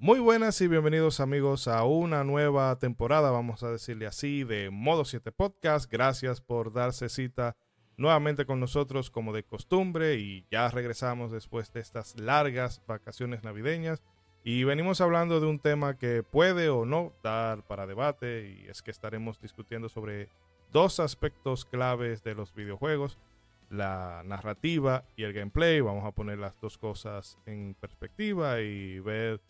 Muy buenas y bienvenidos amigos a una nueva temporada, vamos a decirle así, de Modo 7 Podcast. Gracias por darse cita nuevamente con nosotros como de costumbre y ya regresamos después de estas largas vacaciones navideñas y venimos hablando de un tema que puede o no dar para debate y es que estaremos discutiendo sobre dos aspectos claves de los videojuegos, la narrativa y el gameplay. Vamos a poner las dos cosas en perspectiva y ver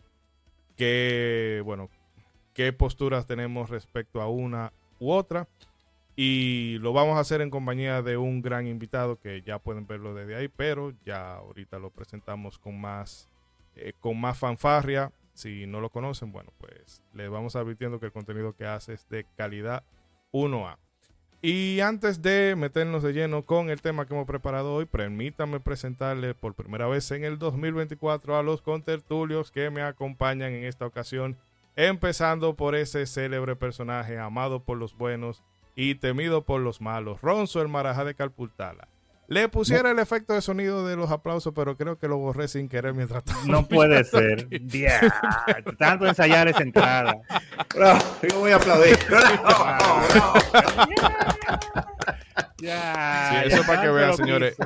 qué, bueno, qué posturas tenemos respecto a una u otra. Y lo vamos a hacer en compañía de un gran invitado que ya pueden verlo desde ahí, pero ya ahorita lo presentamos con más, eh, con más fanfarria. Si no lo conocen, bueno, pues les vamos advirtiendo que el contenido que hace es de calidad 1A. Y antes de meternos de lleno con el tema que hemos preparado hoy, permítanme presentarle por primera vez en el 2024 a los contertulios que me acompañan en esta ocasión, empezando por ese célebre personaje amado por los buenos y temido por los malos, Ronzo el Marajá de Calpultala. Le pusiera el efecto de sonido de los aplausos, pero creo que lo borré sin querer mientras tanto. No puede ser. Yeah. Tanto ensayar esa entrada. yo voy a aplaudir. Ya, eso para que vean, señores.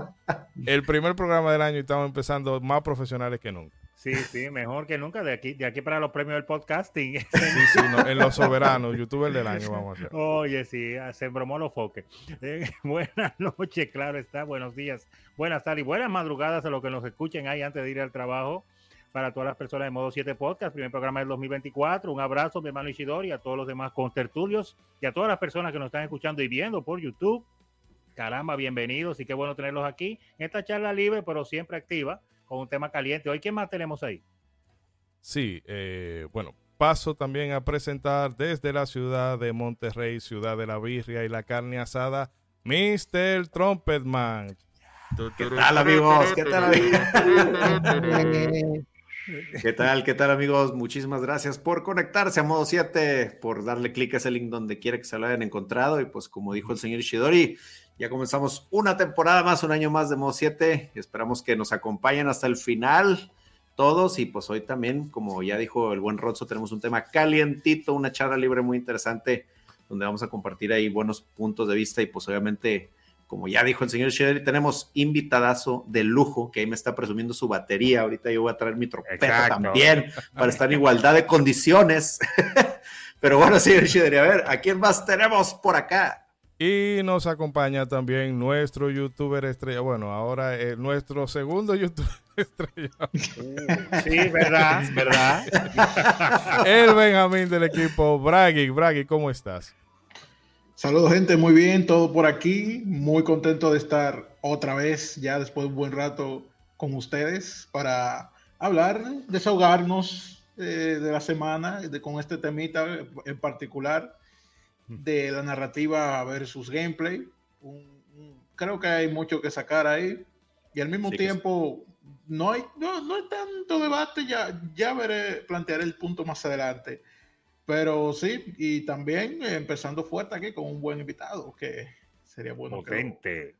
El primer programa del año y estamos empezando más profesionales que nunca. Sí, sí, mejor que nunca. De aquí, de aquí para los premios del podcasting. Sí, sí, en los soberanos, youtuber del año vamos a hacer. Oye, sí, se embromó los foques. Eh, buenas noches, claro está. Buenos días, buenas tardes y buenas madrugadas a los que nos escuchen ahí antes de ir al trabajo. Para todas las personas de Modo 7 Podcast, primer programa del 2024. Un abrazo, mi hermano Ishidori, a todos los demás contertulios y a todas las personas que nos están escuchando y viendo por YouTube. Caramba, bienvenidos y qué bueno tenerlos aquí en esta charla libre, pero siempre activa con un tema caliente. Hoy, ¿qué más tenemos ahí? Sí, eh, bueno, paso también a presentar desde la ciudad de Monterrey, ciudad de la birria y la carne asada, Mr. Trumpetman. ¿Qué tal amigos? ¿Qué tal amigos? ¿Qué tal? ¿Qué tal amigos? Muchísimas gracias por conectarse a Modo 7, por darle clic a ese link donde quiera que se lo hayan encontrado y pues como dijo el señor Ishidori, ya comenzamos una temporada más, un año más de Modo 7. Esperamos que nos acompañen hasta el final todos. Y pues hoy también, como ya dijo el buen Ronzo, tenemos un tema calientito, una charla libre muy interesante, donde vamos a compartir ahí buenos puntos de vista. Y pues obviamente, como ya dijo el señor Shedder, tenemos invitadazo de lujo, que ahí me está presumiendo su batería. Ahorita yo voy a traer mi trompeta también, para estar en igualdad de condiciones. Pero bueno, señor Shedder, a ver, ¿a quién más tenemos por acá? Y nos acompaña también nuestro youtuber estrella, bueno, ahora eh, nuestro segundo youtuber estrella. Sí, verdad, verdad. El Benjamín del equipo Braggy. Braggy, ¿cómo estás? Saludos gente, muy bien, todo por aquí. Muy contento de estar otra vez, ya después de un buen rato con ustedes para hablar, desahogarnos eh, de la semana, de, con este temita en particular de la narrativa versus gameplay. creo que hay mucho que sacar ahí. Y al mismo tiempo, no, hay, no, no hay tanto debate, ya, ya veré, plantearé el punto más adelante. Pero sí, y también empezando fuerte aquí con un buen invitado, que sería bueno que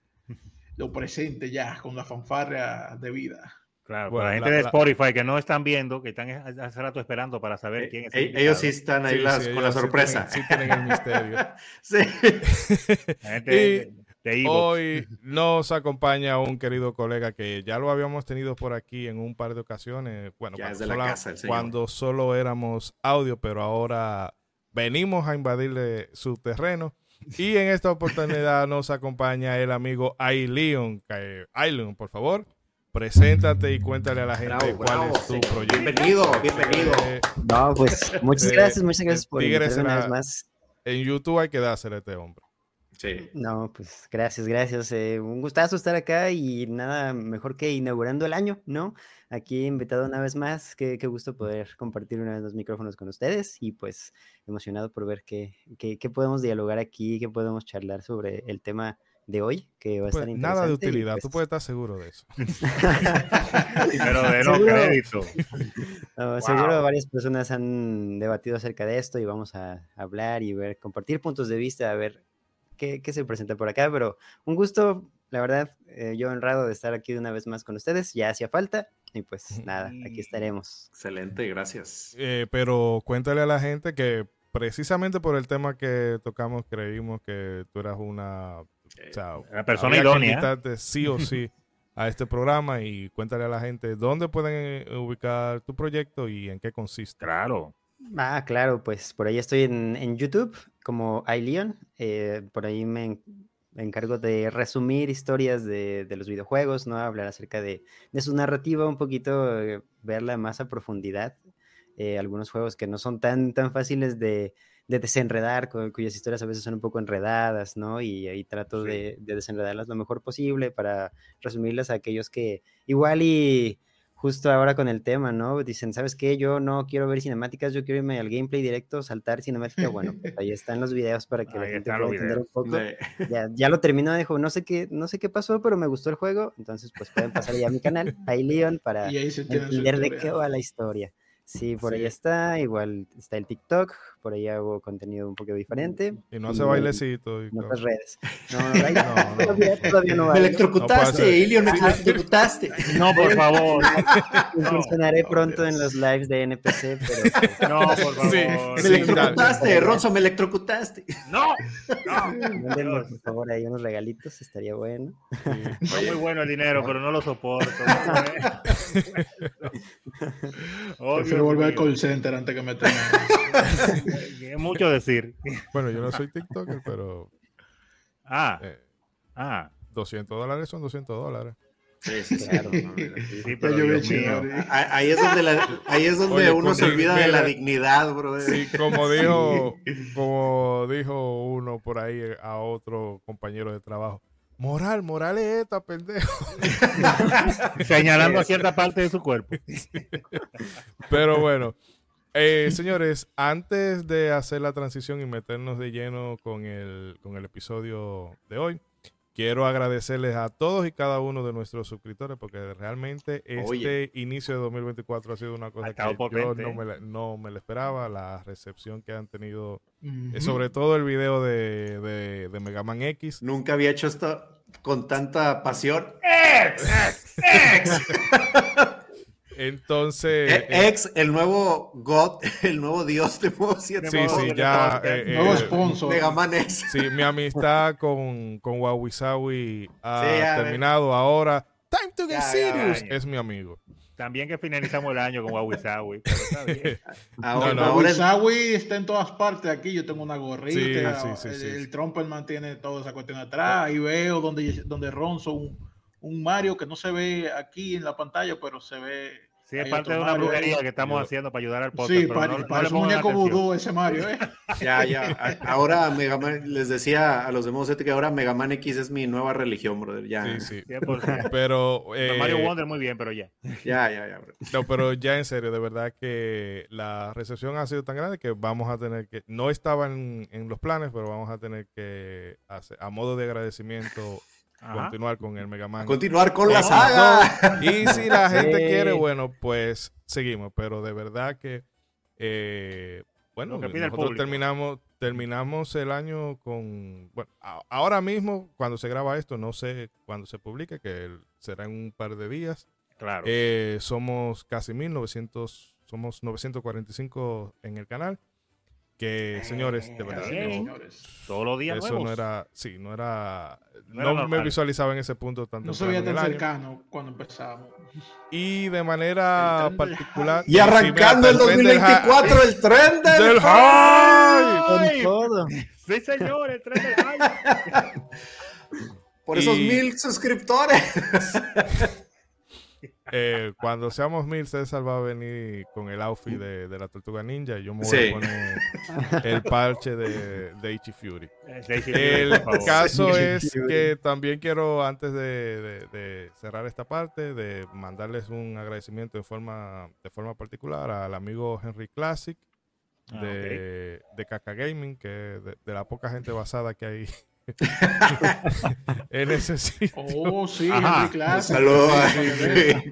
lo, presente ya con la fanfarria de vida. Claro, la gente de Spotify que no están viendo, que están hace rato esperando para saber eh, quién es. El eh, ellos sí están ahí con la sorpresa. Sí tienen, el misterio. sí. hoy nos acompaña un querido colega que ya lo habíamos tenido por aquí en un par de ocasiones. Bueno, cuando, solo, éramos audio, pero ahora venimos a invadirle su terreno. Y en esta oportunidad nos acompaña el amigo Aileon. Aileon, por favor. Preséntate y cuéntale a la gente cuál es tu proyecto. Bienvenido, bienvenido. Eh, no, pues muchas gracias, muchas gracias por invitarme una vez más. En YouTube hay que dárselo a este hombre. Sí. No, pues gracias, gracias. Eh, un gustazo estar acá y nada mejor que inaugurando el año, ¿no? Aquí invitado una vez más. Qué, qué gusto poder compartir una vez los micrófonos con ustedes y pues emocionado por ver qué, qué, qué podemos dialogar aquí, qué podemos charlar sobre el tema de hoy, que va a estar pues, Nada de utilidad, tú pues puedes estar seguro de eso. Pero de no crédito. Seguro varias personas han debatido acerca de esto y vamos a hablar y ver, compartir puntos de vista, a ver qué, qué se presenta por acá, pero un gusto, la verdad, eh, yo honrado de estar aquí de una vez más con ustedes, ya hacía falta Y pues nada, aquí estaremos. Excelente, gracias. Eh, pero cuéntale a la gente que precisamente por el tema que tocamos creímos que tú eras una, o sea, persona que idónea. sí o sí a este programa y cuéntale a la gente dónde pueden eh, ubicar tu proyecto y en qué consiste. Claro. Ah, claro, pues por ahí estoy en, en YouTube como iLeon. eh, por ahí me encargo de resumir historias de, de los videojuegos, ¿no? Hablar acerca de, de su narrativa, un poquito eh, verla más a profundidad. eh, algunos juegos que no son tan, tan fáciles de, de desenredar, cu- cuyas historias a veces son un poco enredadas, ¿no? Y ahí trato Sí. de, de desenredarlas lo mejor posible para resumirlas a aquellos que igual y justo ahora con el tema, ¿no? Dicen, ¿sabes qué? Yo no quiero ver cinemáticas, yo quiero irme al gameplay directo, saltar cinemática. Bueno, pues ahí están los videos para que la Ahí gente están pueda entender un poco. De- Ya, ya lo terminó, dijo, no sé qué, no sé qué pasó, pero me gustó el juego. Entonces, pues pueden pasar ya a mi canal, ahí Leon, para ahí entender de qué va la historia. Sí, por ahí Sí. está, igual está el TikTok, por ahí hago contenido un poco diferente. Y no hace Y bailecito. Y En todo. otras redes. No, No, no. Todavía, todavía no Me electrocutaste, No. Ilion, me electrocutaste. No, por favor. Incursionaré no, pronto en los lives de NPC, pero No, por favor. Sí, Me sí, electrocutaste, dale. Ronzo, me electrocutaste. No, no. mándenme por favor ahí unos regalitos, estaría bueno. No muy bueno el dinero, pero no lo soporto. Oh, Prefiero volver al call center antes que me tengan. Es mucho decir. Bueno, yo no soy TikToker, pero Ah, eh, ah. 200 dólares son 200 dólares. Sí. Claro. Sí, pero yo. Ah, Ahí es donde, la- ahí es donde Oye, uno se con- olvida de la dignidad, bro. Sí, como dijo, como dijo uno por ahí a otro compañero de trabajo. Moral, moral es esta, pendejo. Señalando a cierta parte de su cuerpo. Pero bueno, eh, señores, antes de hacer la transición y meternos de lleno con el, con el episodio de hoy, quiero agradecerles a todos y cada uno de nuestros suscriptores porque realmente este Oye. inicio de 2024 ha sido una cosa estado que yo no ¿eh? me, la, no me la esperaba, la recepción que han tenido, eh, Ujú. sobre todo el video de, de, de Mega Man X. Nunca había hecho esto con tanta pasión. Entonces, Eh, eh, Ex, el nuevo God, el nuevo Dios de Modo 7. sí, sí, ya... eh, Nuevo eh, sponsor. Mega Man X. Sí, mi amistad con, con Wawisawi ha Sí, ya, terminado ahora. Time to get Ya, ya, serious ya. es mi amigo. También que finalizamos el año con Wawisawi, pero está bien. Ahora, No, no. Wasabi está en todas partes aquí. Yo tengo una gorrita. Sí, sí, sí, el, sí, el sí. Trumperman tiene toda esa cuestión atrás. Y veo donde, donde Ronzo, un, un Mario que no se ve aquí en la pantalla, pero se ve. Sí, es parte de una Mario brujería que estamos Yo- haciendo para ayudar al podcast. Sí, pero para, no- no para eso pongan muñeco vudú ese Mario, ¿eh? ya, ya. Ahora Mega Man, les decía a los de Modo 7 que ahora Mega Man X es mi nueva religión, brother. Ya, Sí, sí. 100%. Pero, Pero eh, Mario Wonder muy bien, pero ya. ya, ya, ya, bro. no, pero ya en serio, de verdad que la recepción ha sido tan grande que vamos a tener que, no estaba en, en los planes, pero vamos a tener que, hacer, a modo de agradecimiento, Ajá. continuar con el Mega Man. Continuar con la No, saga. Y si la gente Sí. quiere, bueno, pues seguimos. Pero de verdad que, eh, bueno, que el nosotros terminamos, terminamos el año con, bueno, a- ahora mismo, cuando se graba esto, no sé cuándo se publique, que el- será en un par de días. Claro. Eh, somos casi 1900, somos 945 en el canal. Que, señores, de verdad, bien. no- Señores. Todos los días eso nuevos. no era, sí, no era, No no, era me visualizaba en ese punto tan No se temprano veía en tan año. cercano cuando empezamos. Y de manera particular. Y arrancando el Sí, mira, tren del ja- 2024, el tren del, del hype. Con todo. Sí, señor, el tren del hype. Por esos Y- mil suscriptores. Eh, cuando seamos mil, César va a venir con el outfit de, de la Tortuga Ninja y yo me voy Sí. a poner el parche de, de Ichi Fury. Sí, sí, El caso es que también quiero, antes de, de- de cerrar esta parte, de mandarles un agradecimiento de forma, de forma particular al amigo Henry Classic Ah, de, de Kaka Gaming, que de, de la poca gente basada que hay en ese sitio. Oh, sí. Saludos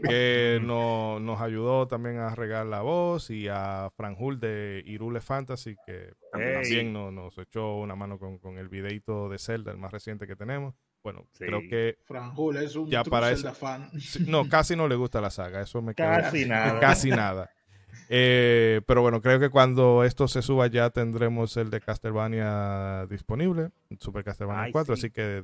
que no- nos ayudó también a regar la voz y a Franjul de Irule Fantasy que también nos, nos echó una mano con, con el videito de Zelda, el más reciente que tenemos. bueno, Sí. creo que Franjul es un Ya para Zelda eso- fan. no, casi no le gusta la saga, eso me queda Casi nada. casi nada. Eh, pero bueno, creo que cuando esto se suba ya tendremos el de Castlevania disponible, Super Castlevania Ay, 4, sí. así que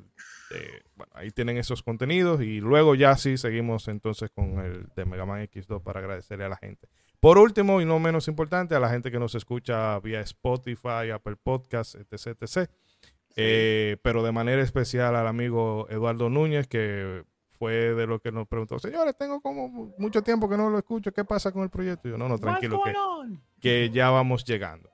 eh, bueno, ahí tienen esos contenidos y luego ya sí seguimos entonces con el de Mega Man X2 para agradecerle a la gente. Por último y no menos importante, a la gente que nos escucha vía Spotify, Apple Podcasts, etc. etc. Eh, pero de manera especial al amigo Eduardo Núñez, que fue de lo que nos preguntó, señores, tengo como mucho tiempo que no lo escucho, ¿qué pasa con el proyecto? Y yo, no, no, tranquilo, que, que ya vamos llegando.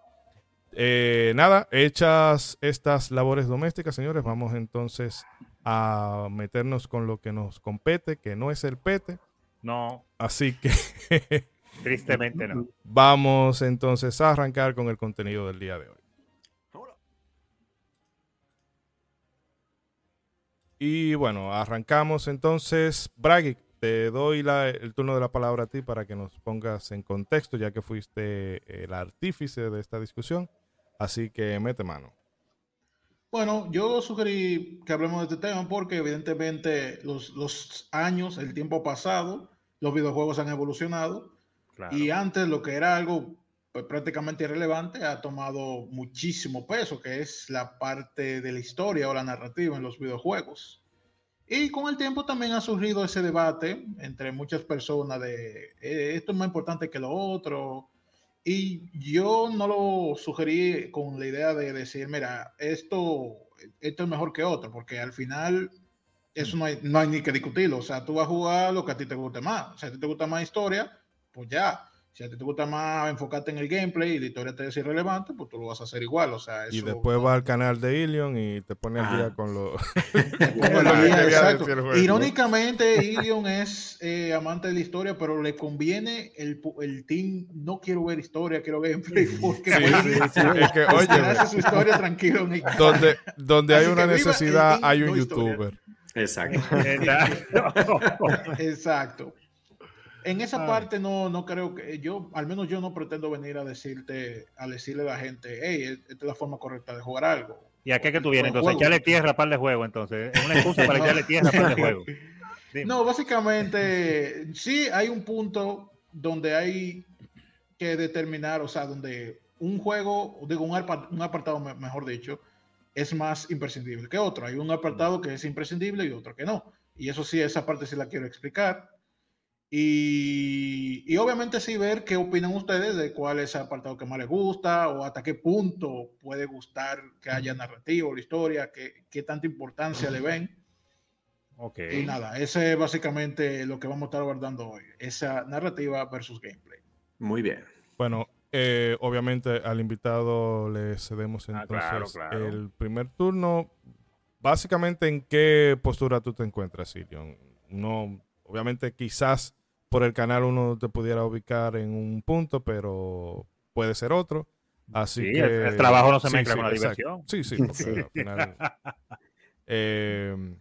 Eh, nada, hechas estas labores domésticas, señores, vamos entonces a meternos con lo que nos compete, que no es el pete. No, Así que tristemente no. vamos entonces a arrancar con el contenido del día de hoy. Y bueno, arrancamos entonces. Bragi, te doy la- el turno de la palabra a ti para que nos pongas en contexto, ya que fuiste el artífice de esta discusión. Así que mete mano. Bueno, yo sugerí que hablemos de este tema porque evidentemente los, los años, el tiempo pasado, los videojuegos han evolucionado Claro. y antes lo que era algo pues, prácticamente irrelevante ha tomado muchísimo peso, que es la parte de la historia o la narrativa en los videojuegos. Y con el tiempo también ha surgido ese debate entre muchas personas de eh, esto es más importante que lo otro. Y yo no lo sugerí con la idea de decir, mira, esto, esto es mejor que otro, porque al final eso no hay, no hay ni que discutirlo. O sea, tú vas a jugar lo que a ti te guste más. O sea, ti te gusta más historia, pues ya. Si a ti te gusta más enfocarte en el gameplay y la historia te es irrelevante, pues tú lo vas a hacer igual. O sea, Y después no- va al canal de Ilion y te pone al día Ah. con lo... Bueno, lo que ya, quería exacto. decir el juego. Irónicamente, Ilion es eh, amante de la historia, pero le conviene el, el team. No quiero ver historia, quiero gameplay. Porque Sí, puede sí, sí. Es que, hace oye, su historia tranquilo. en el- donde, donde hay una necesidad, hay un no historia. youtuber. Exacto. Exacto. En esa Ay. parte no, no creo que yo, al menos yo no pretendo venir a decirte, a decirle a la gente, hey, esta es la forma correcta de jugar algo. ¿Y a qué que tú vienes? Entonces, juego. echarle tierra a par de juego, entonces. Es una excusa para No. echarle tierra a par de juego. Dime. No, básicamente, sí hay un punto donde hay que determinar, o sea, donde un juego, digo, un, apartado, me- mejor dicho, es más imprescindible que otro. Hay un apartado que es imprescindible y otro que no. Y eso sí, esa parte sí la quiero explicar. Y, y obviamente sí ver qué opinan ustedes de cuál es el apartado que más les gusta o hasta qué punto puede gustar que haya narrativa o la historia, qué, qué tanta importancia le ven. Ok. Y nada, ese es básicamente lo que vamos a estar abordando hoy, esa narrativa versus gameplay. Muy bien. Bueno, eh, obviamente al invitado le cedemos Ah, entonces claro, claro. el primer turno. Básicamente, ¿en qué postura tú te encuentras, Ilion? No, obviamente, quizás por el canal uno te pudiera ubicar en un punto, pero puede ser otro. Así Sí, que el- el trabajo no se mezcla con la exacto. diversión. Sí, sí, porque Sí. al final. eh,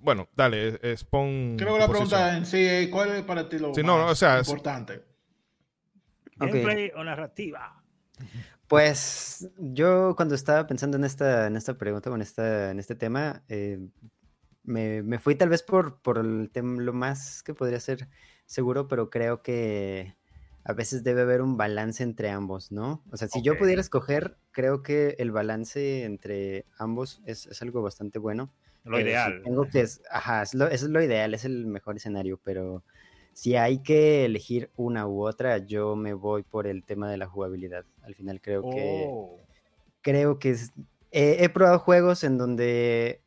bueno, dale, es- expon. Creo que la posición. pregunta en sí es, ¿cuál es para ti lo Sí, no, más o sea, es- importante? ¿Gameplay o narrativa? Pues yo cuando estaba pensando en esta, en esta pregunta, en, esta, en este tema, eh, me, me fui tal vez por, por el tem- lo más que podría ser seguro, pero creo que a veces debe haber un balance entre ambos, ¿no? O sea, si yo pudiera escoger, creo que el balance entre ambos es, es algo bastante bueno. Lo Pero si ideal. tengo que es, ajá, es lo, eso es lo ideal, es el mejor escenario, pero si hay que elegir una u otra, yo me voy por el tema de la jugabilidad. Al final creo que Oh, creo que es- he, he probado juegos en donde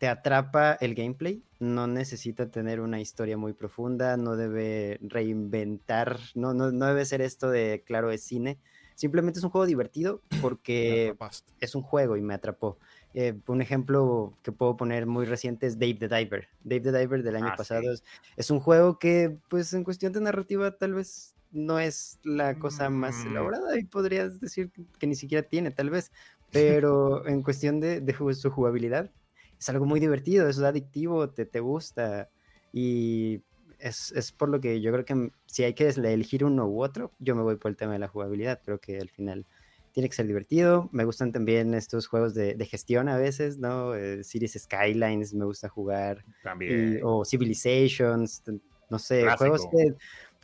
te atrapa el gameplay, no necesita tener una historia muy profunda, no debe reinventar, no, no, no debe ser esto de, claro, es cine, simplemente es un juego divertido porque es un juego y me atrapó. Eh, un ejemplo que puedo poner muy reciente es Dave the Diver. Dave the Diver del año Ah, sí. pasado es, es un juego que, pues, en cuestión de narrativa, tal vez no es la cosa más Mm. elaborada y podrías decir que, ni siquiera tiene, tal vez. Pero en cuestión de, de su jugabilidad, es algo muy divertido, es adictivo, te, te gusta. Y es, es por lo que yo creo que m- si hay que elegir uno u otro, yo me voy por el tema de la jugabilidad. Creo que al final tiene que ser divertido. Me gustan también estos juegos de, de gestión a veces, ¿no? Eh, Cities Skylines me gusta jugar. También. Y- o Civilizations, no sé, Clásico. juegos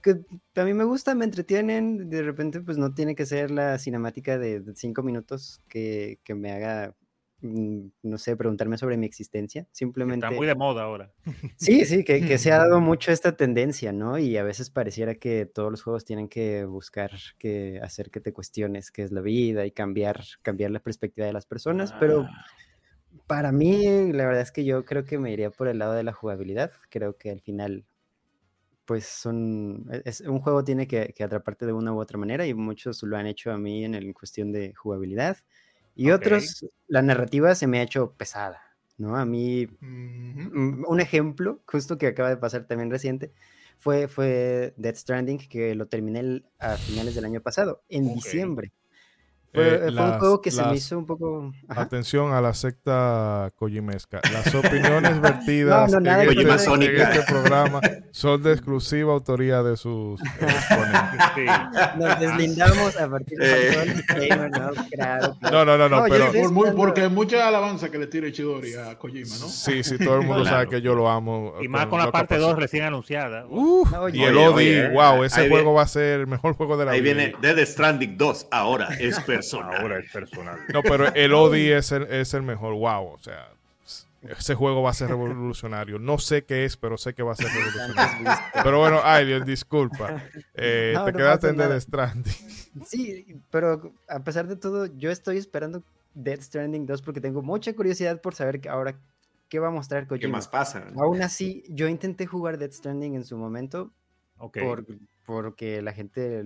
que, que a mí me gustan, me entretienen. De repente, pues no tiene que ser la cinemática de, de cinco minutos que, que me haga, mm, no sé, preguntarme sobre mi existencia. Simplemente. Está muy de moda ahora. Sí, sí, que, que se ha dado mucho esta tendencia, ¿no? Y a veces pareciera que todos los juegos tienen que buscar que hacer que te cuestiones qué es la vida y cambiar, cambiar la perspectiva de las personas, pero Ah. para mí la verdad es que yo creo que me iría por el lado de la jugabilidad. Creo que al final, pues son, e- es, un juego tiene que, que atraparte de una u otra manera y muchos lo han hecho a mí en, el- en cuestión de jugabilidad. Y otros, la narrativa se me ha hecho pesada, ¿no? A mí. Mm, un ejemplo, justo que acaba de pasar también reciente, fue, fue Death Stranding, que lo terminé a finales del año pasado, en diciembre. Fue, Eh, fue un las- juego que se me las- hizo un poco... ajá. Atención a la secta Kojimesca. Las opiniones vertidas No, no, nada en, de este, en este programa son de exclusiva autoría de sus exponentes. Sí. Nos deslindamos a partir de Eh. ¿no? Claro, claro. No, no, no, pero Por muy- porque hay mucha alabanza que le tira Chidori a Kojima, ¿no? sí, sí, todo el mundo Claro. sabe que yo lo amo. Y más con la parte pasión. 2 recién anunciada. Uf, No, y el Odi, wow, ese ahí juego viene- va a ser el mejor juego de la Ahí vida. viene Dead Stranding 2. Ahora es personal. Ahora es personal. No, pero el Odi es el, es el mejor, wow, o sea, ese juego va a ser revolucionario. No sé qué es, pero sé que va a ser revolucionario. Pero bueno, Ailion, disculpa. Eh, No, te no quedaste en nada. Stranding. Sí, pero a pesar de todo, yo estoy esperando Death Stranding 2 porque tengo mucha curiosidad por saber que ahora qué va a mostrar ¿Qué más pasa? Aún así, yo intenté jugar Death Stranding en su momento Ok. por, porque la gente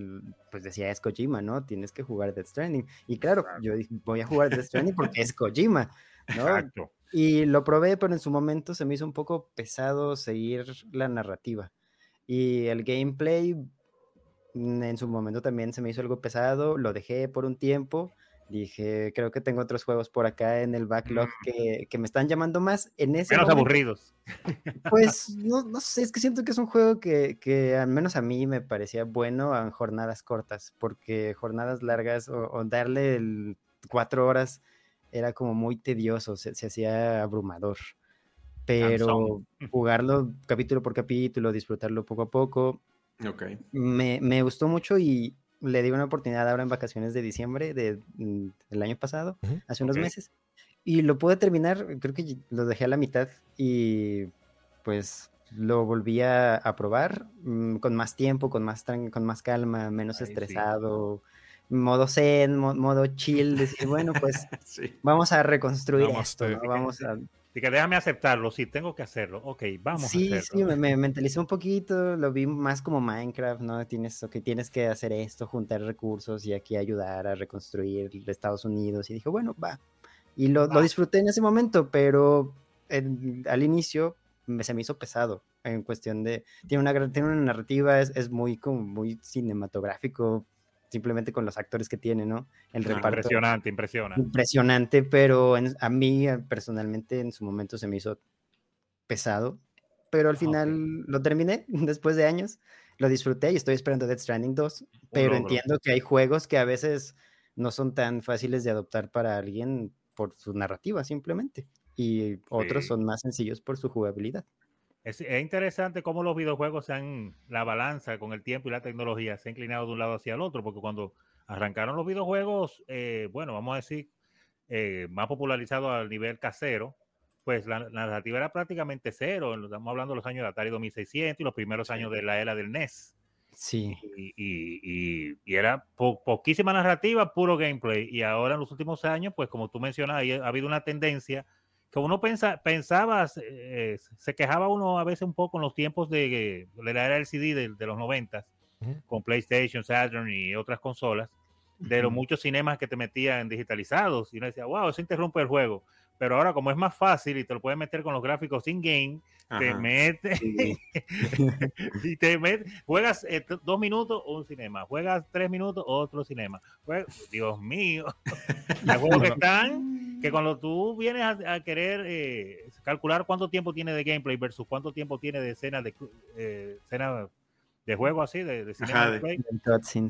pues decía es Kojima, ¿no? Tienes que jugar Death Stranding. Y claro, yo dije, voy a jugar Death Stranding porque es Kojima, ¿no? Exacto. Y lo probé, pero en su momento se me hizo un poco pesado seguir la narrativa. Y el gameplay en su momento también se me hizo algo pesado, lo dejé por un tiempo. Dije, creo que tengo otros juegos por acá en el backlog que, que me están llamando más. En ese Menos momento, aburridos. pues no, no sé, es que siento que es un juego que, que al menos a mí me parecía bueno en jornadas cortas, porque jornadas largas o, o darle el cuatro horas era como muy tedioso, se, se hacía abrumador. Pero jugarlo capítulo por capítulo, disfrutarlo poco a poco, Ok. me, me gustó mucho y le di una oportunidad ahora en vacaciones de diciembre de, mm, del año pasado, hace unos meses. Y lo pude terminar, creo que lo dejé a la mitad y pues lo volví a, a probar mm, con más tiempo, con más, con más calma, menos sí. estresado, modo zen, mo- modo chill, decir, bueno, pues Sí. vamos a reconstruir esto. Vamos a, Que déjame aceptarlo. Sí, tengo que hacerlo. Ok, vamos sí, a sí, hacerlo. me, me mentalicé un poquito, lo vi más como Minecraft, ¿no? Tienes, que tienes que hacer esto, juntar recursos y aquí ayudar a reconstruir Estados Unidos. Y dije, bueno, va. Y lo, lo Va. disfruté en ese momento, pero en- al inicio me, se me hizo pesado en cuestión de... Tiene una, tiene una narrativa, es, es muy, como muy cinematográfico, simplemente con los actores que tiene, ¿no? El reparto Impresionante, impresionante. impresionante, pero en- a mí eh, personalmente en su momento se me hizo pesado, pero al Ah, final lo terminé después de años, lo disfruté y estoy esperando Death Stranding 2, pero entiendo que hay juegos que a veces no son tan fáciles de adoptar para alguien por su narrativa simplemente y otros Sí. son más sencillos por su jugabilidad. Es, es interesante cómo los videojuegos se han, la balanza con el tiempo y la tecnología se ha inclinado de un lado hacia el otro, porque cuando arrancaron los videojuegos, eh, bueno, vamos a decir, eh, más popularizado al nivel casero, pues la, la narrativa era prácticamente cero. Estamos hablando de los años de Atari 2600 y los primeros años de la era del NES. Sí, Y, y- y- y era po- poquísima narrativa, puro gameplay. Y ahora en los últimos años, pues como tú mencionas, ha habido una tendencia que uno pensa, pensaba, eh, se quejaba uno a veces un poco en los tiempos de, de la era LCD de, de los 90 Ujú. con PlayStation, Saturn y otras consolas, de los muchos cinemas que te metían digitalizados. Y uno decía, wow, eso interrumpe el juego. Pero ahora, como es más fácil y te lo puedes meter con los gráficos in-game, te metes sí. y te metes, juegas eh, dos minutos, un cinema, juegas tres minutos, otro cinema. Jue- Dios mío, hay juegos que están, que cuando tú vienes a, a querer eh, calcular cuánto tiempo tiene de gameplay versus cuánto tiempo tiene de escena de, eh, escena de juego así, de, de Ajá, de-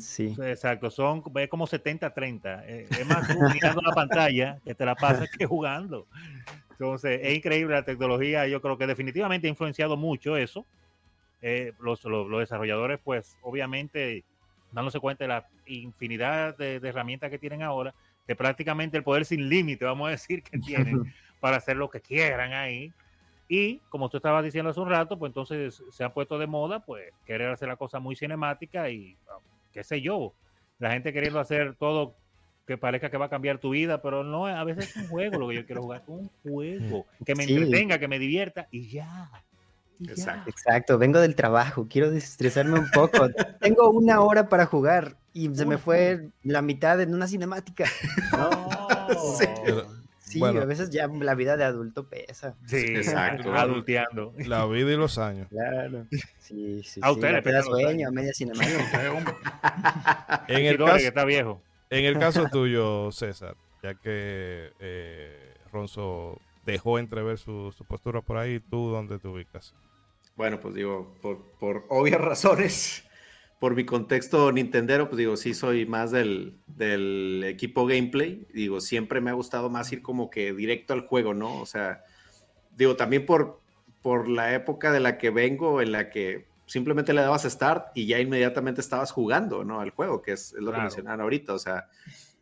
sí. Exacto, son es como 70-30. eh, es más tú mirando la pantalla que te la pasas que jugando. Entonces, es increíble la tecnología. Yo creo que definitivamente ha influenciado mucho eso. Eh, los, los- los desarrolladores, pues, obviamente, dándose cuenta de la infinidad de herramientas que tienen ahora, de prácticamente el poder sin límite, vamos a decir, que tienen para hacer lo que quieran ahí. Y como tú estabas diciendo hace un rato, pues entonces se han puesto de moda, pues, querer hacer la cosa muy cinemática y qué sé yo, la gente queriendo hacer todo que parezca que va a cambiar tu vida, pero no, a veces es un juego lo que yo quiero jugar, un juego que me Sí. entretenga, que me divierta y ya. Exacto. Exacto, vengo del trabajo, quiero desestresarme un poco. Tengo una hora para jugar y se me fue la mitad en una cinemática. No. Sí. Sí, Bueno. a veces ya la vida de adulto pesa. Sí, Exacto. adulteando. La vida y los años. Claro. Sí, sí, A sí. usted ya le sueño a media cinemática. En el, que caso, está viejo. en el caso tuyo, César, ya que eh, Ronzo dejó entrever su, su postura por ahí, ¿tú dónde te ubicas? Bueno, pues digo, por, por obvias razones, por mi contexto nintendero, pues digo, sí soy más del, del equipo gameplay. Digo, siempre me ha gustado más ir como que directo al juego, ¿no? O sea, digo, también por, por la época de la que vengo, en la que simplemente le dabas start y ya inmediatamente estabas jugando, ¿no? Al juego, que es, es lo Claro. que mencionaban ahorita, o sea,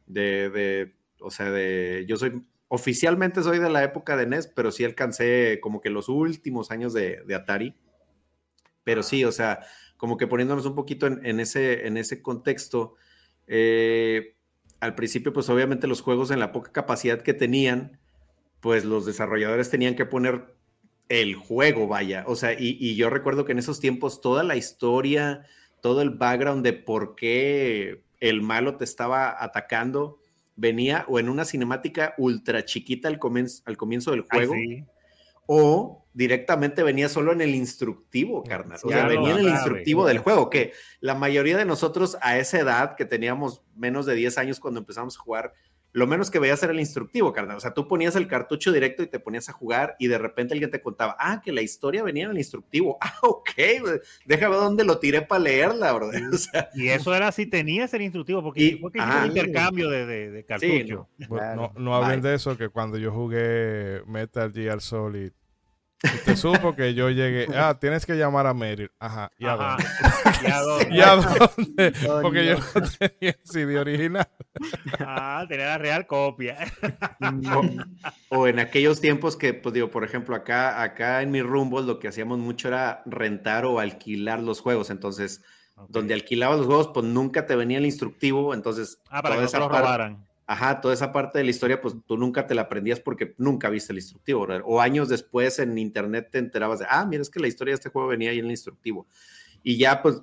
de, de, o sea, de, yo soy, oficialmente soy de la época de NES, pero sí alcancé como que los últimos años de, de Atari. Pero sí, o sea, como que poniéndonos un poquito en, en ese, en ese contexto, eh, al principio, pues obviamente los juegos en la poca capacidad que tenían, pues los desarrolladores tenían que poner el juego, vaya. O sea, y, y yo recuerdo que en esos tiempos toda la historia, todo el background de por qué el malo te estaba atacando, venía o en una cinemática ultra chiquita al, comienzo al comienzo del Ay, juego, sí. o directamente venía solo en el instructivo, carnal. O Ya sea, venía en el instructivo del juego, que la mayoría de nosotros a esa edad, que teníamos menos de 10 años cuando empezamos a jugar, lo menos que veías era el instructivo, carnal. O sea, tú ponías el cartucho directo y te ponías a jugar y de repente alguien te contaba, ah, que la historia venía en el instructivo. Ah, ok, déjame ver dónde lo tiré para leerla, bro. O sea, Y eso era si tenías el instructivo, porque Y- fue que un intercambio de, de, de cartucho. Sí, no. Bueno, Claro. no, no hablen Bye. de eso, que cuando yo jugué Metal Gear Solid, usted supo que yo llegué. Ah, tienes que llamar a Meryl. Ajá, ¿y a Ajá. dónde? ¿Y a dónde? ¿Y a dónde? Porque yo no. tenía el CD original. Ah, tenía la real copia. o, o en aquellos tiempos que, pues digo, por ejemplo, acá, acá en mi rumbo lo que hacíamos mucho era rentar o alquilar los juegos. Entonces, donde alquilabas los juegos, pues nunca te venía el instructivo. Entonces, Ah, para que toda no te lo parte- robaran. Ajá, toda esa parte de la historia, pues tú nunca te la aprendías porque nunca viste el instructivo, ¿verdad? O años después en internet te enterabas de, ah, mira, es que la historia de este juego venía ahí en el instructivo. Y ya, pues,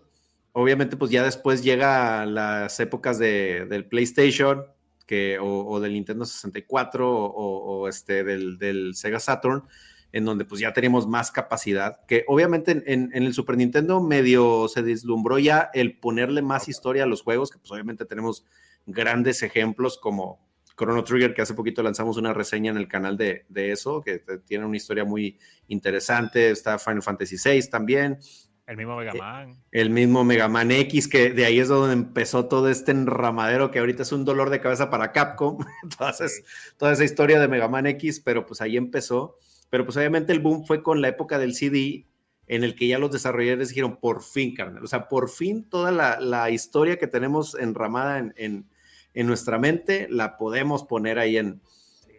obviamente, pues ya después llega las épocas de, del PlayStation que, o, o del Nintendo 64 o, o- este, del, del Sega Saturn, en donde pues ya teníamos más capacidad, que obviamente en, en- en el Super Nintendo medio se deslumbró ya el ponerle más historia a los juegos, que pues obviamente tenemos grandes ejemplos como Chrono Trigger, que hace poquito lanzamos una reseña en el canal de, de eso, que tiene una historia muy interesante. Está Final Fantasy VI también. El mismo Mega Eh, Man. El mismo Mega Man X, que de ahí es donde empezó todo este enramadero que ahorita es un dolor de cabeza para Capcom. Entonces, toda esa historia de Mega Man X, pero pues ahí empezó. Pero pues obviamente el boom fue con la época del CD, en el que ya los desarrolladores dijeron, por fin, carnal. O sea, por fin toda la, la historia que tenemos enramada en, en, en nuestra mente, la podemos poner ahí en,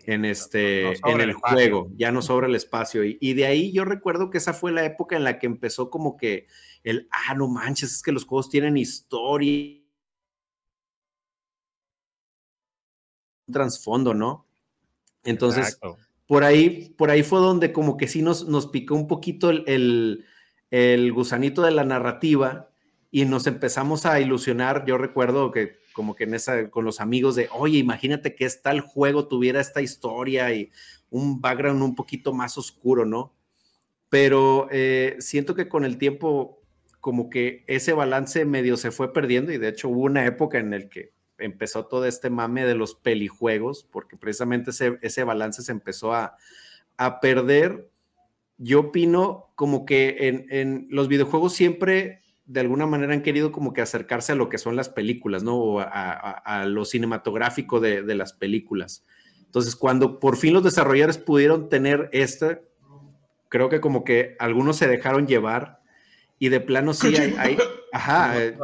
en, este, No en el juego, ya no sobra el espacio. Y, y de ahí yo recuerdo que esa fue la época en la que empezó como que el, ah, no manches, es que los juegos tienen historia, un trasfondo, ¿no? Entonces, Exacto. por ahí, por ahí fue donde como que sí nos, nos picó un poquito el, el, el gusanito de la narrativa y nos empezamos a ilusionar. Yo recuerdo que como que en esa, con los amigos de, oye, imagínate que esta el juego tuviera esta historia y un background un poquito más oscuro, ¿no? Pero eh, siento que con el tiempo como que ese balance medio se fue perdiendo y de hecho hubo una época en el que empezó todo este mame de los pelijuegos, porque precisamente ese, ese balance se empezó a, a perder. Yo opino como que en, en, los videojuegos siempre de alguna manera han querido como que acercarse a lo que son las películas, ¿no? O a, lo cinematográfico de, de, las películas. Entonces, cuando por fin los desarrolladores pudieron tener este, creo que como que algunos se dejaron llevar y de plano sí hay, ajá. Eh,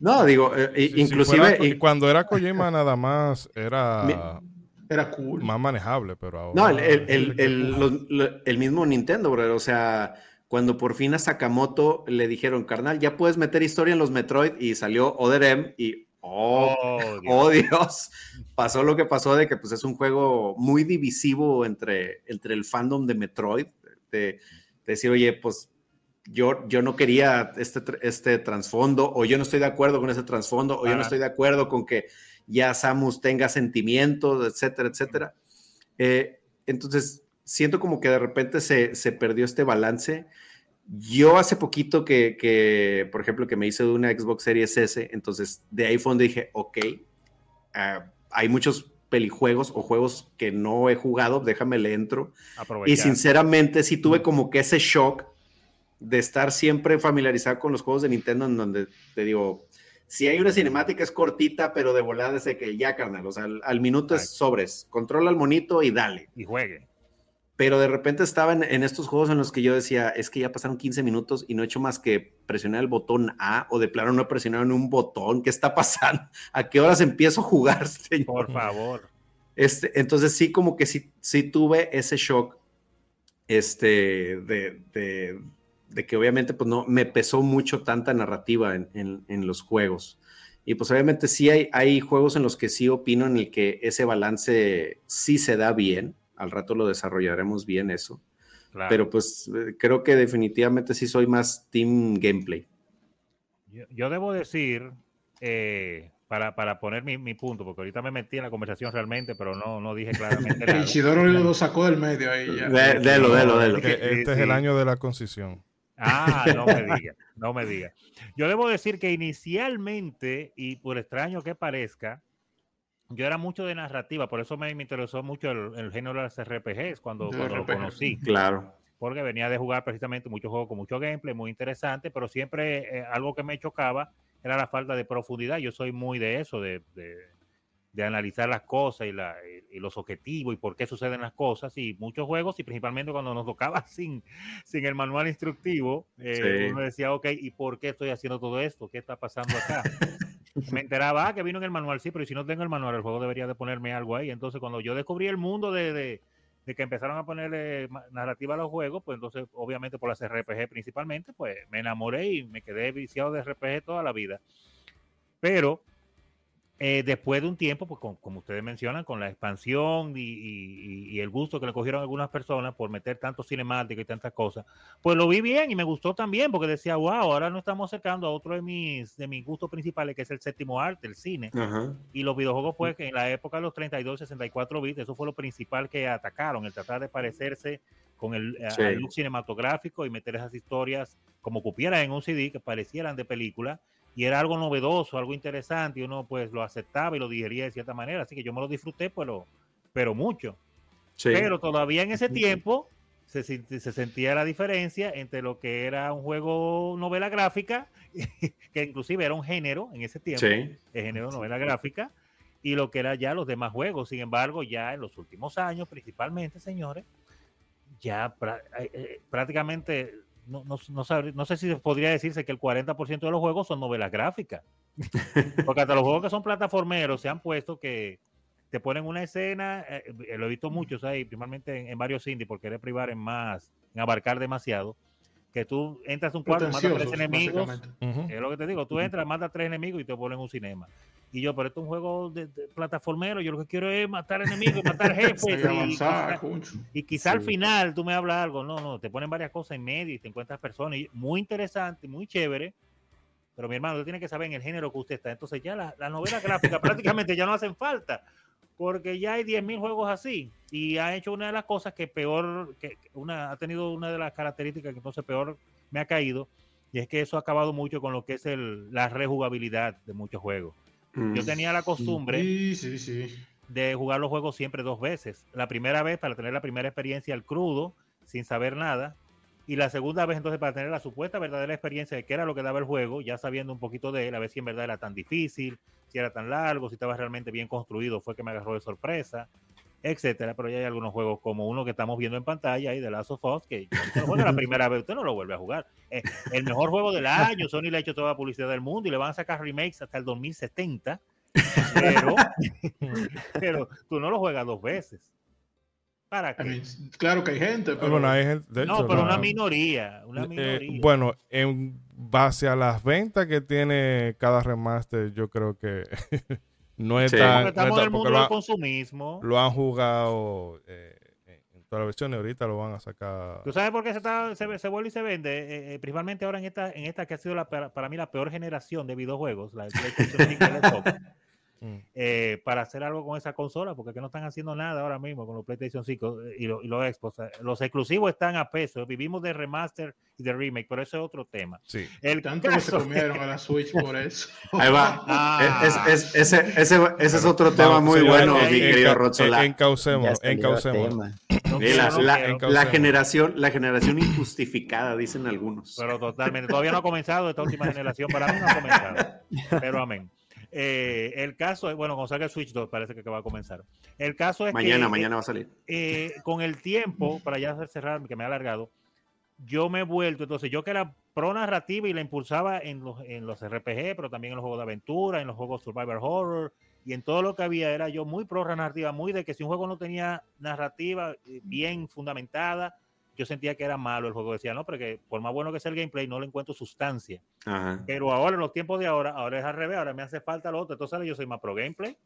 no, digo, eh, inclusive... cuando era Kojima nada más era... Era cool. Más manejable, pero ahora... No, el, el, el mismo Nintendo, bro. O sea, cuando por fin a Sakamoto le dijeron, carnal, ya puedes meter historia en los Metroid y salió Other M y oh, oh, oh Dios. pasó lo que pasó de que pues es un juego muy divisivo entre, entre el fandom de Metroid, de, decir, oye, pues yo, yo no quería este, este trasfondo, o yo no estoy de acuerdo con ese trasfondo, o yo no estoy de acuerdo con que ya Samus tenga sentimientos, etcétera, etcétera. Eh, entonces, siento como que de repente se, se perdió este balance. Yo hace poquito que, que, por ejemplo, que me hice de una Xbox Series S, entonces de donde dije, ok, ah, hay muchos pelijuegos o juegos que no he jugado, déjame le entro. Y sinceramente sí tuve como que ese shock de estar siempre familiarizado con los juegos de Nintendo en donde te digo, si hay una cinemática es cortita, pero de volada desde que ya, carnal, o sea, al, minuto es sobres, controla al monito y dale. Y juegue pero de repente estaba en, estos juegos en los que yo decía, es que ya pasaron 15 minutos y no he hecho más que presionar el botón A o de plano no he presionado en un botón, ¿qué está pasando? ¿A qué horas empiezo a jugar? Por favor. Este, entonces sí, como que sí, sí tuve ese shock este, de, de, que obviamente pues no, me pesó mucho tanta narrativa en, en, los juegos. Y pues obviamente sí hay, hay juegos en los que sí opino en el que ese balance sí se da bien al rato lo desarrollaremos bien eso. Pero pues eh, creo que definitivamente sí soy más team gameplay. Yo, debo decir, eh, para, para, poner mi, mi, punto, porque ahorita me metí en la conversación realmente, pero no, no dije claramente nada. Isidoro lo sacó del medio ahí ya. Delo, delo, delo. Este es el año de la concisión. Ah, no me diga, no me diga. Yo debo decir que inicialmente, y por extraño que parezca, yo era mucho de narrativa, por eso me, interesó mucho el, género de las RPGs cuando, lo conocí. Claro. Porque venía de jugar precisamente muchos juegos con mucho gameplay, muy interesante, pero siempre eh, algo que me chocaba era la falta de profundidad. Yo soy muy de eso, de, de, analizar las cosas y, la, y, los objetivos y por qué suceden las cosas. Y muchos juegos, y principalmente cuando nos tocaba sin, sin el manual instructivo, eh, uno decía, ok, ¿y por qué estoy haciendo todo esto? ¿Qué está pasando acá? me enteraba ah, que vino en el manual, sí, pero si no tengo el manual, el juego debería de ponerme algo ahí. Entonces, cuando yo descubrí el mundo de, de, que empezaron a ponerle narrativa a los juegos, pues entonces, obviamente por las RPG principalmente, pues me enamoré y me quedé viciado de RPG toda la vida. Pero eh, después de un tiempo, pues como ustedes mencionan, con la expansión y, el gusto que le cogieron algunas personas por meter tanto cinemático y tantas cosas, pues lo vi bien y me gustó también porque decía, wow, ahora nos estamos acercando a otro de mis, de mis gustos principales, que es el séptimo arte, el cine. Y los videojuegos, pues, que en la época de los 32, 64 bits, eso fue lo principal que atacaron, el tratar de parecerse con el, look cinematográfico y meter esas historias como cupieran en un CD que parecieran de película y era algo novedoso, algo interesante, y uno pues lo aceptaba y lo digería de cierta manera, así que yo me lo disfruté, pero, pero mucho. Pero todavía en ese tiempo se, se, sentía la diferencia entre lo que era un juego novela gráfica, que inclusive era un género en ese tiempo, el género novela gráfica, y lo que era ya los demás juegos. Sin embargo, ya en los últimos años, principalmente, señores, ya eh, eh, prácticamente no, no, no, sé si podría decirse que el 40% de los juegos son novelas gráficas. Porque hasta los juegos que son plataformeros se han puesto que te ponen una escena, eh, eh, lo he visto muchos ahí, principalmente en, varios indies, porque querer privar en más, en abarcar demasiado, que tú entras a un cuarto, matas tres enemigos, es lo que te digo, tú entras, matas tres enemigos y te ponen un cinema. Y yo, pero esto es un juego de, plataformero, yo lo que quiero es matar enemigos, matar jefes. y, quizá, al final tú me hablas algo, no, no, te ponen varias cosas en medio y te encuentras personas, muy interesante, muy chévere. Pero mi hermano, usted tiene que saber en el género que usted está. Entonces ya las la novelas gráficas prácticamente ya no hacen falta, porque ya hay 10.000 juegos así. Y ha hecho una de las cosas que peor, que una, ha tenido una de las características que entonces peor me ha caído, y es que eso ha acabado mucho con lo que es el, la rejugabilidad de muchos juegos. Yo mm. tenía la costumbre de jugar los juegos siempre dos veces. La primera vez para tener la primera experiencia al crudo, sin saber nada. Y la segunda vez entonces para tener la supuesta verdadera experiencia de qué era lo que daba el juego, ya sabiendo un poquito de él, a ver si en verdad era tan difícil, si era tan largo, si estaba realmente bien construido, fue que me agarró de sorpresa, etcétera. Pero ya hay algunos juegos como uno que estamos viendo en pantalla ahí de Last of Us, que juega la primera vez, usted no lo vuelve a jugar. Eh, el mejor juego del año, Sony le ha hecho toda la publicidad del mundo y le van a sacar remakes hasta el 2070, pero, pero tú no lo juegas dos veces. ¿Para I qué? mean, claro que hay gente, pero Bueno, hay gente- No, pero la- una minoría, una eh, minoría. bueno, en base a las ventas que tiene cada remaster, yo creo que no es Sí. tan... no estamos es en el mundo lo, del han, consumismo. lo han jugado eh, en todas las versiones, ahorita lo van a sacar... ¿Tú sabes por qué se, está, se, se vuelve y se vende? Eh, eh, principalmente ahora en esta, en esta que ha sido la, para, para mí la peor generación de videojuegos, la de PlayStation 5 y el Xbox, Mm. eh, para hacer algo con esa consola, porque que no están haciendo nada ahora mismo con los PlayStation 5 y, lo- y los Xbox. Eh, Los exclusivos están a peso, vivimos de remaster y de remake, pero eso es otro tema. Sí. El tanto que se comieron a la Switch por eso. Ahí va. Ah. Es- es- ese, ese, ese es otro tema muy bueno, eh, mi eh, querido eh, Encaucemos, encaucemos. no la, la generación, la generación injustificada, dicen algunos. pero totalmente. Todavía no ha comenzado esta última generación, para mí no ha comenzado. Pero amén. Eh, el caso es, bueno, cuando salga el Switch 2 parece que va a comenzar. El caso es mañana, que mañana va a salir. eh, con el tiempo, para ya cerrar, que me ha alargado, yo me he vuelto, entonces yo que era pro narrativa y la impulsaba en los, en los RPG, pero también en los juegos de aventura, en los juegos Survivor Horror y en todo lo que había, era yo muy pro narrativa, muy de que si un juego no tenía narrativa eh, bien fundamentada, yo sentía que era malo el juego. Decía, no, porque por más bueno que sea el gameplay, no le encuentro sustancia. Ajá. Pero ahora, en los tiempos de ahora, ahora es al revés, ahora me hace falta lo otro. Entonces yo soy más pro gameplay.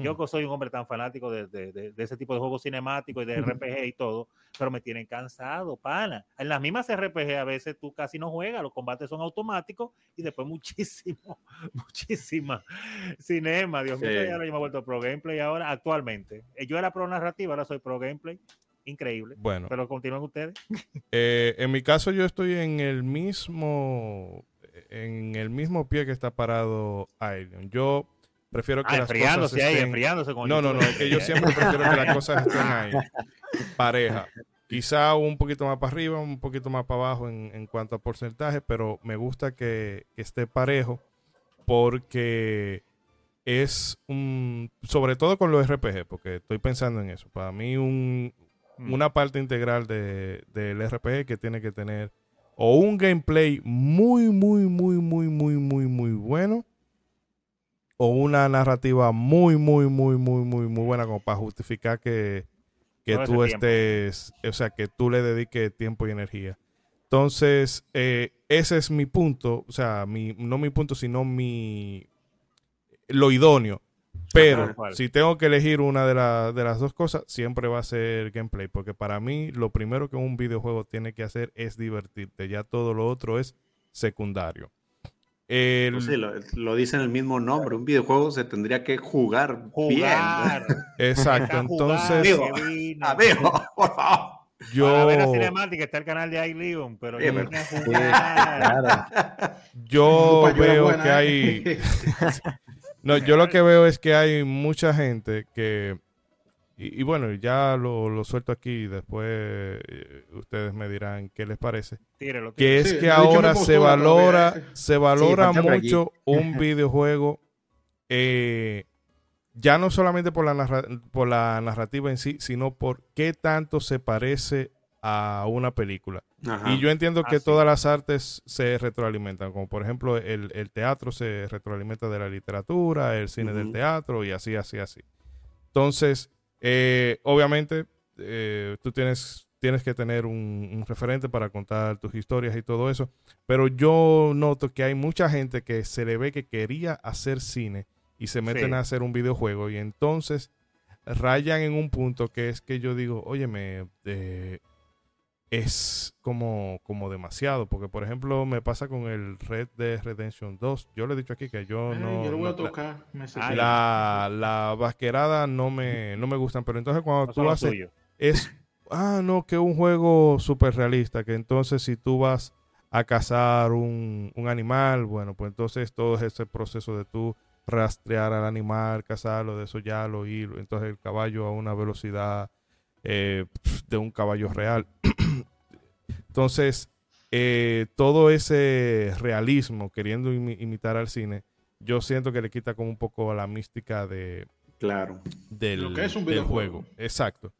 Yo que soy un hombre tan fanático de, de- de- de ese tipo de juegos cinemáticos y de RPG y todo, pero me tienen cansado, pana. En las mismas RPG a veces tú casi no juegas, los combates son automáticos y después muchísimo, muchísima cinema. Dios mío, Sí. y ahora yo me he vuelto pro gameplay ahora, actualmente. Eh, Yo era pro narrativa, ahora soy pro gameplay. Increíble. Bueno, Pero continúen ustedes. eh, en mi caso yo estoy en el mismo en el mismo pie que está parado Alien. Yo prefiero que Ah, las cosas enfriándose ahí, estén- enfriándose con No, no, no, es que yo siempre prefiero que las cosas estén ahí, pareja. Quizá un poquito más para arriba, un poquito más para abajo en, en cuanto a porcentaje, pero me gusta que, que esté parejo porque es un, sobre todo con los RPG, porque estoy pensando en eso. Para mí un, Mm. una parte integral de, del RPG que tiene que tener o un gameplay muy, muy, muy, muy, muy, muy, muy bueno o una narrativa muy, muy, muy, muy, muy, muy buena como para justificar que, que tú tiempo. estés, o sea, que tú le dediques tiempo y energía. Entonces, eh, ese es mi punto, o sea, mi, no mi punto, sino mi, lo idóneo. Pero si tengo que elegir una de, la- de las dos cosas, siempre va a ser gameplay, porque para mí lo primero que un videojuego tiene que hacer es divertirte, ya todo lo otro es secundario. El- Pues sí, lo, lo dice en el mismo nombre. Un videojuego se tendría que jugar, Jugar. exacto, Está entonces bien. Amigo, por favor. Para ver la yo, cinemática está el canal de iLeon, pero Sí, yo pero- Sí, claro. yo yo veo buena, que ¿eh? hay... No, yo lo que veo es que hay mucha gente que, y, y bueno, ya lo, lo suelto aquí y después eh, ustedes me dirán qué les parece, Tírelo, que tírelo. es Sí, que ahora se valora, se valora mucho un videojuego, eh, ya no solamente por la, narra- por la narrativa en sí, sino por qué tanto se parece a una película. Ajá. Y yo entiendo que Ah, todas las artes se retroalimentan, como por ejemplo el, el teatro se retroalimenta de la literatura, el cine del teatro y así, así, así. Entonces, eh, obviamente, eh, tú tienes, tienes que tener un, un referente para contar tus historias y todo eso, pero yo noto que hay mucha gente que se le ve que quería hacer cine y se meten Sí. a hacer un videojuego y entonces rayan en un punto que es que yo digo, óyeme, eh, es como, como demasiado, porque por ejemplo me pasa con el Red Dead Redemption 2, yo le he dicho aquí que yo Ay, no... yo lo voy a tocar. me que- la, la vasquerada no me, no me gustan, pero entonces cuando No tú lo haces es, ah, no, que un juego súper realista, que entonces si tú vas a cazar un, un animal, bueno, pues entonces todo ese proceso de tú rastrear al animal, cazarlo, de eso ya lo ir, entonces el caballo a una velocidad eh, de un caballo real. Entonces, eh, todo ese realismo queriendo imi- imitar al cine, yo siento que le quita como un poco la mística de, Claro. del, Lo que es un del videojuego. juego. Exacto.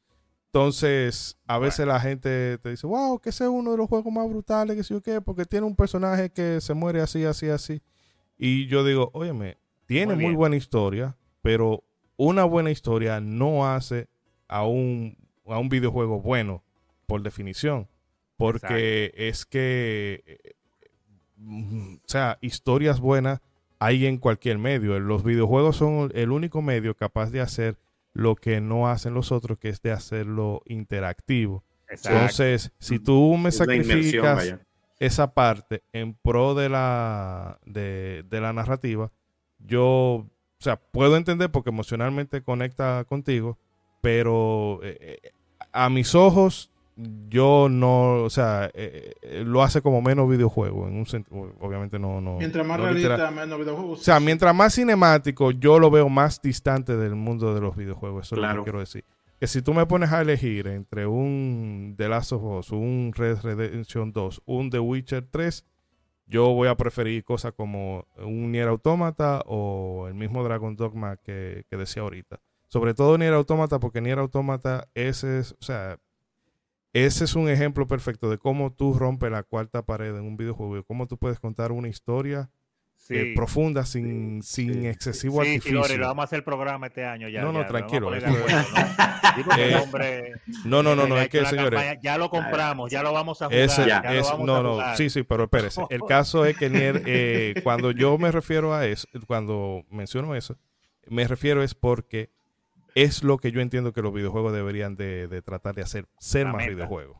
Entonces, a veces la gente te dice, wow, que ese es uno de los juegos más brutales, que sé yo qué, porque tiene un personaje que se muere así, así, así. Y yo digo, óyeme, tiene Muy buena historia, pero una buena historia no hace a un, a un videojuego bueno, por definición. Porque es que, eh, mm, o sea, historias buenas hay en cualquier medio. Los videojuegos son el único medio capaz de hacer lo que no hacen los otros, que es de hacerlo interactivo. Exacto. Entonces, si tú me Es sacrificas esa parte en pro de la, de, de la narrativa, yo, o sea, puedo entender porque emocionalmente conecta contigo, pero eh, eh, a mis ojos, yo no, o sea, eh, eh, lo hace como menos videojuego, en un sentido, obviamente no, no. Mientras más no realista, literal. menos videojuegos. O sea, mientras más cinemático, yo lo veo más distante del mundo de los videojuegos. Eso es lo que quiero decir. Que si tú me pones a elegir entre un The Last of Us, un Red Redemption 2, un The Witcher 3, yo voy a preferir cosas como un Nier Automata o el mismo Dragon Dogma que, que decía ahorita. Sobre todo Nier Automata, porque Nier Automata, ese es, o sea, ese es un ejemplo perfecto de cómo tú rompes la cuarta pared en un videojuego y cómo tú puedes contar una historia Sí. eh, profunda sin, Sí, sin sí, excesivo Sí, artificio. Sidori, lo vamos a hacer el programa este año ya. No, no, ya, tranquilo, acuerdo, ¿no? Sí, Eh, hombre- No, no, no, no, le ha es que, señores, campaña, ya lo compramos, ya lo vamos a jugar. ese, ya lo es- vamos no, a no, sí, sí, pero espérese. El caso es que Nier, eh, cuando yo me refiero a eso, cuando menciono eso, me refiero es porque es lo que yo entiendo que los videojuegos deberían de, de tratar de hacer, ser La más meta. videojuegos.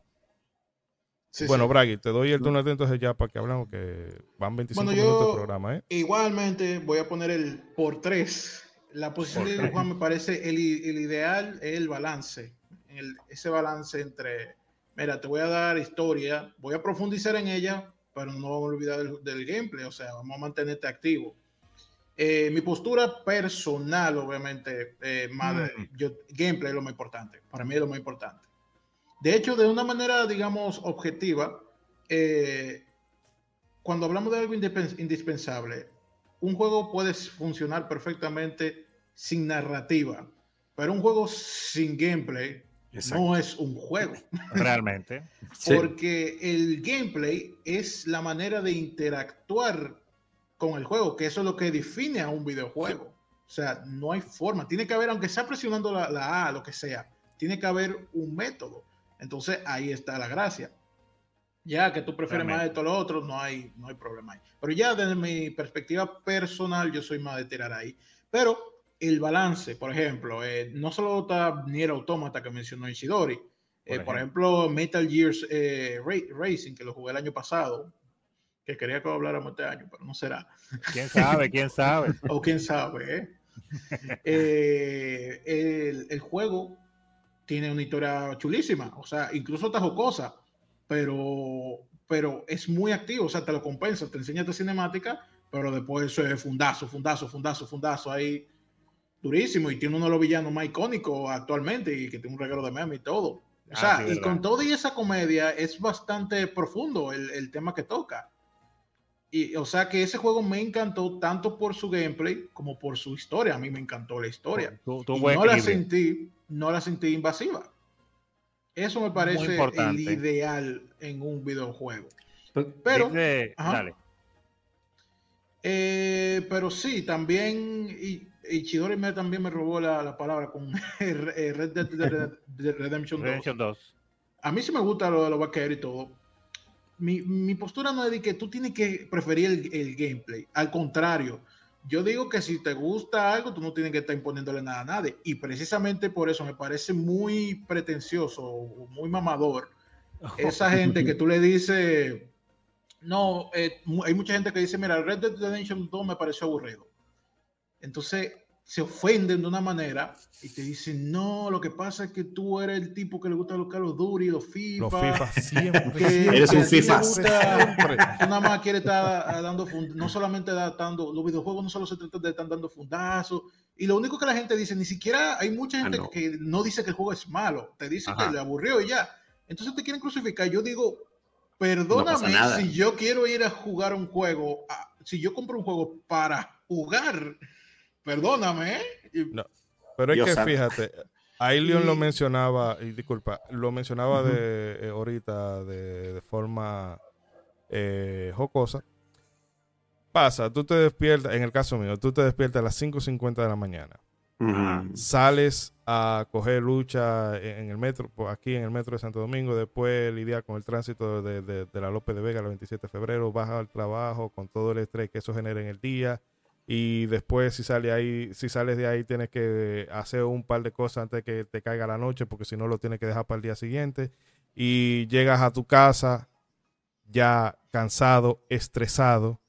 Sí, bueno, sí. Bragi, te doy el turno atento entonces ya para que hablamos que van 25 Bueno, yo- minutos de programa, ¿eh? Igualmente voy a poner el por tres. La posición Por de tres. Juan me parece el, el ideal, es el balance. El- ese balance entre, mira, te voy a dar historia, voy a profundizar en ella, pero no vamos a olvidar del, del gameplay, o sea, vamos a mantenerte activo. Eh, mi postura personal, obviamente, eh, más Mm. yo, gameplay es lo más importante. Para mí es lo más importante. De hecho, de una manera, digamos, objetiva, eh, cuando hablamos de algo indispen- indispensable, un juego puede funcionar perfectamente sin narrativa, pero un juego sin gameplay Exacto. no es un juego. Realmente. Sí. Porque el gameplay es la manera de interactuar con el juego, que eso es lo que define a un videojuego. O sea, no hay forma. Tiene que haber, aunque sea presionando la, la A, lo que sea, tiene que haber un método. Entonces ahí está la gracia. Ya que tú prefieres más Realmente. esto o lo otro, no hay, no hay problema ahí. Pero ya desde mi perspectiva personal, yo soy más de tirar ahí. Pero el balance, por ejemplo, eh, no solo está Nier Automata que mencionó Ishidori, eh, Por por ejemplo, Metal Gears eh, Ra- Racing, que lo jugué el año pasado, que quería que habláramos este año, pero no será. ¿Quién sabe? ¿Quién sabe? O quién sabe, ¿eh? Eh, el, el juego tiene una historia chulísima, o sea, incluso está jocosa, pero, pero es muy activo, o sea, te lo compensa, te enseña esta cinemática, pero después eso es fundazo, fundazo, fundazo, fundazo, ahí durísimo, y tiene uno de los villanos más icónicos actualmente, y que tiene un regalo de meme y todo. O Ah, sea, sí, y verdad. con todo y esa comedia es bastante profundo el, el tema que toca. Y, o sea que ese juego me encantó tanto por su gameplay como por su historia. A mí me encantó la historia. Tu, tu Y no la sentí, no la sentí invasiva. Eso me parece el ideal en un videojuego. Pero, Dice- dale. eh, pero sí, también y, y Chidori me, también me robó la, la palabra con Red Dead Red- Redemption 2. Redemption 2. a mí sí me gusta lo de los vaqueros y todo. Mi, mi postura no es de que tú tienes que preferir el, el gameplay. Al contrario, yo digo que si te gusta algo, tú no tienes que estar imponiéndole nada a nadie. Y precisamente por eso me parece muy pretencioso, muy mamador, esa gente que tú le dices, no, eh, hay mucha gente que dice, mira, Red Dead Redemption 2 me pareció aburrido. Entonces se ofenden de una manera y te dicen, no, lo que pasa es que tú eres el tipo que le gusta los Call of Duty, los FIFA. Los FIFA siempre. que- Eres un que a FIFA. gusta- siempre. Tú nada más quiere estar ah, dando, fund- no solamente da- dando, los videojuegos no solo se trata de estar dando fundazos. Y lo único que la gente dice, ni siquiera hay mucha Ah, gente no. que no dice que el juego es malo, te dice Ajá. que le aburrió y ya. Entonces te quieren crucificar. Yo digo, Perdóname nada. si yo quiero ir a jugar un juego, ah, si yo compro un juego para jugar, perdóname. ¿eh? Y- No. Pero es Dios que santo. fíjate, ahí Leon lo mencionaba, y disculpa, lo mencionaba de eh, ahorita de, de forma eh, jocosa. Pasa, tú te despiertas, en el caso mío, tú te despiertas a las 5.50 de la mañana. Sales a coger lucha en el metro, pues, aquí en el metro de Santo Domingo, después lidiar con el tránsito de, de- de la López de Vega el 27 de febrero, vas al trabajo con todo el estrés que eso genera en el día y después si sale ahí, si sales de ahí tienes que hacer un par de cosas antes de que te caiga la noche porque si no lo tienes que dejar para el día siguiente y llegas a tu casa ya cansado, estresado,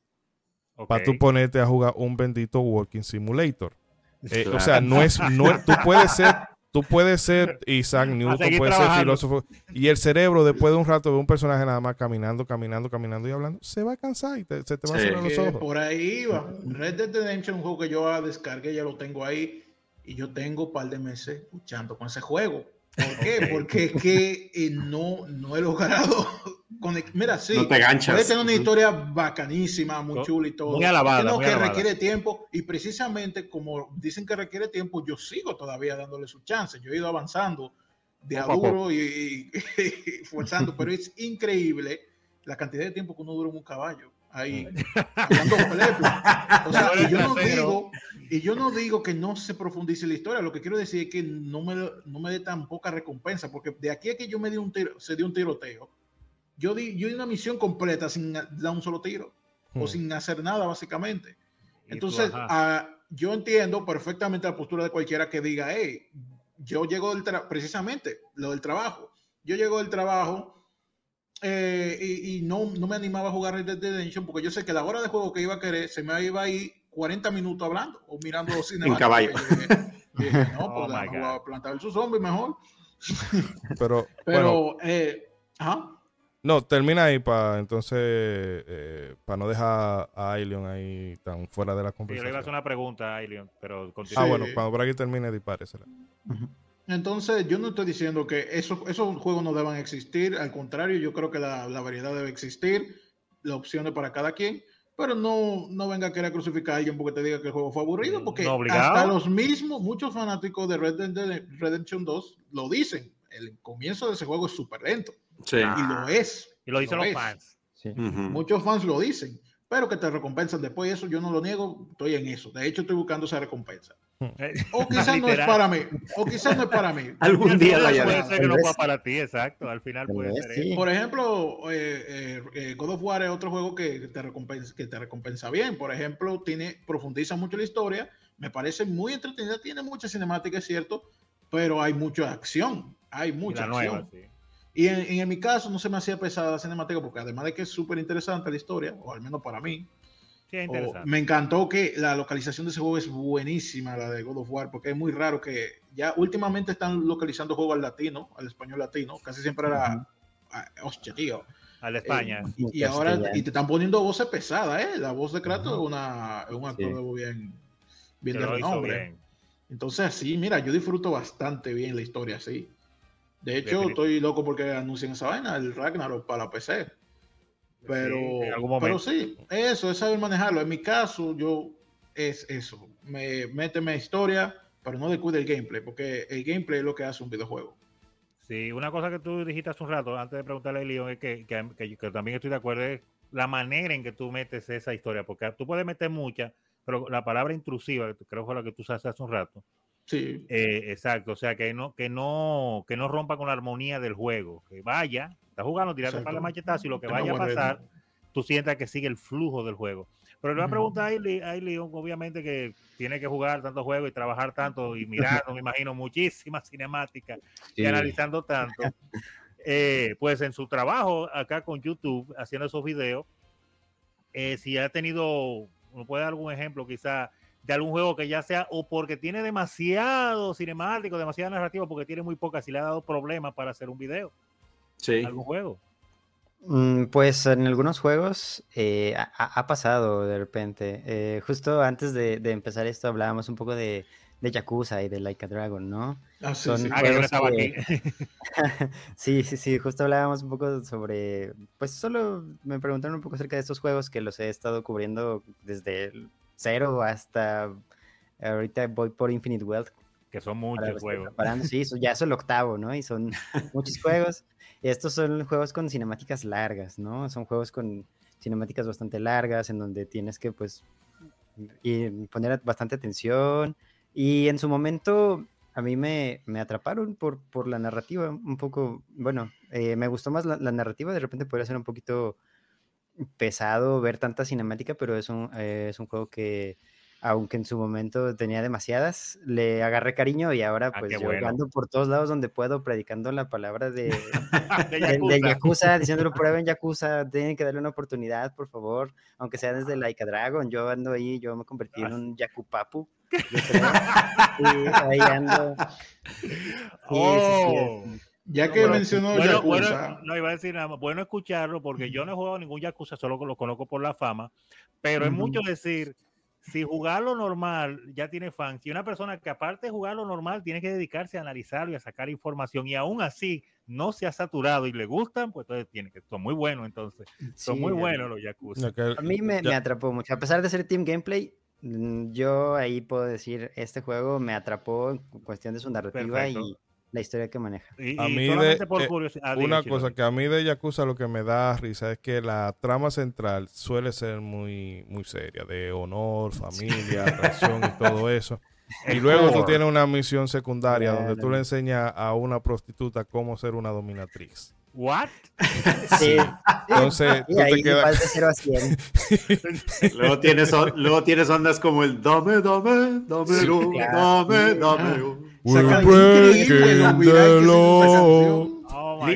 para tú ponerte a jugar un bendito Walking Simulator. Eh, Claro. O sea, no es, no tú puedes ser, tú puedes ser Isaac Newton, puedes ser filósofo, y el cerebro después de un rato de un personaje nada más caminando, caminando, caminando y hablando, se va a cansar y te- se te van a cerrar los ojos. por ahí va. Red Dead Redemption, un juego que yo descargué, ya lo tengo ahí. Y yo tengo un par de meses luchando con ese juego. ¿Por qué? Porque es que eh, no, no he logrado conect- Mira, sí, No te ganchas. puede tener una historia bacanísima, muy Co- chula y todo. muy alabada, muy que alabada. requiere tiempo. Y precisamente como dicen que requiere tiempo, yo sigo todavía dándole su chance. Yo he ido avanzando de a duro y, y- y forzando. Pero es increíble la cantidad de tiempo que uno dura en un caballo. Ahí, hablando plepla. O sea, y yo no digo, y yo no digo que no se profundice la historia, lo que quiero decir es que no me, no me dé tan poca recompensa, porque de aquí a que yo me di un tiro, se dio un tiroteo, yo di, yo di una misión completa sin dar un solo tiro, o Hmm. sin hacer nada, básicamente. Y tú, Entonces, ajá. ah, yo entiendo perfectamente la postura de cualquiera que diga, hey, yo llego del precisamente lo del trabajo. Yo llego del trabajo eh, y, y no, no me animaba a jugar Red Dead Redemption porque yo sé que la hora de juego que iba a querer se me iba a ir 40 minutos hablando o mirando cine. caballo. no, Oh pues a plantar el zombie mejor. Pero, Pero, bueno, eh, ajá. no, termina ahí para entonces, eh, para no dejar a Aileon ahí tan fuera de la Sí, yo le iba a hacer conversación. una pregunta, Ailion, pero continúa. Ah, Sí. bueno, cuando por aquí termine, dispáresela. Entonces, yo no estoy diciendo que esos, esos juegos no deban existir, al contrario, yo creo que la, la variedad debe existir, las opciones para cada quien, pero no, no venga a querer crucificar a alguien porque te diga que el juego fue aburrido, porque No hasta los mismos, muchos fanáticos de Red Dead Redemption 2 lo dicen, el comienzo de ese juego es súper lento, Sí. y lo es. Y lo dicen lo los es. fans. Sí. Ujú. Muchos fans lo dicen, pero que te recompensan después, eso yo no lo niego, estoy en eso, de hecho estoy buscando esa recompensa. Eh, O quizás no es para mí, o quizás no es para mí. Algún al día la puede ser que no sí. para ti, exacto. Al final puede ser sí. Por ejemplo, eh, eh, eh, God of War es otro juego que te, recompensa, que te recompensa bien. Por ejemplo, tiene, profundiza mucho la historia, me parece muy entretenida, tiene mucha cinemática, es cierto, pero hay mucha acción, hay Y mucha la acción. nueva, sí. Y en, en mi caso no se me hacía pesada la cinemática porque además de que es súper interesante la historia, o al menos para mí, Sí, es me encantó que la localización de ese juego es buenísima, la de God of War, porque es muy raro que ya últimamente están localizando juegos al latino, al español latino, casi siempre era, ah, hostia, tío. Al de España. Eh, y, ahora y te están poniendo voces pesadas, ¿eh? La voz de Kratos es, una, es un actor Sí. bien, bien de renombre. bien. Entonces, sí, mira, yo disfruto bastante bien la historia así. De hecho, Definit- estoy loco porque anuncien esa vaina, el Ragnarok para la PC. Pero, Sí, pero sí, eso es saber manejarlo. En mi caso, yo es eso. Me, méteme historia, pero no descuide el gameplay, porque el gameplay es lo que hace un videojuego. Sí, una cosa que tú dijiste hace un rato, antes de preguntarle a Leon, es que, que- que- que también estoy de acuerdo, es la manera en que tú metes esa historia, porque tú puedes meter mucha, pero la palabra intrusiva, creo que fue la que tú usaste hace un rato, Sí, eh, exacto, o sea, que no, que no, que no rompa con la armonía del juego, que vaya, estás jugando, tirarte Exacto. para la machetazo y lo que vaya a pasar, tú sientas que sigue el flujo del juego. Pero le voy a preguntar a Ailey- obviamente que tiene que jugar tantos juegos y trabajar tanto y mirando, me imagino, muchísimas cinemáticas y analizando tanto. Eh, pues en su trabajo acá con YouTube, haciendo esos videos, eh, si ha tenido, ¿me puede dar algún ejemplo quizá de algún juego que ya sea o porque tiene demasiado cinemático, demasiada narrativa, porque tiene muy poca, si le ha dado problemas para hacer un video, Sí. algún juego? Mm, Pues en algunos juegos eh, ha, pasado de repente. Eh, justo antes de, de empezar esto hablábamos un poco de, de Yakuza y de Like a Dragon, ¿no? Ah, sí, Son sí. Ah, que yo no juegos estaba que- aquí. sí, sí, sí, justo hablábamos un poco sobre, pues solo me preguntaron un poco acerca de estos juegos que los he estado cubriendo desde cero hasta ahorita voy por Infinite Wealth. que son muchos juegos. preparando. Sí, eso ya es el octavo, ¿no? Y son muchos juegos. Estos son juegos con cinemáticas largas, ¿no? Son juegos con cinemáticas bastante largas en donde tienes que, pues, poner bastante atención. Y en su momento a mí me, me atraparon por, por la narrativa, un poco, bueno, eh, me gustó más la, la narrativa, de repente podría ser un poquito pesado ver tanta cinemática, pero es un, eh, es un juego que, aunque en su momento tenía demasiadas, le agarré cariño y ahora Ah, pues yo bueno. ando por todos lados donde puedo predicando la palabra de, De de, de Yakuza. Yakuza, diciéndolo prueben Yakuza, tienen que darle una oportunidad, por favor, aunque sea desde Like a Dragon, yo ando ahí, yo me convertí en un Yakupapu, yo creo. Sí, ahí ando. Sí, sí, sí, Oh. Ya que Bueno, mencionó Bueno, Yakuza, bueno, no iba a decir nada más. Bueno escucharlo porque yo no he jugado ningún Yakuza, solo lo conozco por la fama. Pero es Ujú. mucho decir, si jugarlo normal ya tiene fans, y una persona que aparte de jugarlo normal tiene que dedicarse a analizarlo y a sacar información, y aún así no se ha saturado y le gustan, pues entonces tiene que son muy buenos, entonces. Son Sí, muy a- buenos los Yakuza. Ya que- A mí me, ya- me atrapó mucho. A pesar de ser Team Gameplay, mm, yo ahí puedo decir, este juego me atrapó en cu- cuestión de su narrativa Perfecto. y la historia que maneja. Y, A mí de- por eh, curiosidad. Una cosa que a mí de Yakuza lo que me da risa es que la trama central suele ser muy, muy seria, de honor, familia, traición y todo eso. Y El luego tú tienes una misión secundaria donde tú le enseñas a una prostituta cómo ser una dominatriz. ¿What? Sí, Entonces, tú te quedas... vas de 0 a 100. Luego tienes, luego tienes ondas como el dame, dame, dame, claro. dame, dame. Increíble. Oh Ni,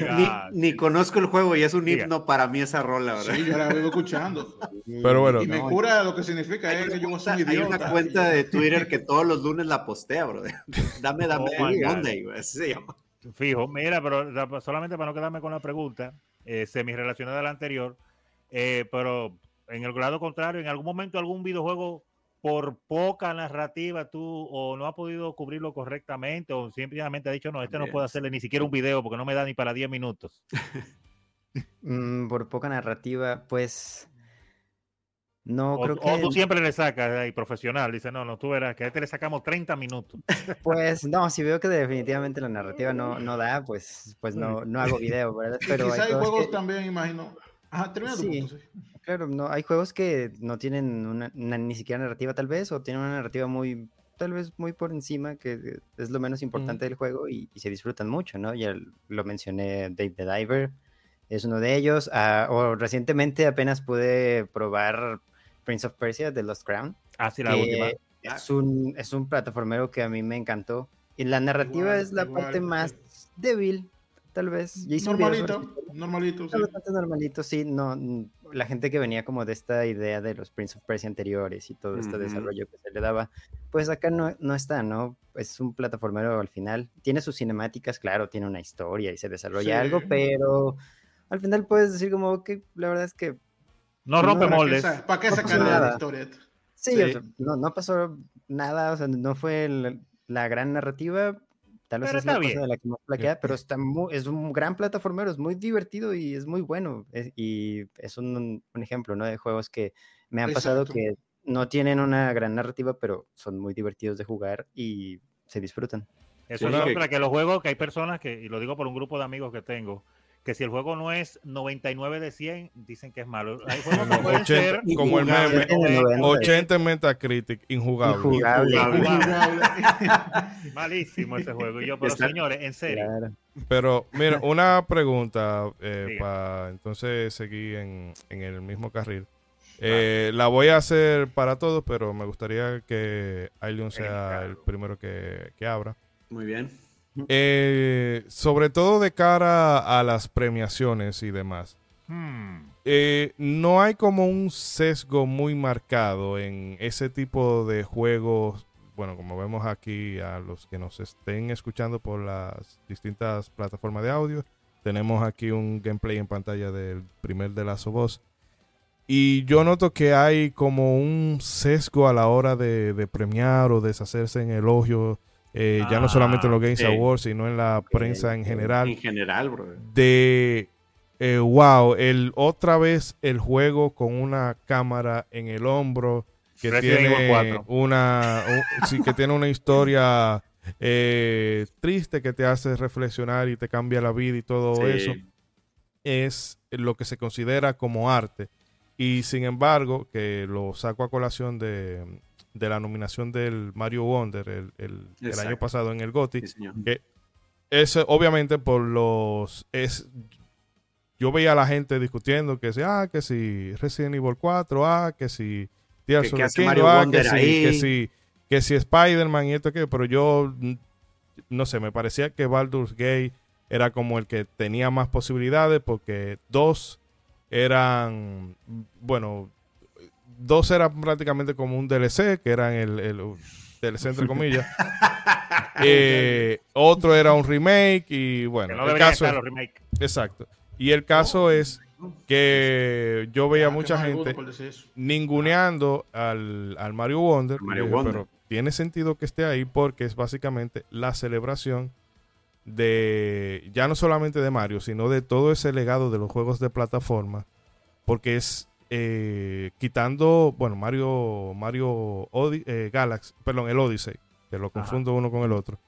ni- conozco el juego y es un Diga. himno para mí esa rola, ¿verdad? Sí, yo la vengo escuchando. Pero bueno. Y me No, cura lo que significa Hay es una, que yo cuenta, soy hay una cuenta de Twitter que todos los lunes la postea, bro. Dame, dame, Oh. Monday, güey, así se llama. Fijo, mira, pero la- solamente para no quedarme con la pregunta, eh, semi relacionada a la anterior, eh, pero en el grado contrario, en algún momento algún videojuego por poca narrativa tú o no has podido cubrirlo correctamente o simplemente ha dicho, no, este no puedo hacerle ni siquiera un video porque no me da ni para 10 minutos. Mm, por poca narrativa, pues. No, O, creo o que. tú siempre le sacas ahí profesional, dice, no, no, tú verás que a este le sacamos 30 minutos. Pues no, si veo que definitivamente la narrativa no, no da, pues, pues no, no hago video, ¿verdad? Y Pero quizá hay hay juegos juegos que- también, imagino. Ajá, termina tu Sí. punto, sí. Claro, no, hay juegos que no tienen una, una- ni siquiera narrativa tal vez, o tienen una narrativa muy, tal vez muy por encima, que es lo menos importante del juego y, y se disfrutan mucho, ¿no? Ya lo mencioné, Dave the Diver es uno de ellos, ah, o recientemente apenas pude probar Prince of Persia de Lost Crown, Así la que última. es un, es un plataformero que a mí me encantó, y la narrativa Igual, es la igual, parte sí. más débil, tal vez. Ya un video sobre Normalito, normalito, sí. Bastante normalito, sí, no, n- la gente que venía como de esta idea de los Prince of Persia anteriores y todo este Ujú. desarrollo que se le daba, pues acá no, no está, ¿no? Es un plataformero al final, tiene sus cinemáticas, claro, tiene una historia y se desarrolla algo, Sí. pero al final puedes decir como que la verdad es que No rompe no, ¿Para qué, moldes. ¿Para qué No sacar la nada. historieta? sí, Sí. o sea, no, no pasó nada, o sea, no fue el- la gran narrativa. Tal vez Pero es la está cosa bien. de la que más flaquea, pero está mu- es un gran plataformero, es muy divertido y es muy bueno. es- y es un, un ejemplo, ¿no? De juegos que me han pasado Exacto. que no tienen una gran narrativa, pero son muy divertidos de jugar y se disfrutan. Eso Sí, es que- otra, que los juegos, que hay personas que, y lo digo por un grupo de amigos que tengo, que si el juego no es 99 de 100, dicen que es malo. Hay juegos que No, pueden 80, ser como el meme, Tiene 90. 80 en Metacritic, injugable. Injugable. Injugable. malísimo ese juego. Y yo, pero Está- señores, en serio. Claro. Pero mira, una pregunta eh, para entonces seguir en, en el mismo carril. Eh, La voy a hacer para todos, pero me gustaría que Aileon sea el primero que, que abra. Muy bien. Eh, sobre todo de cara a las premiaciones y demás. Hmm. Eh, no hay como un sesgo muy marcado en ese tipo de juegos. Bueno, como vemos aquí a los que nos estén escuchando por las distintas plataformas de audio, tenemos aquí un gameplay en pantalla del primer de of Us. Y yo noto que hay como un sesgo a la hora de, de premiar o deshacerse en elogios, eh, ya no solamente en los Ah, Games sí. Awards, sino en la prensa en En general, general, bro. de, eh, wow, el, otra vez el juego con una cámara en el hombro, que Resident tiene 4. una, un- sí, que tiene una historia eh, triste que te hace reflexionar y te cambia la vida y todo Sí. eso es lo que se considera como arte. Y sin embargo, que lo saco a colación de, de la nominación del Mario Wonder el, el- año pasado en el GOTY, Sí, que es obviamente por los... es Yo veía a la gente discutiendo que si, ah, que si Resident Evil 4, ah, que si Tears Que ah, que si, que si, que si Spider-Man y esto que, pero yo mm, no sé, me parecía que Baldur's Gate era como el que tenía más posibilidades porque dos eran, bueno, dos eran prácticamente como un DLC, que eran el, el DLC entre comillas. Eh, otro era un remake y Que bueno, no el caso estar los remakes. exacto. Y el caso es que yo veía Ah, mucha gente ninguneando al, al Mario Wonder. Mario dije, Wonder. Pero tiene sentido que esté ahí porque es básicamente la celebración de ya no solamente de Mario, sino de todo ese legado de los juegos de plataforma. Porque es eh, quitando, bueno, Mario, Mario Odi- eh, Galaxy, perdón, el Odyssey, que lo confundo uno con el otro.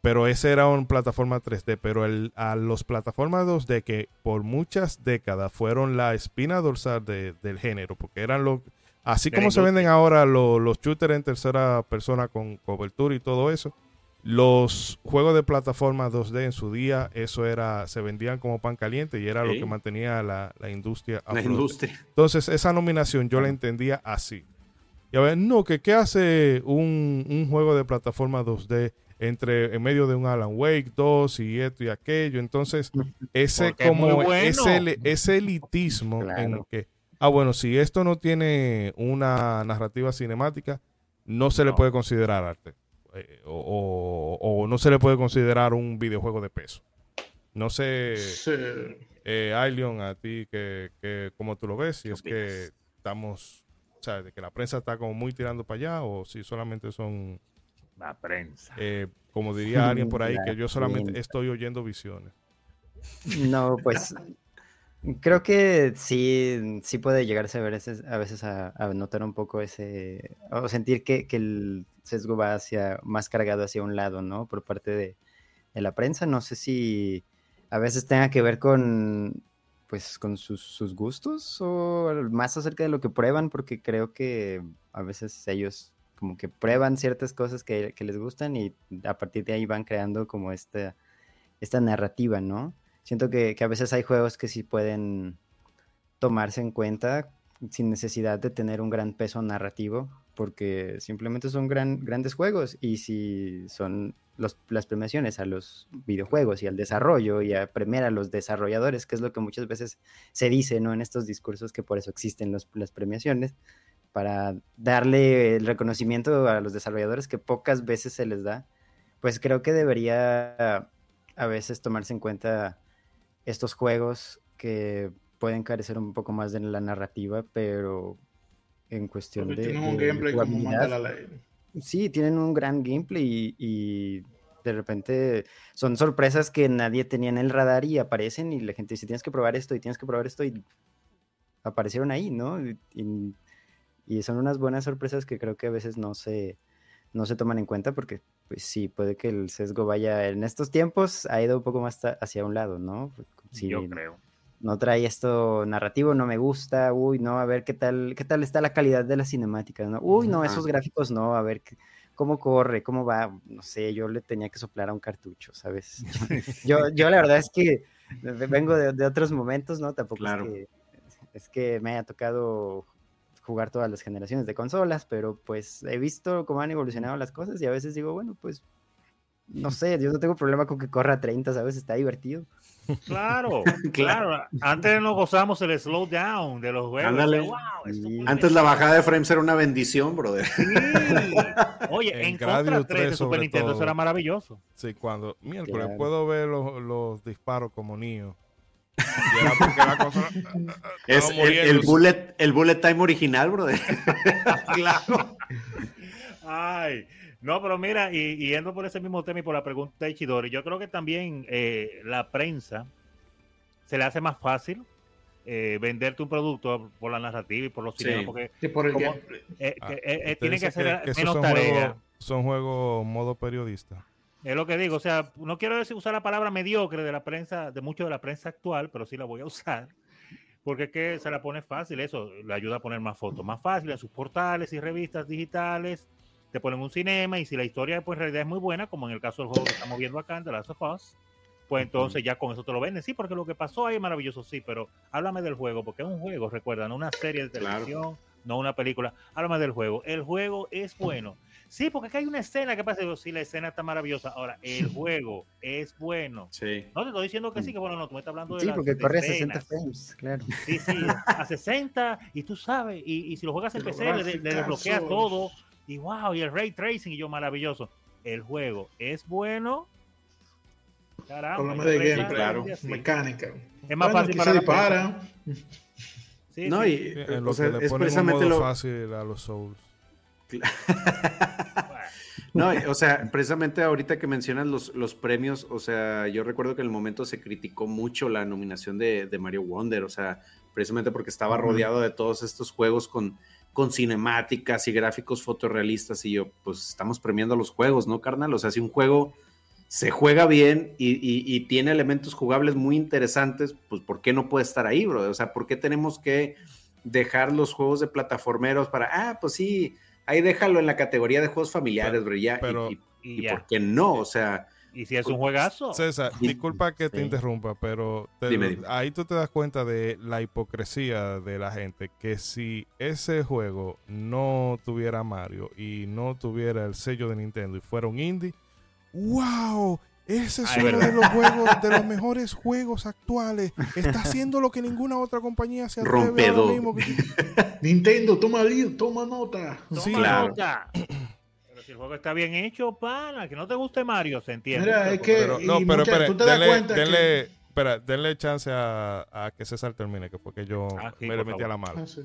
Pero ese era una plataforma 3D, pero el, a los plataformas 2D que por muchas décadas fueron la espina dorsal de- del género, porque eran los... Así como se venden ahora lo- los shooters en tercera persona con cobertura y todo eso, los juegos de plataforma 2D en su día, eso era, se vendían como pan caliente y era lo que mantenía la, la industria a La industria. Entonces, esa nominación yo la entendía así. Y a ver, no, que qué hace un, un juego de plataforma 2D entre en medio de un Alan Wake 2 y esto y aquello. Entonces, ese Porque es como bueno. ese, ese elitismo en Claro. que, ah, bueno, si esto no tiene una narrativa cinemática, no se le puede considerar arte. Eh, o, o- o no se le puede considerar un videojuego de peso. No sé, Sí. eh, Ailion, a ti, que, que, ¿cómo tú lo ves? Si ¿Qué es que estamos, o sea, de que la prensa está como muy tirando para allá o si solamente son, La prensa. eh, como diría alguien por ahí, La que yo solamente prensa. estoy oyendo visiones. No, pues creo que sí, sí puede llegarse a veces, a veces a, notar un poco ese, o sentir que, el sesgo va hacia, más cargado hacia un lado, ¿no? Por parte de, de la prensa. No sé si a veces tenga que ver con, pues, con sus, sus gustos o más acerca de lo que prueban, porque creo que a veces ellos como que prueban ciertas cosas que, que les gustan y a partir de ahí van creando como esta, esta narrativa, ¿no? Siento que, que a veces hay juegos que sí pueden tomarse en cuenta sin necesidad de tener un gran peso narrativo, porque simplemente son gran, grandes juegos y si son los- las premiaciones a los videojuegos y al desarrollo y a premiar a los desarrolladores, que es lo que muchas veces se dice ¿no? en estos discursos, que por eso existen las premiaciones, para darle el reconocimiento a los desarrolladores que pocas veces se les da, pues creo que debería a veces tomarse en cuenta estos juegos que pueden carecer un poco más de la narrativa, pero en cuestión de, tienen un de gameplay como manda la ley. sí, tienen un gran gameplay y, y de repente son sorpresas que nadie tenía en el radar y aparecen y la gente dice, tienes que probar esto y tienes que probar esto y aparecieron ahí, ¿no? Y, y- y son unas buenas sorpresas que creo que a veces no se, no se toman en cuenta porque, pues sí, puede que el sesgo vaya en estos tiempos, ha ido un poco más hacia un lado, ¿no? Si Yo creo. no trae esto narrativo, no me gusta, uy, no, a ver qué tal, qué tal está la calidad de las cinemáticas, ¿no? Uy, no, esos gráficos no, a ver qué- cómo corre, cómo va, no sé, yo le tenía que soplar a un cartucho, ¿sabes? Yo, yo la verdad es que vengo de, de otros momentos, ¿no? Tampoco Claro. es, que, es que me haya tocado jugar todas las generaciones de consolas, pero pues he visto cómo han evolucionado las cosas y a veces digo, bueno, pues no sé, yo no tengo problema con que corra a 30, ¿sabes? Está divertido. Claro, Claro. Antes nos gozamos el slow down de los juegos. Ándale. Wow, Antes la bajada de frames era una bendición, brother. Sí. Oye, En en, Contra 3 de 3 Super sobre Nintendo eso todo. era maravilloso. Sí, cuando miércoles Claro. puedo ver los, los disparos como niño. Y era porque la consola, Es el, bullet, el bullet time original, brother. Claro. Ay, no, pero mira, y, y yendo por ese mismo tema y por la pregunta de Chidori, yo creo que también eh, la prensa se le hace más fácil eh, venderte un producto por la narrativa y por los Sí. cinemas, porque Sí, por el eh, Ah, que, eh, eh, tiene que esos menos son tarea. son juegos modo periodista. Es lo que digo, o sea, no quiero decir usar la palabra mediocre de la prensa, de mucho de la prensa actual, pero sí la voy a usar, porque es que se la pone fácil, eso le ayuda a poner más fotos, más fácil en sus portales y revistas digitales, te ponen un cinema y si la historia pues en realidad es muy buena, como en el caso del juego que estamos viendo acá, en The Last of Us, pues entonces ya con eso te lo venden, sí, porque lo que pasó ahí es maravilloso, sí, pero háblame del juego, porque es un juego, recuerda, no una serie de Claro. televisión, no una película, háblame del juego, el juego es bueno. Sí, porque acá hay una escena que pasa, digo, sí, la escena está maravillosa. Ahora, el juego es bueno. Sí. No te estoy diciendo que sí, que bueno, no, tú me estás hablando de Sí, las porque corre a 60 escenas. frames, claro. Sí, sí, a 60 y tú sabes, y, y si lo juegas en PC, le, le desbloquea todo y wow, y el ray tracing y yo maravilloso. El juego es bueno. Caramba, yo de gameplay, claro. mecánica. Es más Bueno, fácil para se la dispara. Sí, No, sí. y Sí, eh, en lo o sea, que le es ponen un precisamente modo lo. fácil a los Souls. No, o sea, precisamente ahorita que mencionas los, los premios, o sea, yo recuerdo que en el momento se criticó mucho la nominación de, de Mario Wonder, o sea, precisamente porque estaba rodeado de todos estos juegos con, con cinemáticas y gráficos fotorrealistas y yo, pues estamos premiando los juegos, ¿no, carnal? O sea, si un juego se juega bien y, y- y tiene elementos jugables muy interesantes, pues ¿por qué no puede estar ahí, bro? O sea, ¿por qué tenemos que dejar los juegos de plataformeros para, ah, pues sí, ahí déjalo en la categoría de juegos familiares, bro, y ya, y- pero- y, y, y ya. por qué no? O sea, Y si es un juegazo. César, disculpa que te interrumpa, pero te- Dime, dime. ahí tú te das cuenta de la hipocresía de la gente, que si ese juego no tuviera Mario y no tuviera el sello de Nintendo y fuera un indie, ¡wow! Ese es uno verdad. de los juegos, de los mejores juegos actuales. Está haciendo lo que ninguna otra compañía se atreve Rompedor. ahora mismo. Nintendo, toma, toma nota. Toma Sí, claro. nota. Pero si el juego está bien hecho, pana, que no te guste Mario, se entiende. Mira, pero es que- Pero, no, pero mucha- espere, tú te das denle, cuenta que- denle- espera, denle chance a, a que César termine, que fue que yo Ah, sí, me le metí a la mala. Ah, sí.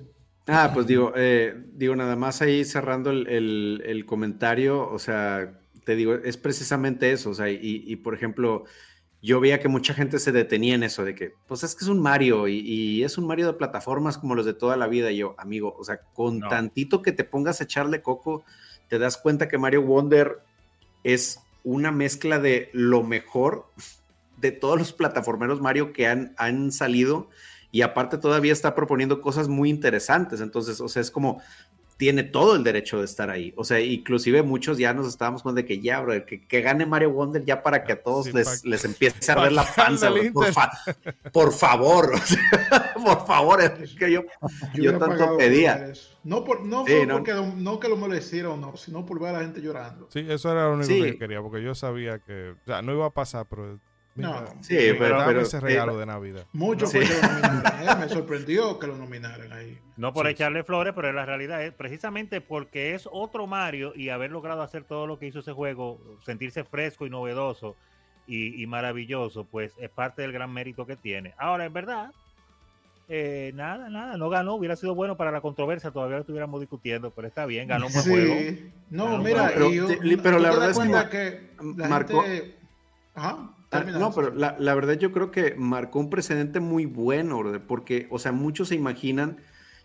Ah, pues digo, eh, digo, nada más ahí cerrando el, el- el comentario, o sea, te digo, es precisamente eso, o sea, y, y, por ejemplo, yo veía que mucha gente se detenía en eso, de que, pues es que es un Mario y, y es un Mario de plataformas como los de toda la vida, y yo, amigo, o sea, con No. tantito que te pongas a echarle coco, te das cuenta que Mario Wonder es una mezcla de lo mejor de todos los plataformeros Mario que han, han salido y aparte todavía está proponiendo cosas muy interesantes. Entonces, o sea, es como tiene todo el derecho de estar ahí. O sea, inclusive muchos ya nos estábamos con de que ya, bro, que, que gane Mario Wonder ya para que a todos Sí, les, les empiece a arder la panza. bro. Por, Inter. fa- por favor, o sea, por favor, es que yo, yo tanto pedía. ver. No, por, no, Sí, no. porque lo- no que lo o no, sino por ver a la gente llorando. Sí, eso era lo único Sí. que yo quería, porque yo sabía que, o sea, no iba a pasar, pero mira, No. Sí, dame pero- pero- ese regalo de Navidad. Mucho Sí. fue que lo nominaran. eh, Me sorprendió que lo nominaran ahí. No por Sí, echarle flores, pero la realidad es precisamente porque es otro Mario y haber logrado hacer todo lo que hizo ese juego, sentirse fresco y novedoso y, y maravilloso, pues es parte del gran mérito que tiene. Ahora, es verdad, eh, nada, nada, no ganó, hubiera sido bueno para la controversia, todavía lo estuviéramos discutiendo, pero está bien, ganó un buen juego. No, Ganó mira, juego. y yo- Pero pero ¿tú la verdad es que que la marcó- gente- Ajá, Ah, no, pero la, la verdad yo creo que marcó un precedente muy bueno, porque, o sea, muchos se imaginan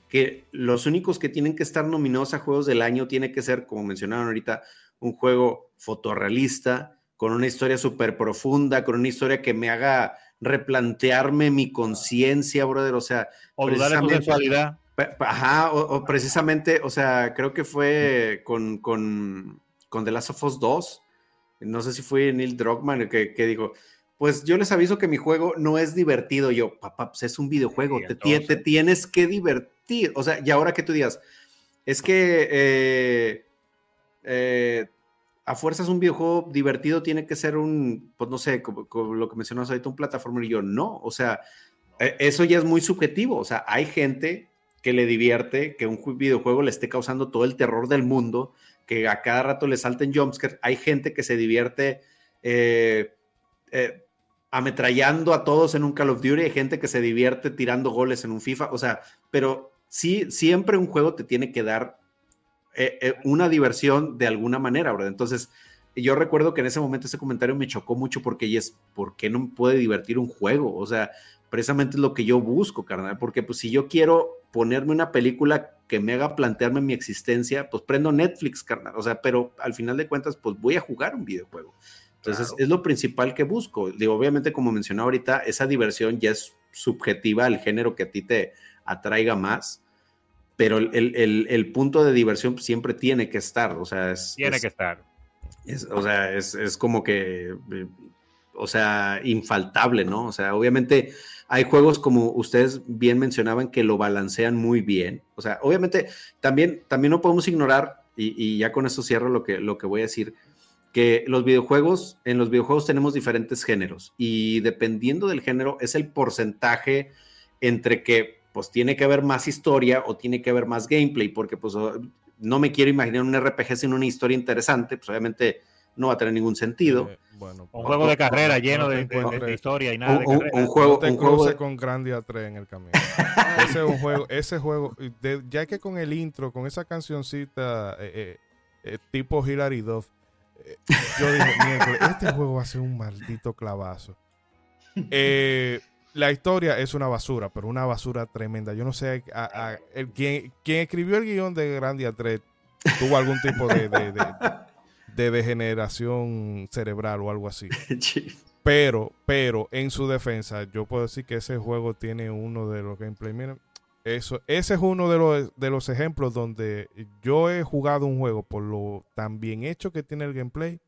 que los únicos que tienen que estar nominados a Juegos del Año tiene que ser, como mencionaron ahorita, un juego fotorrealista, con una historia súper profunda, con una historia que me haga replantearme mi conciencia, brother, o sea, O dudar de Ajá, o, o precisamente, o sea, creo que fue con, con, con The Last of Us 2. No sé si fue Neil Druckmann que, que dijo, pues yo les aviso que mi juego no es divertido. Yo, papá, pues es un videojuego, Sí, te, te tienes que divertir. O sea, y ahora que tú digas, es que eh, eh, a fuerzas un videojuego divertido tiene que ser un, pues no sé, como, como lo que mencionas ahorita, un plataforma. Y yo, no, o sea, eh, eso ya es muy subjetivo. O sea, hay gente que le divierte que un ju- videojuego le esté causando todo el terror del mundo, que a cada rato le salten jumpscares. Hay gente que se divierte eh, eh, ametrallando a todos en un Call of Duty, hay gente que se divierte tirando goles en un FIFA, o sea, pero sí, siempre un juego te tiene que dar eh, una diversión de alguna manera, ¿verdad? Entonces, yo recuerdo que en ese momento ese comentario me chocó mucho porque y es, ¿por qué no puede divertir un juego? O sea, precisamente es lo que yo busco, carnal, porque pues si yo quiero ponerme una película que me haga plantearme mi existencia, pues prendo Netflix, carnal, o sea, pero al final de cuentas, pues voy a jugar un videojuego. Entonces, es lo principal que busco. Digo, obviamente, como mencioné ahorita, esa diversión ya es subjetiva al género que a ti te atraiga más, pero el, punto de diversión siempre tiene que estar, o sea, es... Tiene que estar. o sea, es, es como que, eh, o sea, infaltable, ¿no? O sea, obviamente hay juegos como ustedes bien mencionaban que lo balancean muy bien. O sea, obviamente también, también no podemos ignorar, y, ya con eso cierro lo que, lo que voy a decir, que los videojuegos, en los videojuegos tenemos diferentes géneros y dependiendo del género es el porcentaje entre que pues tiene que haber más historia o tiene que haber más gameplay, porque pues no me quiero imaginar un RPG sin una historia interesante, pues obviamente no va a tener ningún sentido. Eh, bueno, un juego de carrera lleno de, historia y nada. Un, un, juego, no te un juego con Grandia 3 en el camino. ese es un juego, ese juego, ya que con el intro, con esa cancioncita eh, eh, tipo Hilary Duff, yo dije, este juego va a ser un maldito clavazo. la historia es una basura, pero una basura tremenda. Yo no sé, el, quien, escribió el guion de Grandia 3 tuvo algún tipo de de degeneración cerebral o algo así. pero, pero en su defensa, yo puedo decir que ese juego tiene uno de los gameplay. Miren, eso, ese es uno de los, de los ejemplos donde yo he jugado un juego por lo tan bien hecho que tiene el gameplay.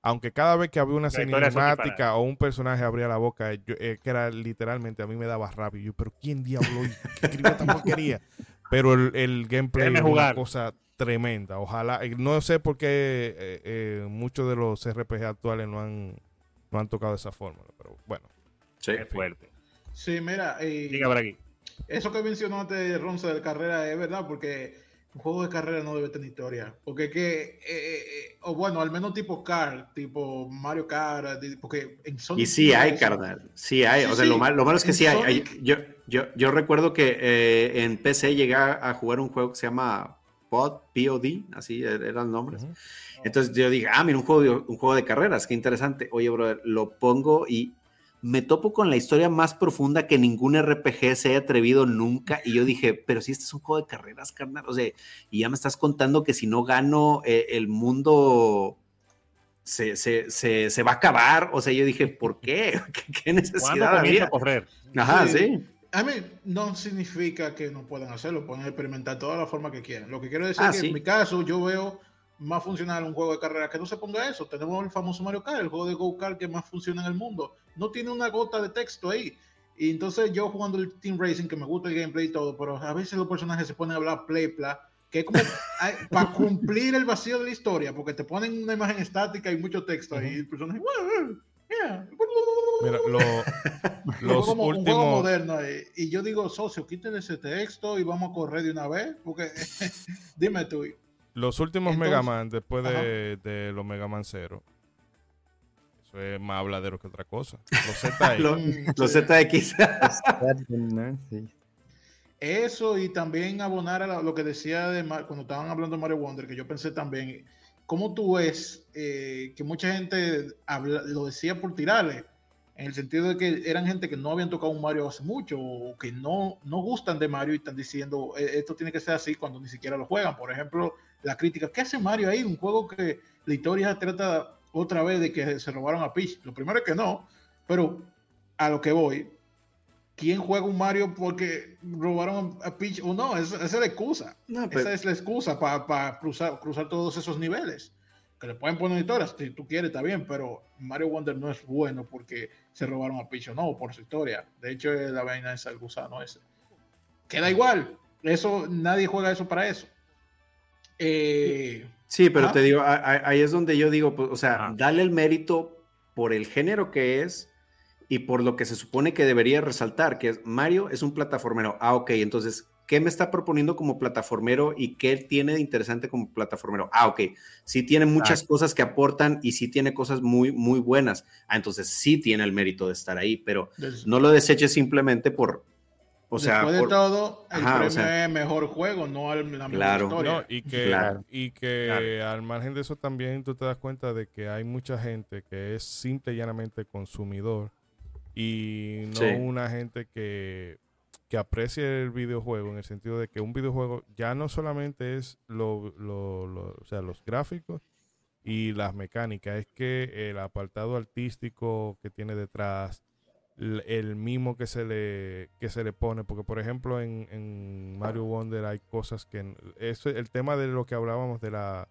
Aunque cada vez que había una cinemática o un personaje abría la boca, yo, eh, que era literalmente, a mí me daba rabia. Yo, pero ¿quién diablo escribió esta porquería? Pero el, el gameplay es una cosa tremenda. Ojalá, no sé por qué eh, eh, muchos de los RPG actuales no han, no han tocado esa fórmula, pero bueno. Sí, es fuerte. Sí, mira, Diga por aquí. eso que mencionaste, Ronce, de carrera es verdad, porque un juego de carrera no debe tener historia. Porque que, eh, o bueno, al menos tipo Kart, tipo Mario Kart, porque en Sonic. Y sí hay, carnal. Sí hay. o sea, Lo, malo, lo, malo, es que sí hay. Yo, yo, yo recuerdo que en PC llegué a jugar un juego que se llama Pod, POD, así e-, eran los nombres. Entonces yo dije, ah, mira, un juego, un juego de carreras, qué interesante. Oye, brother, lo pongo y me topo con la historia más profunda que ningún RPG se haya atrevido nunca. Y yo dije, pero si este es un juego de carreras, carnal. O sea, y ya me estás contando que si no gano, eh, el mundo se, se, se, va a acabar. O sea, yo dije, ¿por qué? ¿Qué, necesidad había? Ajá, sí a mí no significa que no puedan hacerlo, pueden experimentar toda la forma que quieran. Lo que quiero decir ah, es que en mi caso yo veo más funcional un juego de carrera que no se ponga eso. Tenemos el famoso Mario Kart, el juego de Go Kart que más funciona en el mundo. No tiene una gota de texto ahí. Y entonces yo jugando el Team Racing, que me gusta el gameplay y todo, pero a veces los personajes se ponen a hablar play, que es como para cumplir el vacío de la historia, porque te ponen una imagen estática y mucho texto ahí. Y el personaje, Mira, lo, los últimos. Un juego moderno. Y, yo digo, socio, quiten ese texto y vamos a correr de una vez. Porque, dime tú. Los últimos Mega Man, después de, de, los Mega Man 0, eso es más habladero que otra cosa. Los ZX. los, ZX. Eso y también abonar a lo que decía de cuando estaban hablando de Mario Wonder, que yo pensé también, ¿cómo tú ves eh, que mucha gente lo decía por tirarle? En el sentido de que eran gente que no habían tocado un Mario hace mucho o que no, no gustan de Mario y están diciendo e, esto tiene que ser así cuando ni siquiera lo juegan. Por ejemplo, la crítica, ¿qué hace Mario ahí? Un juego que la historia trata otra vez de que se robaron a Peach. Lo primero es que no, pero a lo que voy, ¿quién juega un Mario porque robaron a Peach o no? Esa, es la excusa. Esa es la excusa para cruzar, cruzar todos esos niveles que le pueden poner historias, si tú quieres, está bien, pero Mario Wonder no es bueno porque se robaron a Picho, no, por su historia. De hecho, la vaina es el gusano ese. Queda igual, eso, nadie juega eso para eso. Eh, sí, pero te digo, ahí es donde yo digo, pues, o sea, dale el mérito por el género que es y por lo que se supone que debería resaltar, que es Mario es un plataformero. Ah, ok, entonces, ¿qué me está proponiendo como plataformero y qué tiene de interesante como plataformero? Ah, ok, sí tiene muchas cosas que aportan y sí tiene cosas muy, muy buenas. Ah, entonces sí tiene el mérito de estar ahí, pero no lo deseches simplemente por, o sea, Después de todo, el premio es mejor juego, no la mejor claro, historia. y que, y que al margen de eso también tú te das cuenta de que hay mucha gente que es simple y llanamente consumidor y no una gente que, que aprecie el videojuego en el sentido de que un videojuego ya no solamente es lo, lo, o sea, los gráficos y las mecánicas, es que el apartado artístico que tiene detrás, el mismo que se le que se le pone porque por ejemplo en, Mario Wonder hay cosas que eso el tema de lo que hablábamos de la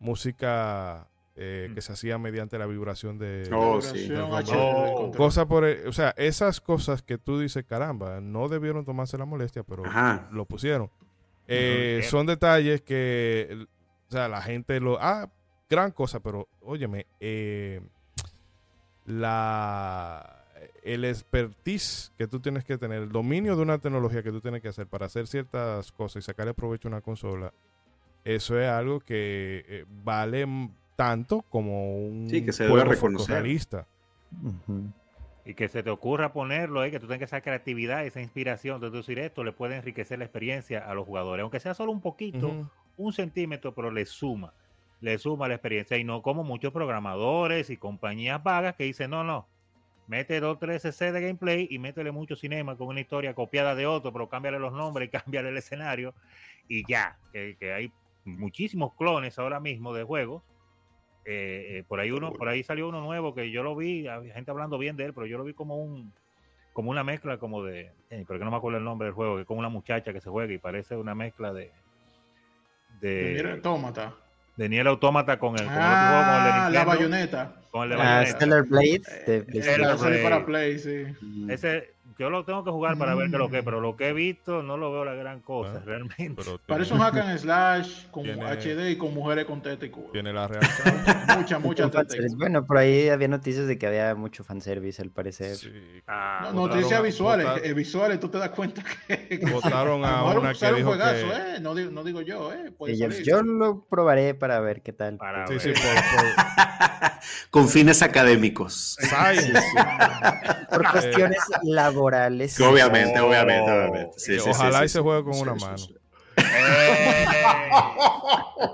música eh, que mm. se hacía mediante la vibración de, oh, cosa por o sea esas cosas que tú dices caramba no debieron tomarse la molestia pero lo pusieron. Eh, son detalles que o sea la gente lo ah gran cosa pero óyeme eh, la el expertise que tú tienes que tener, el dominio de una tecnología que tú tienes que hacer para hacer ciertas cosas y sacarle provecho a una consola, eso es algo que eh, vale tanto como un sí, que se debe reconocer. Y que se te ocurra ponerlo, eh, que tú tengas esa creatividad, esa inspiración de decir esto, le puede enriquecer la experiencia a los jugadores, aunque sea solo un poquito, un centímetro, pero le suma, le suma la experiencia. Y no como muchos programadores y compañías vagas que dicen, no, no, mete dos, tres CC de gameplay y métele mucho cinema con una historia copiada de otro, pero cámbiale los nombres y cámbiale el escenario y ya, que, hay muchísimos clones ahora mismo de juegos. Eh, eh, por ahí uno, por ahí salió uno nuevo que yo lo vi, había gente hablando bien de él, pero yo lo vi como un como una mezcla como de, eh, pero que no me acuerdo el nombre del juego, que es como una muchacha que se juega y parece una mezcla de de de Nier Automata con el, ah, la bayoneta. Con el de ah, Stellar Blade. De para Play, sí. Mm. Ese, yo lo tengo que jugar para ver qué lo que, pero lo que he visto no lo veo la gran cosa, realmente. Parece un hack and slash con HD y con mujeres con teta y Tiene la real. mucha, mucha teta. Bueno, por ahí había noticias de que había mucho fanservice al parecer. Ah, noticias visuales, eh, visuales, tú te das cuenta que votaron a, una que dijo juegazo, eh, no, digo, no digo yo, eh, yo, lo probaré para ver qué tal. sí, sí, por, con fines académicos. por cuestiones laborales Obviamente, obviamente, obviamente. Ojalá y se juegue con una mano.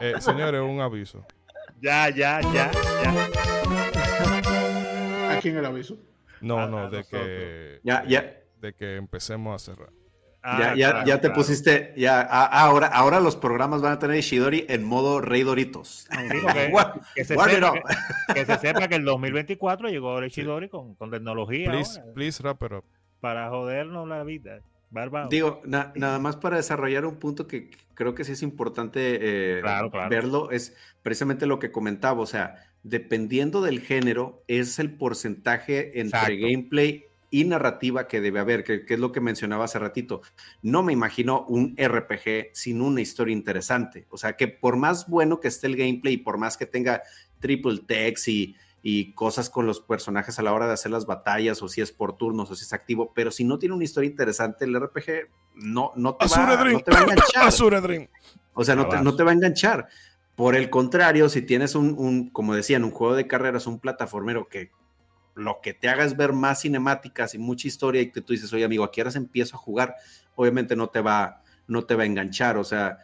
Eh, señores, un aviso. Ya, ya, ya, ya. ¿A quién el aviso? No, no, de que. Ya, ya. De que empecemos a cerrar. Ah, ya, ya, te pusiste, ya, ahora, ahora los programas van a tener Ishidori en modo Rey Doritos. que, se sepa, que, se sepa, que, el 2024 llegó el Ishidori con, con, tecnología. Please, please wrap it up para jodernos la vida. Digo, nada más para desarrollar un punto que creo que sí es importante eh, verlo, es precisamente lo que comentaba, o sea, dependiendo del género, es el porcentaje entre gameplay y narrativa que debe haber, que, es lo que mencionaba hace ratito. No me imagino un RPG sin una historia interesante, o sea, que por más bueno que esté el gameplay, por más que tenga triple text y y cosas con los personajes a la hora de hacer las batallas, o si es por turnos, o si es activo, pero si no tiene una historia interesante, el RPG no, no, te, va, a enganchar. O sea, no te, no te, va a enganchar. Por el contrario, si tienes un, un, como decían, un juego de carreras, un plataformero que lo que te haga es ver más cinemáticas y mucha historia y que tú dices, oye amigo, aquí ahora empiezo a jugar, obviamente no te va, no te va a enganchar. O sea,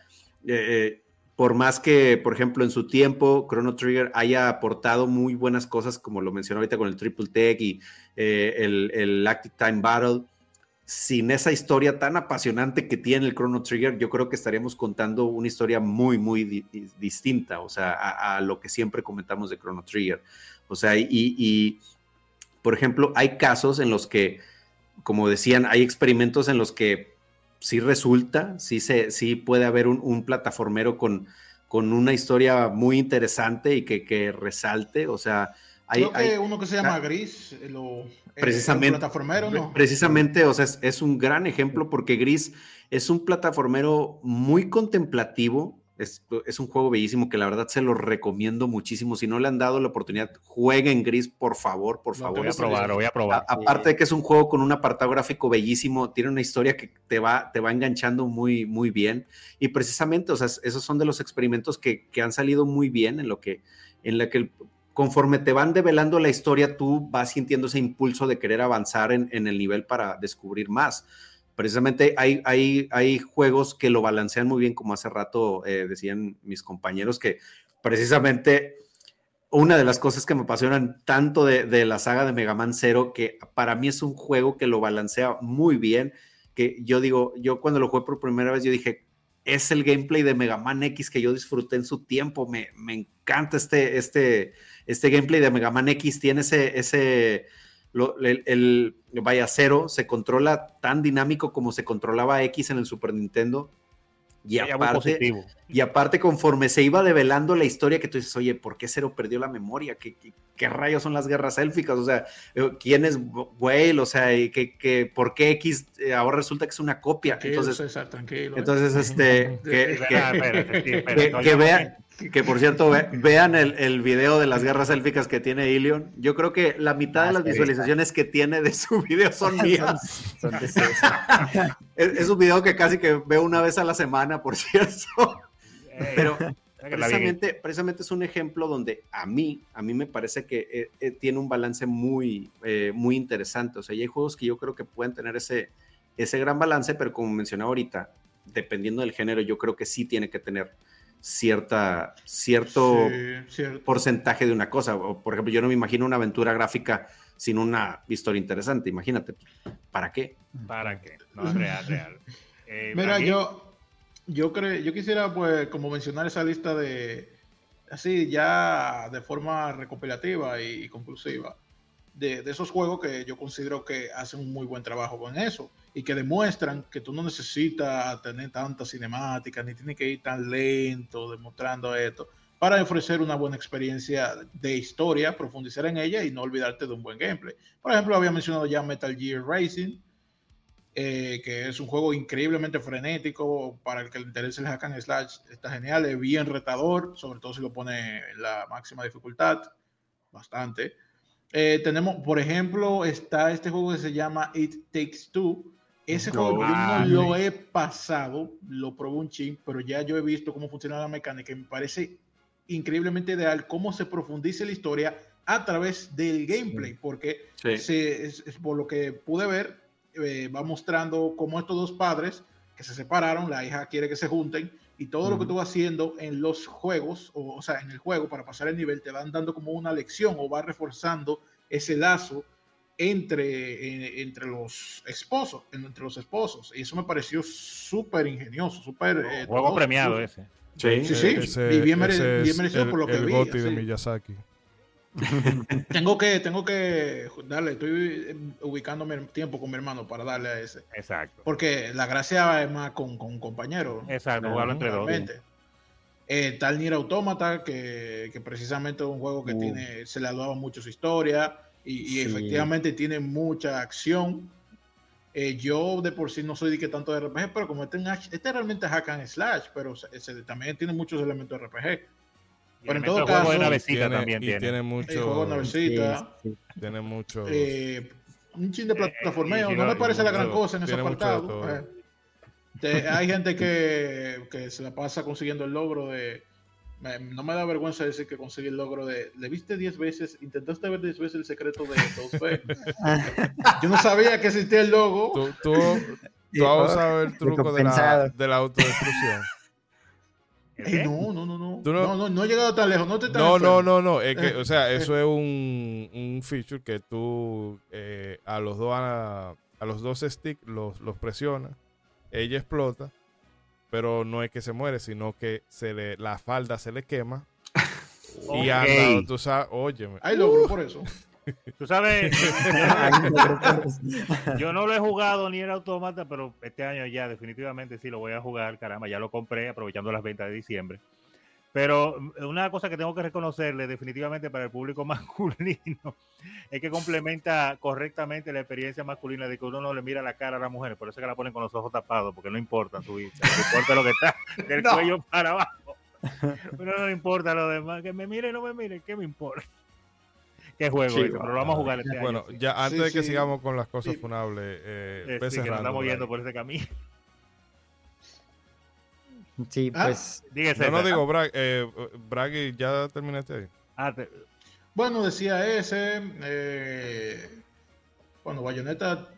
eh, eh por más que, por ejemplo, en su tiempo Chrono Trigger haya aportado muy buenas cosas, como lo mencionó ahorita con el Triple Tech y eh, el, el, Active Time Battle, sin esa historia tan apasionante que tiene el Chrono Trigger, yo creo que estaríamos contando una historia muy, muy distinta, o sea, a, lo que siempre comentamos de Chrono Trigger. O sea, y, y, por ejemplo, hay casos en los que, como decían, hay experimentos en los que sí resulta, sí, se, sí puede haber un, plataformero con, con una historia muy interesante y que, resalte, o sea... Hay, que uno que se llama Gris, eh, lo, eh, precisamente, plataformero, ¿no? Precisamente, o sea, es, un gran ejemplo porque Gris es un plataformero muy contemplativo, Es, es, un juego bellísimo que la verdad se lo recomiendo muchísimo. Si no le han dado la oportunidad, jueguen Gris, por favor, por favor. Voy a probar, voy a probar. A, aparte de que es un juego con un apartado gráfico bellísimo, tiene una historia que te va, te va enganchando muy, muy bien. Y precisamente, o sea, esos son de los experimentos que, que han salido muy bien en lo que, en la que conforme te van develando la historia, tú vas sintiendo ese impulso de querer avanzar en, en el nivel para descubrir más precisamente hay, hay, hay juegos que lo balancean muy bien, como hace rato eh, decían mis compañeros, que precisamente una de las cosas que me apasionan tanto de, la saga de Mega Man Zero, que para mí es un juego que lo balancea muy bien, que yo digo, yo cuando lo jugué por primera vez, yo dije, es el gameplay de Mega Man X que yo disfruté en su tiempo, me, me encanta este, este, este gameplay de Mega Man X, tiene ese, ese el, vaya cero se controla tan dinámico como se controlaba X en el Super Nintendo. Y aparte, y aparte, conforme se iba develando la historia, que tú dices, oye, ¿por qué Cero perdió la memoria? ¿Qué, qué, rayos son las guerras élficas? O sea, eh, ¿quién es Whale? O sea, ¿qué, qué, por qué X eh, ahora resulta que es una copia? entonces, entonces, este, que, que, vean, que por cierto, vean el, el, video de las guerras élficas que tiene Ilion. Yo creo que la mitad de las visualizaciones que tiene de su video son mías. es, un video que casi que veo una vez a la semana, por cierto. Pero precisamente, precisamente es un ejemplo donde a mí, a mí me parece que eh, eh, tiene un balance muy, eh, muy interesante. O sea, hay juegos que yo creo que pueden tener ese, ese gran balance, pero como mencionaba ahorita, dependiendo del género, yo creo que sí tiene que tener cierta, cierto porcentaje de una cosa. por ejemplo, yo no me imagino una aventura gráfica sin una historia interesante. Imagínate, ¿para qué? ¿Para qué? No, es real, real. Eh, Mira, yo, yo, creo, yo quisiera, pues, como mencionar esa lista de, así, ya de forma recopilativa y, conclusiva, de, esos juegos que yo considero que hacen un muy buen trabajo con eso y que demuestran que tú no necesitas tener tanta cinemática ni tienes que ir tan lento demostrando esto para ofrecer una buena experiencia de historia, profundizar en ella y no olvidarte de un buen gameplay. Por ejemplo, había mencionado ya Metal Gear Racing, eh, que es un juego increíblemente frenético para el que le interese el hack and slash. Está genial, es bien retador, sobre todo si lo pone en la máxima dificultad, bastante. Eh, tenemos, por ejemplo, está este juego que se llama It Takes Two, ese juego yo no lo he pasado, lo probé un ching, pero ya yo he visto cómo funciona la mecánica y me parece increíblemente ideal cómo se profundice la historia a través del gameplay, porque Se, es, por lo que pude ver, eh, va mostrando cómo estos dos padres que se separaron, la hija quiere que se junten, y todo lo que tú vas haciendo en los juegos, o, o sea, en el juego para pasar el nivel, te van dando como una lección o va reforzando ese lazo entre, entre los esposos, entre los esposos. Y eso me pareció súper ingenioso, súper... Eh, juego premiado ese. Sí, sí, sí. y bien, merecido por lo que vi. de Miyazaki. tengo que, tengo que darle, estoy eh, ubicando mi tiempo con mi hermano para darle a ese. Exacto. Porque la gracia es más con, con un compañero. Exacto, jugarlo entre dos. Eh, tal Nier Automata, que, que, precisamente es un juego que uh. tiene, se le ha dado mucho su historia y, efectivamente tiene mucha acción. Eh, yo de por sí no soy de que tanto de RPG, pero como este, este realmente es hack and slash, pero también tiene muchos elementos de RPG. Pero en todo caso, de tiene, también tiene. tiene mucho, tiene mucho. Eh, un chin de eh, plataformeo, no me parece la gran cosa en ese apartado. hay gente que, que se la pasa consiguiendo el logro de no me da vergüenza decir que conseguí el logro de. Le viste 10 veces, intentaste ver 10 veces el secreto de 2 Yo no sabía que existía el logo. Tú, tú, tú vas a ver el truco de la, de la autodestrucción. No, no, no, no. No, no, no, he llegado tan lejos. No, te no, no, no, no. Es que, o sea, eso es un, un feature que tú eh, a los dos a, a, los dos sticks los, los presionas. Ella explota pero no es que se muere, sino que se le, la falda se le quema. Y anda, tú sabes, óyeme. Hay logro por eso. Tú sabes, yo no lo he jugado ni el automata, pero este año ya definitivamente sí lo voy a jugar, caramba, ya lo compré aprovechando las ventas de diciembre. Pero una cosa que tengo que reconocerle definitivamente para el público masculino es que complementa correctamente la experiencia masculina de que uno no le mira la cara a la mujer, por eso es que la ponen con los ojos tapados, porque no importa su vista, no importa lo que está del cuello para abajo. Pero no le importa lo demás. Que me mire, no me mire, ¿qué me importa? ¿Qué juego? Sí, Pero lo vamos a jugar este Bueno, año. sí. ya antes Sí, de que sí. sigamos con las cosas Sí. funables, eh, sí, que nos estamos yendo por ese camino. Sí, Ah. pues Dígase. No, no digo, Brag, eh, Braggy, ya terminaste ahí. Ah, te- Bueno, decía ese. eh, bueno, Bayonetta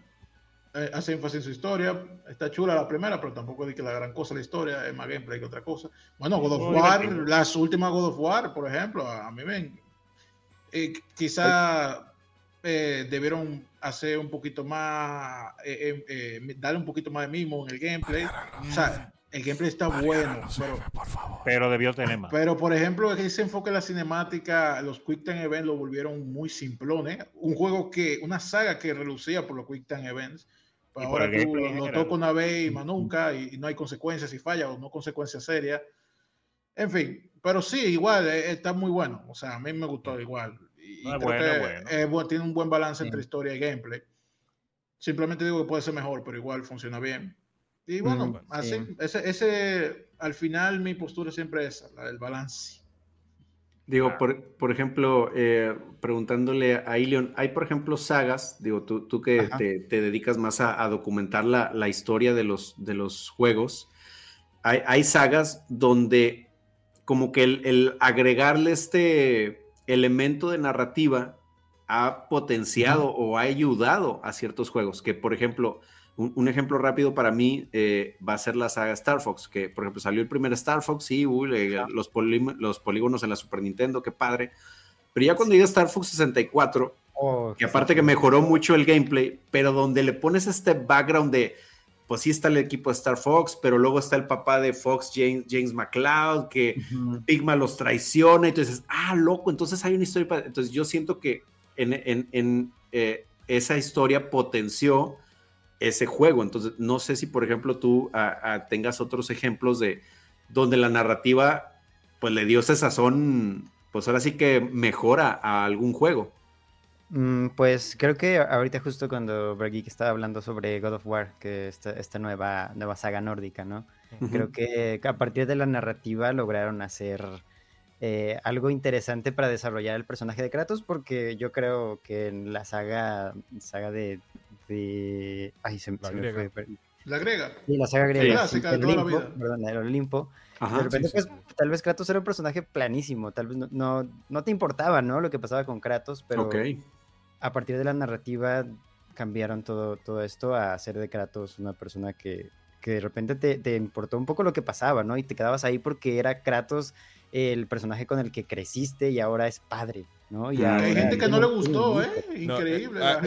eh, hace énfasis en su historia. Está chula la primera, pero tampoco di que la gran cosa la historia, es más gameplay que otra cosa. Bueno, God of War, las últimas God of War, por ejemplo, a, a mí ven. Eh, quizá eh, debieron hacer un poquito más, eh, eh, eh, darle un poquito más de mimo en el gameplay. O sea, el gameplay está bueno, pero por favor. pero debió tener más. pero, por ejemplo, ese enfoque en la cinemática, los Quick Time Events lo volvieron muy simplones. Un juego que, una saga que relucía por los Quick Time Events. Y por ahora tú lo general. toca una vez y más nunca, y, y no hay consecuencias si falla o no consecuencias serias. En fin, pero sí, igual, eh, está muy bueno. O sea, a mí me gustó igual. Y, No, creo bueno, que bueno. es bu- tiene un buen balance Sí. entre historia y gameplay. Simplemente digo que puede ser mejor, pero igual funciona bien. Y bueno, Mm, así, sí. ese, ese, al final mi postura siempre es esa, la del balance. Digo, Ah. por, por ejemplo, eh, preguntándole a Ilion, hay por ejemplo sagas, digo, tú, tú que te, te dedicas más a, a documentar la, la historia de los, de los juegos, hay, hay sagas donde como que el, el agregarle este elemento de narrativa ha potenciado o ha ayudado a ciertos juegos, que por ejemplo, un, un ejemplo rápido para mí eh, va a ser la saga Star Fox, que por ejemplo salió el primer Star Fox, sí, uy, le- los, polí- los polígonos en la Super Nintendo, qué padre. Pero ya cuando llega Star Fox 64, oh, que aparte que mejoró mucho el gameplay, pero donde le pones este background de, pues sí está el equipo de Star Fox, pero luego está el papá de Fox, James, James McCloud, que Ujú. Pigma los traiciona, y tú dices, ah, loco, entonces hay una historia. pa- Entonces yo siento que en, en- en, eh, esa historia potenció ese juego. Entonces no sé si, por ejemplo, tú tengas otros ejemplos de donde la narrativa, pues le dio ese sazón, pues ahora sí que mejora a algún juego. Mm, Pues creo que ahorita justo cuando Bergeek estaba hablando sobre God of War, que esta, esta nueva, nueva saga nórdica, ¿no? Creo que a partir de la narrativa lograron hacer eh, algo interesante para desarrollar el personaje de Kratos, porque yo creo que en la saga, saga de... de- ay, se, La se me fue. La griega. Sí, la saga Sí. griega. De el Olimpo, perdón, el Olimpo. Ajá, de repente, sí, pues, sí. tal vez Kratos era un personaje planísimo, tal vez no, no, no te importaba, ¿no? Lo que pasaba con Kratos, pero ok. A partir de la narrativa cambiaron todo, todo esto a hacer de Kratos una persona que, que de repente te, te importó un poco lo que pasaba, ¿no? Y te quedabas ahí porque era Kratos el personaje con el que creciste y ahora es padre, ¿no? Y ahora Hay gente que no le gustó. ¿eh? No, Increíble. eh, ah,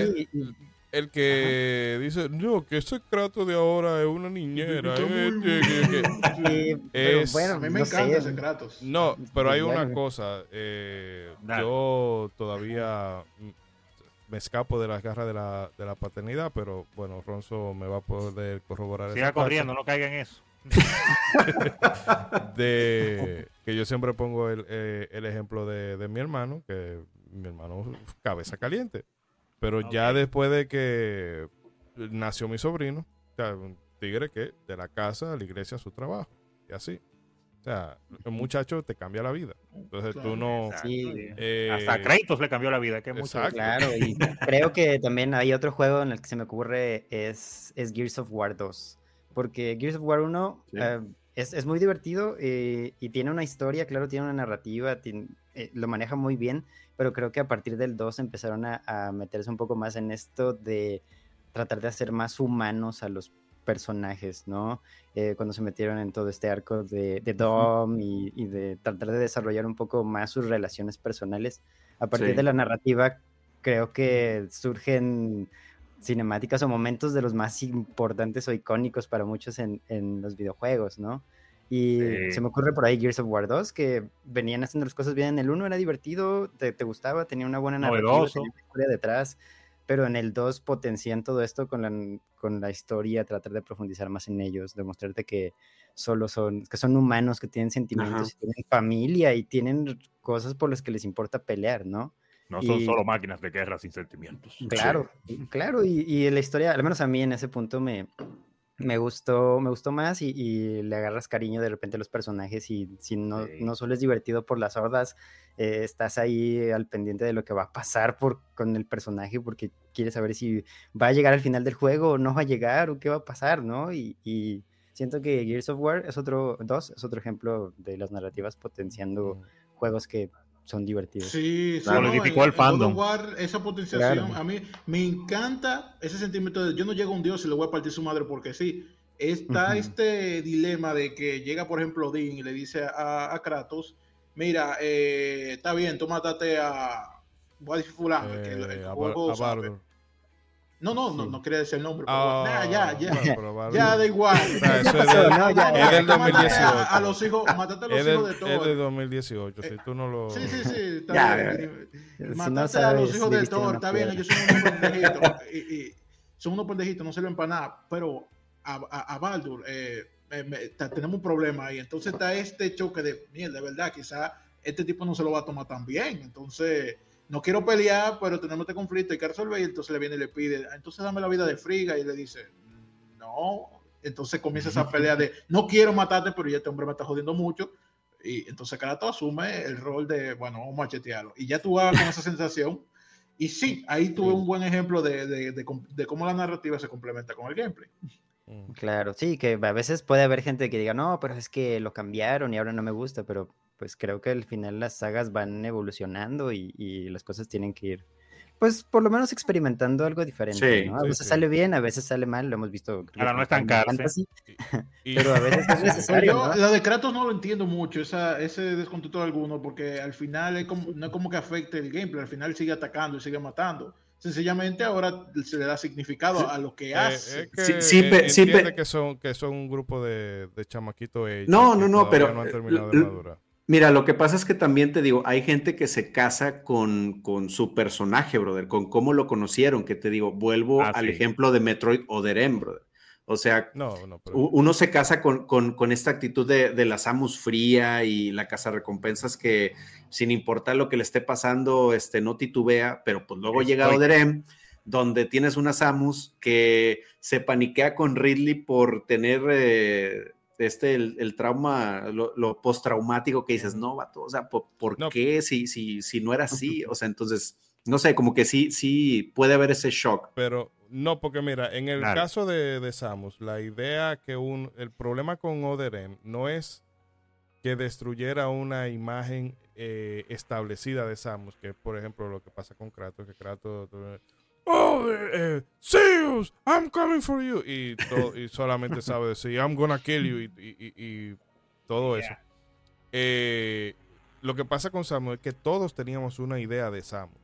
El que dice, no, que ese Kratos de ahora es una niñera. Eh, que- que- que-". y- pero Es- bueno, a mí me no encanta sé, ese Kratos. No, pero hay una cosa. eh, yo todavía me escapo de las garras de la, de la paternidad, pero bueno, Ronzo me va a poder corroborar Siga parte. corriendo, no caiga en eso. de que yo siempre pongo el, eh, el ejemplo de, de mi hermano, que mi hermano cabeza caliente. Pero ya después de que nació mi sobrino, o sea, un tigre que de la casa a la iglesia a su trabajo, y así. O sea, el muchacho te cambia la vida. Entonces tú no... Sí. eh, Hasta a Kratos le cambió la vida, que es mucho. Claro, y creo que también hay otro juego en el que se me ocurre es, es Gears of War 2. Porque Gears of War 1 Sí. eh, es, es muy divertido eh, y tiene una historia, claro, tiene una narrativa, eh, lo maneja muy bien, pero creo que a partir del 2 empezaron a, a meterse un poco más en esto de tratar de hacer más humanos a los personajes, ¿no? Eh, cuando se metieron en todo este arco de, de Dom y, y de tratar de desarrollar un poco más sus relaciones personales. A partir Sí. de la narrativa, creo que surgen cinemáticas o momentos de los más importantes o icónicos para muchos en, en los videojuegos, ¿no? Y Sí. se me ocurre por ahí Gears of War 2, que venían haciendo las cosas bien en el 1, era divertido, te, te gustaba, tenía una buena narrativa, Novedoso. tenía una historia detrás, pero en el 2 potencian todo esto con la, con la historia, tratar de profundizar más en ellos, demostrarte que solo son, que son humanos, que tienen sentimientos, y tienen familia y tienen cosas por las que les importa pelear, ¿no? No son Y- solo máquinas de guerra sin sentimientos. Claro, claro, y, y la historia, al menos a mí en ese punto me, me gustó, me gustó más y, y le agarras cariño de repente a los personajes y si no, Sí. no solo es divertido por las hordas, eh, estás ahí al pendiente de lo que va a pasar por, con el personaje porque quieres saber si va a llegar al final del juego o no va a llegar o qué va a pasar, ¿no? Y, y siento que Gears of War es otro, dos, es otro ejemplo de las narrativas potenciando juegos que son divertidos. Sí, sí, Claro, no, of fandom. War, esa potenciación, Claro. a mí me encanta ese sentimiento de yo no llego a un dios y le voy a partir su madre porque sí. Está Ujú. este dilema de que llega, por ejemplo, Odín y le dice a, a Kratos, mira, eh, está bien, tú mátate a... Voy a decir fulano, que el- el Eh, a, juego a. Baldur. No, no, no, Sí. no quería decir el nombre. pero nah, ya, ya, bueno, ya da igual. O sea, eso es del- No, ya, es del a- 2018. A, los hijos, mátate a los Es hijos de del, Thor. es del 2018, si tú no lo... Sí, sí, sí, está Ya, bien. Si no Mataste a los hijos de Thor, está bien, ellos son unos pendejitos. y, y son unos pendejitos, no sirven para nada. Pero a, a, a Baldur, eh, eh, me- ta- tenemos un problema ahí. Entonces está este choque de mierda, de verdad, quizá este tipo no se lo va a tomar tan bien. Entonces, no quiero pelear, pero tenemos este conflicto, hay que resolver. Y entonces le viene y le pide, entonces dame la vida de Friga. Y le dice, no. Entonces comienza esa pelea de, no quiero matarte, pero ya este hombre me está jodiendo mucho. Y entonces Kratos asume el rol de, bueno, vamos a machetearlo. Y ya tú vas con esa sensación. Y sí, ahí tuve un buen ejemplo de, de, de, de cómo la narrativa se complementa con el gameplay. Claro, sí, que a veces puede haber gente que diga, no, pero es que lo cambiaron y ahora no me gusta, pero pues creo que al final las sagas van evolucionando y, y las cosas tienen que ir, pues por lo menos experimentando algo diferente, Sí, ¿no? A sí, veces sí. sale bien, a veces sale mal, lo hemos visto. que no Final estancarse. Y- Pero a veces es necesario, yo, ¿no? la de Kratos no lo entiendo mucho, esa, ese descontento de alguno, porque al final es como, no es como que afecte el gameplay, al final sigue atacando y sigue matando. Sencillamente ahora se le da significado a lo que Eh, hace. es que Sí, sí, eh, pe- sí, que son que son un grupo de, de chamaquitos ellos No, que no, no, pero, no han eh, terminado de madurar. Mira, lo que pasa es que también te digo, hay gente que se casa con, con su personaje, brother, con cómo lo conocieron, que te digo, vuelvo Ah, al sí. ejemplo de Metroid o de Rem, brother. O sea, No, no, pero u- uno se casa con, con- con esta actitud de, de la Samus fría y la casa recompensas que sin importar lo que le esté pasando, este, no titubea, pero pues luego llega Estoy- Oderem, donde tienes una Samus que se paniquea con Ridley por tener eh, este, el, el trauma, lo, lo postraumático que dices, no, vato, o sea, ¿por, por No. qué si, si, si no era así? O sea, entonces, no sé, como que sí, sí puede haber ese shock. Pero no, porque mira, en el caso de, de Samus, la idea que un. El problema con Oderem no es que destruyera una imagen eh, establecida de Samus, que por ejemplo lo que pasa con Kratos, que Kratos. Oh, eh, eh, Zeus, I'm coming for you. Y, y solamente sabe decir, I'm gonna kill you. Y, y- y- todo eso. Eh, lo que pasa con Samus es que todos teníamos una idea de Samus.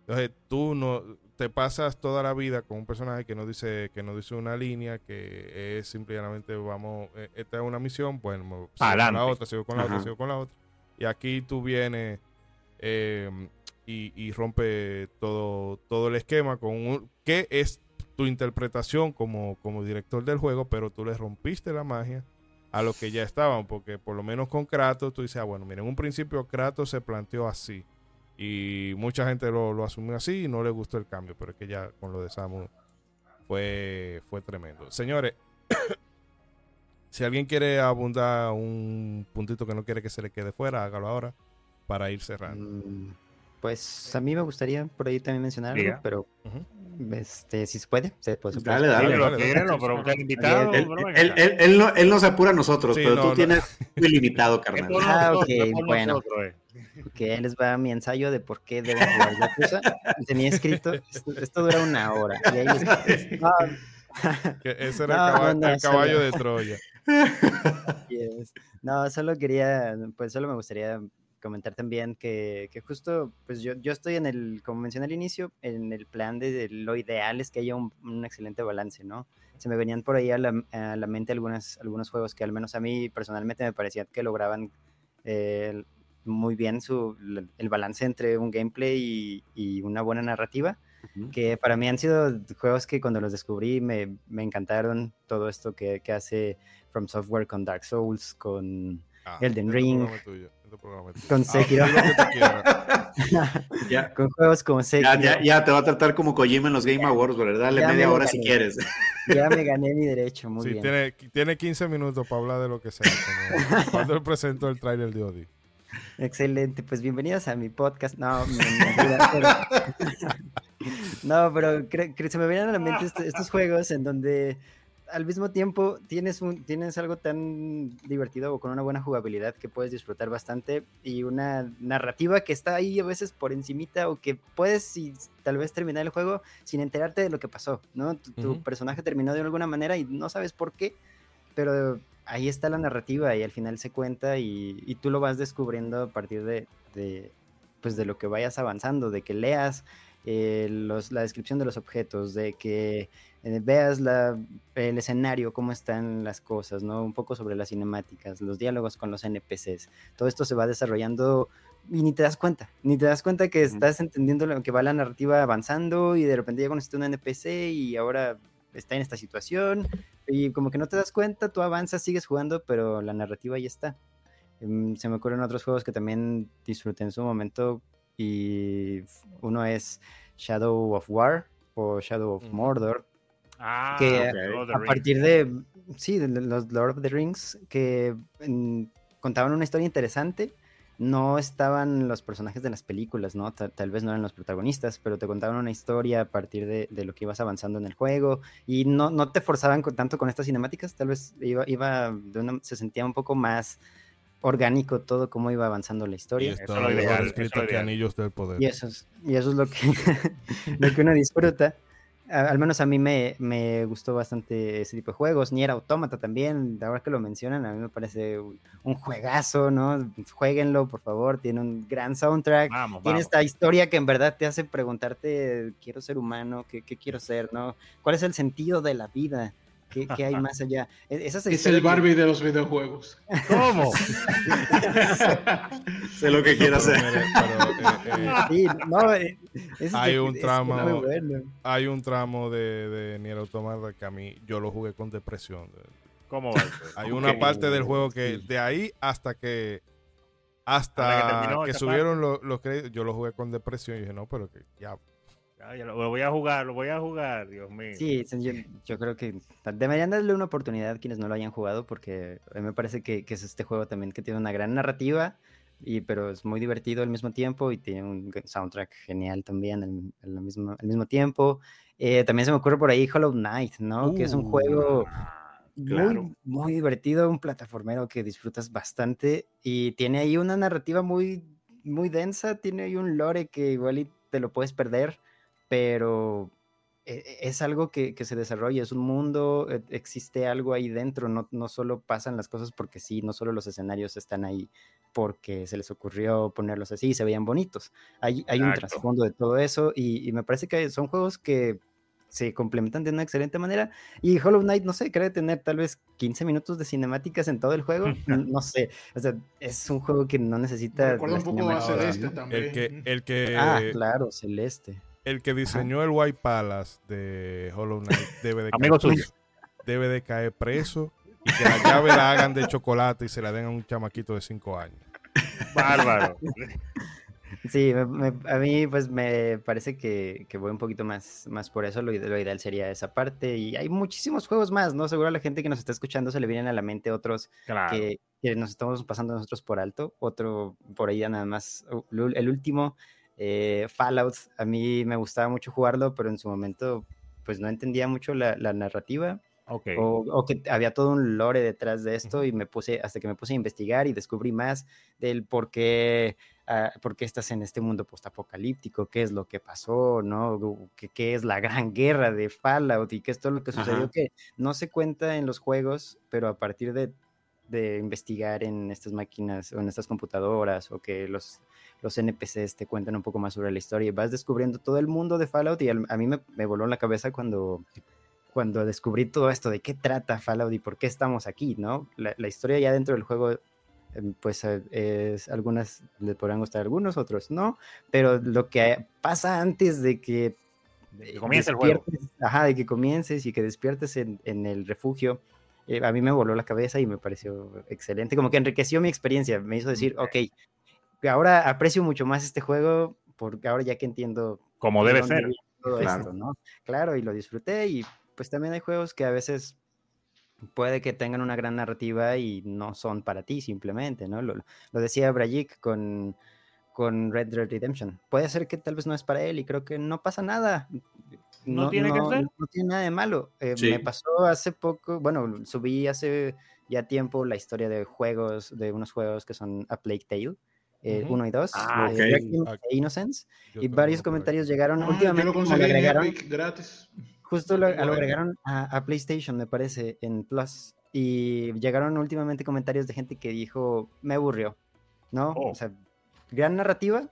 Entonces tú no te pasas toda la vida con un personaje que no dice que no dice una línea, que es simplemente vamos, eh, esta es una misión, bueno, me- sigo con la otra, sigo con la otra, sigo con la otra. Y aquí tú vienes eh, y, rompe todo, todo el esquema con un, que es tu interpretación como, como director del juego, pero tú le rompiste la magia a lo que ya estaban, porque por lo menos con Kratos tú dices, ah, bueno, mira, en un principio Kratos se planteó así. Y mucha gente lo, lo asumió así y no le gustó el cambio, pero es que ya con lo de Samu fue, fue tremendo. Señores, si alguien quiere abundar un puntito que no quiere que se le quede fuera, hágalo ahora para ir cerrando. Mm, Pues a mí me gustaría por ahí también mencionar algo, pero este, si se puede, se puede. se puede. Dale, dale. Dale, dale. pero usted invitado. Él, bro, él- venga. él- él no, él nos apura a nosotros, Sí, pero no, tú no. tienes muy limitado, carnal. Ah, nosotros, ok, bueno. nosotros, eh. Les va mi ensayo de por qué deben jugar Yakuza. Tenía escrito, esto, esto dura una hora. Y ahí les- No, Que ese era No, el, caba- el solo- caballo de Troya. Yes. No, solo quería, pues solo me gustaría comentar también que, que justo, pues yo, yo estoy en el, como mencioné al inicio, en el plan de, de lo ideal es que haya un, un excelente balance, ¿no? Se me venían por ahí a la, a la mente algunas, algunos juegos que al menos a mí personalmente me parecían que lograban eh, muy bien su, el balance entre un gameplay y, y una buena narrativa Ujú. que para mí han sido juegos que cuando los descubrí me, me encantaron todo esto que, que hace From Software con Dark Souls, con Ah, Elden este Ring. programa es tuyo. Con Ah, Sekiro. Ya, Con juegos como Sekiro. ya, ya, ya te va a tratar como Kojima en los Game Awards, ¿verdad? Dale media hora si quieres. Ya me gané mi derecho, muy Sí, bien. tiene, tiene 15 minutos para hablar de lo que sea. como cuando él presentó el tráiler de Odi. Excelente, pues bienvenidos a mi podcast. No, me- mentira, pero- no, pero se me vienen a la mente est- estos juegos en donde al mismo tiempo tienes, un, tienes algo tan divertido o con una buena jugabilidad que puedes disfrutar bastante y una narrativa que está ahí a veces por encimita o que puedes y, tal vez terminar el juego sin enterarte de lo que pasó, ¿no? Tu, tu Ujú. personaje terminó de alguna manera y no sabes por qué, pero ahí está la narrativa y al final se cuenta y, y tú lo vas descubriendo a partir de, de, pues de lo que vayas avanzando, de que leas eh, los- la descripción de los objetos, de que eh, veas la- el escenario, cómo están las cosas, ¿no? Un poco sobre las cinemáticas, los diálogos con los NPCs. Todo esto se va desarrollando y ni te das cuenta, ni te das cuenta que estás entendiendo lo que va la narrativa avanzando y de repente ya conoces un NPC y ahora está en esta situación y como que no te das cuenta, tú avanzas, sigues jugando, pero la narrativa ahí está. Em, Se me ocurren otros juegos que también disfruté en su momento y uno es Shadow of War o Shadow of. Mordor, Ah, que a partir de, sí, de los Lord of the Rings, que contaban una historia interesante. No estaban los personajes de las películas, ¿no? Ta- Tal, vez no eran los protagonistas, pero te contaban una historia a partir de, de lo que ibas avanzando en el juego y no, no te forzaban con- tanto con estas cinemáticas, tal vez iba, iba de una- se sentía un poco más orgánico todo cómo iba avanzando la Y historia. está Eso es lo mejor ideal, escrito eso es lo que ideal. Anillos del Poder. Y eso es, y eso es lo que, lo que uno disfruta. A- al menos a mí me, me gustó bastante ese tipo de juegos. Nier Automata también, ahora que lo mencionan, a mí me parece un, un juegazo, ¿no? Jueguenlo, por favor. Tiene un gran soundtrack. Vamos, Tiene vamos. esta historia que en verdad te hace preguntarte, quiero ser humano, ¿qué, qué quiero ser, no? ¿Cuál es el sentido de la vida? ¿Qué, qué hay más allá? E- Esas Es el que- Barbie de los videojuegos. ¿Cómo? sé lo que quiero Pero, hacer. eh, eh, Sí, no, eh, ese Hay un es tramo- hay un tramo de, de Nier Automata que a mí yo lo jugué con depresión. ¿Cómo va? Hay una parte del juego que Sí. de ahí hasta que Hasta que hasta subieron los, los créditos, yo lo jugué con depresión y dije, no, pero que ya. Ya, ya lo, lo voy a jugar, lo voy a jugar, Dios mío. Sí, yo, yo creo que deberían darle una oportunidad a quienes no lo hayan jugado porque a mí me parece que, que es este juego también que tiene una gran narrativa, y, pero es muy divertido al mismo tiempo y tiene un soundtrack genial también al, al mismo, al mismo tiempo. Eh, también se me ocurre por ahí Hollow Knight, ¿no? que es un Uh, juego Ah, muy, claro. muy divertido, un plataformero que disfrutas bastante y tiene ahí una narrativa muy, muy densa, tiene ahí un lore que igual y te lo puedes perder, pero e- e- es algo que, que se desarrolla, es un mundo, e- existe algo ahí dentro, no, no solo pasan las cosas porque sí, no solo los escenarios están ahí porque se les ocurrió ponerlos así y se veían bonitos. Hay, hay un trasfondo de todo eso y, y me parece que son juegos que se complementan de una excelente manera. Y Hollow Knight, no sé, cree tener tal vez 15 minutos de cinemáticas en todo el juego. No sé, o sea, es un juego que no necesita. Un poco a Celeste también. El que, el que, Ah, claro, Celeste. El que diseñó el White Palace de Hollow Knight debe de, Amigo caer, suyo. debe de caer preso y que la llave la hagan de chocolate y se la den a un chamaquito de 5 años. Bárbaro. Sí, me- me- a mí pues me parece que, que voy un poquito más, más por eso, lo, ide- lo ideal sería esa parte y hay muchísimos juegos más, ¿no? Seguro a la gente que nos está escuchando se le vienen a la mente otros Claro. que, que nos estamos pasando nosotros por alto, otro por ahí ya nada más, el último, eh, Fallout, a mí me gustaba mucho jugarlo, pero en su momento pues no entendía mucho la, la narrativa Ok. o, o que había todo un lore detrás de esto y me puse, hasta que me puse a investigar y descubrí más del por qué, ah, por qué estás en este mundo postapocalíptico, qué es lo que pasó, ¿no? ¿Qué, qué es la gran guerra de Fallout y qué es todo lo que sucedió Ajá. que no se cuenta en los juegos, pero a partir de, de investigar en estas máquinas o en estas computadoras o que los, los NPCs te cuentan un poco más sobre la historia y vas descubriendo todo el mundo de Fallout y al- a mí me, me voló en la cabeza cuando cuando descubrí todo esto de qué trata Fallout y por qué estamos aquí, ¿no? La, la historia ya dentro del juego, em, pues eh, es, algunas le podrán gustar a algunos, otros no, pero lo que pasa antes de que, que comience el juego. Ajá, de que comiences y que despiertes en, en el refugio, eh, a mí me voló la cabeza y me pareció excelente, como que enriqueció mi experiencia, me hizo decir, ok, ahora aprecio mucho más este juego porque ahora ya que entiendo como debe ser. Todo claro. Esto, ¿no? Claro, y lo disfruté y pues también hay juegos que a veces puede que tengan una gran narrativa y no son para ti simplemente, ¿no? Lo, lo decía Brajik con, con Red Dead Redemption. Puede ser que tal vez no es para él y creo que no pasa nada. No, tiene que ser. No tiene nada de malo. Eh, sí. Me pasó hace poco, bueno, subí hace ya tiempo la historia de juegos, de unos juegos que son A Plague Tale. Eh, uno y dos, ah, de okay. Innocence, y varios comentarios llegaron. Ah, últimamente lo, lo agregaron, gratis. Justo lo, lo agregaron a, a, PlayStation, me parece, en Plus. Y llegaron últimamente comentarios de gente que dijo, me aburrió, ¿no? Oh. O sea, gran narrativa.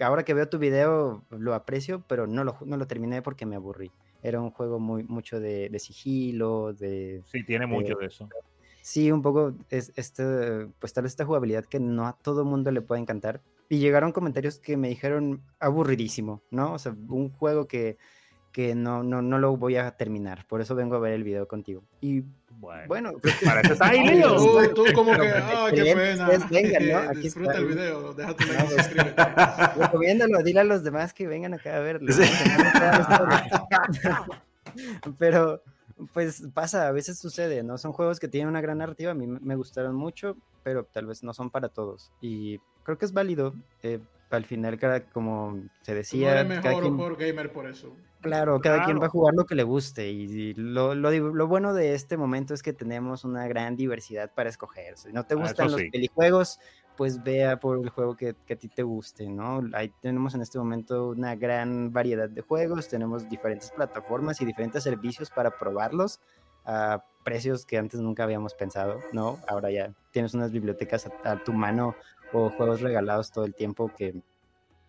Ahora que veo tu video lo aprecio, pero no lo, no lo terminé porque me aburrí. Era un juego muy mucho de, de sigilo, de... Sí, tiene mucho de, de eso. Sí, un poco es este, pues tal vez esta jugabilidad que no a todo mundo le puede encantar. Y llegaron comentarios que me dijeron aburridísimo, ¿no? O sea, un juego que, que no, no, no lo voy a terminar. Por eso vengo a ver el video contigo. Y bueno, bueno para eso está ahí, Leo. Tú, tú como que, ah, qué pena. Vengan, ¿no? Aquí Disfruta está. el video, déjate like y suscríbete. Recomiéndalo, dile a los demás que vengan acá a verlo. Pero pues pasa, a veces sucede, ¿no? Son juegos que tienen una gran narrativa, a mí me gustaron mucho, pero tal vez no son para todos. Y creo que es válido. Eh, al final, cada, como se decía... No mejor quien, gamer por eso. claro, cada quien Claro. va a jugar lo que le guste. Y, y lo, lo, bueno de este momento es que tenemos una gran diversidad para escoger. Si no te Ah, gustan los sí. pelijuegos, pues vea por el juego que, que a ti te guste, ¿no? Ahí tenemos en este momento una gran variedad de juegos, tenemos diferentes plataformas y diferentes servicios para probarlos a precios que antes nunca habíamos pensado, ¿no? Ahora ya tienes unas bibliotecas a, a tu mano o juegos regalados todo el tiempo que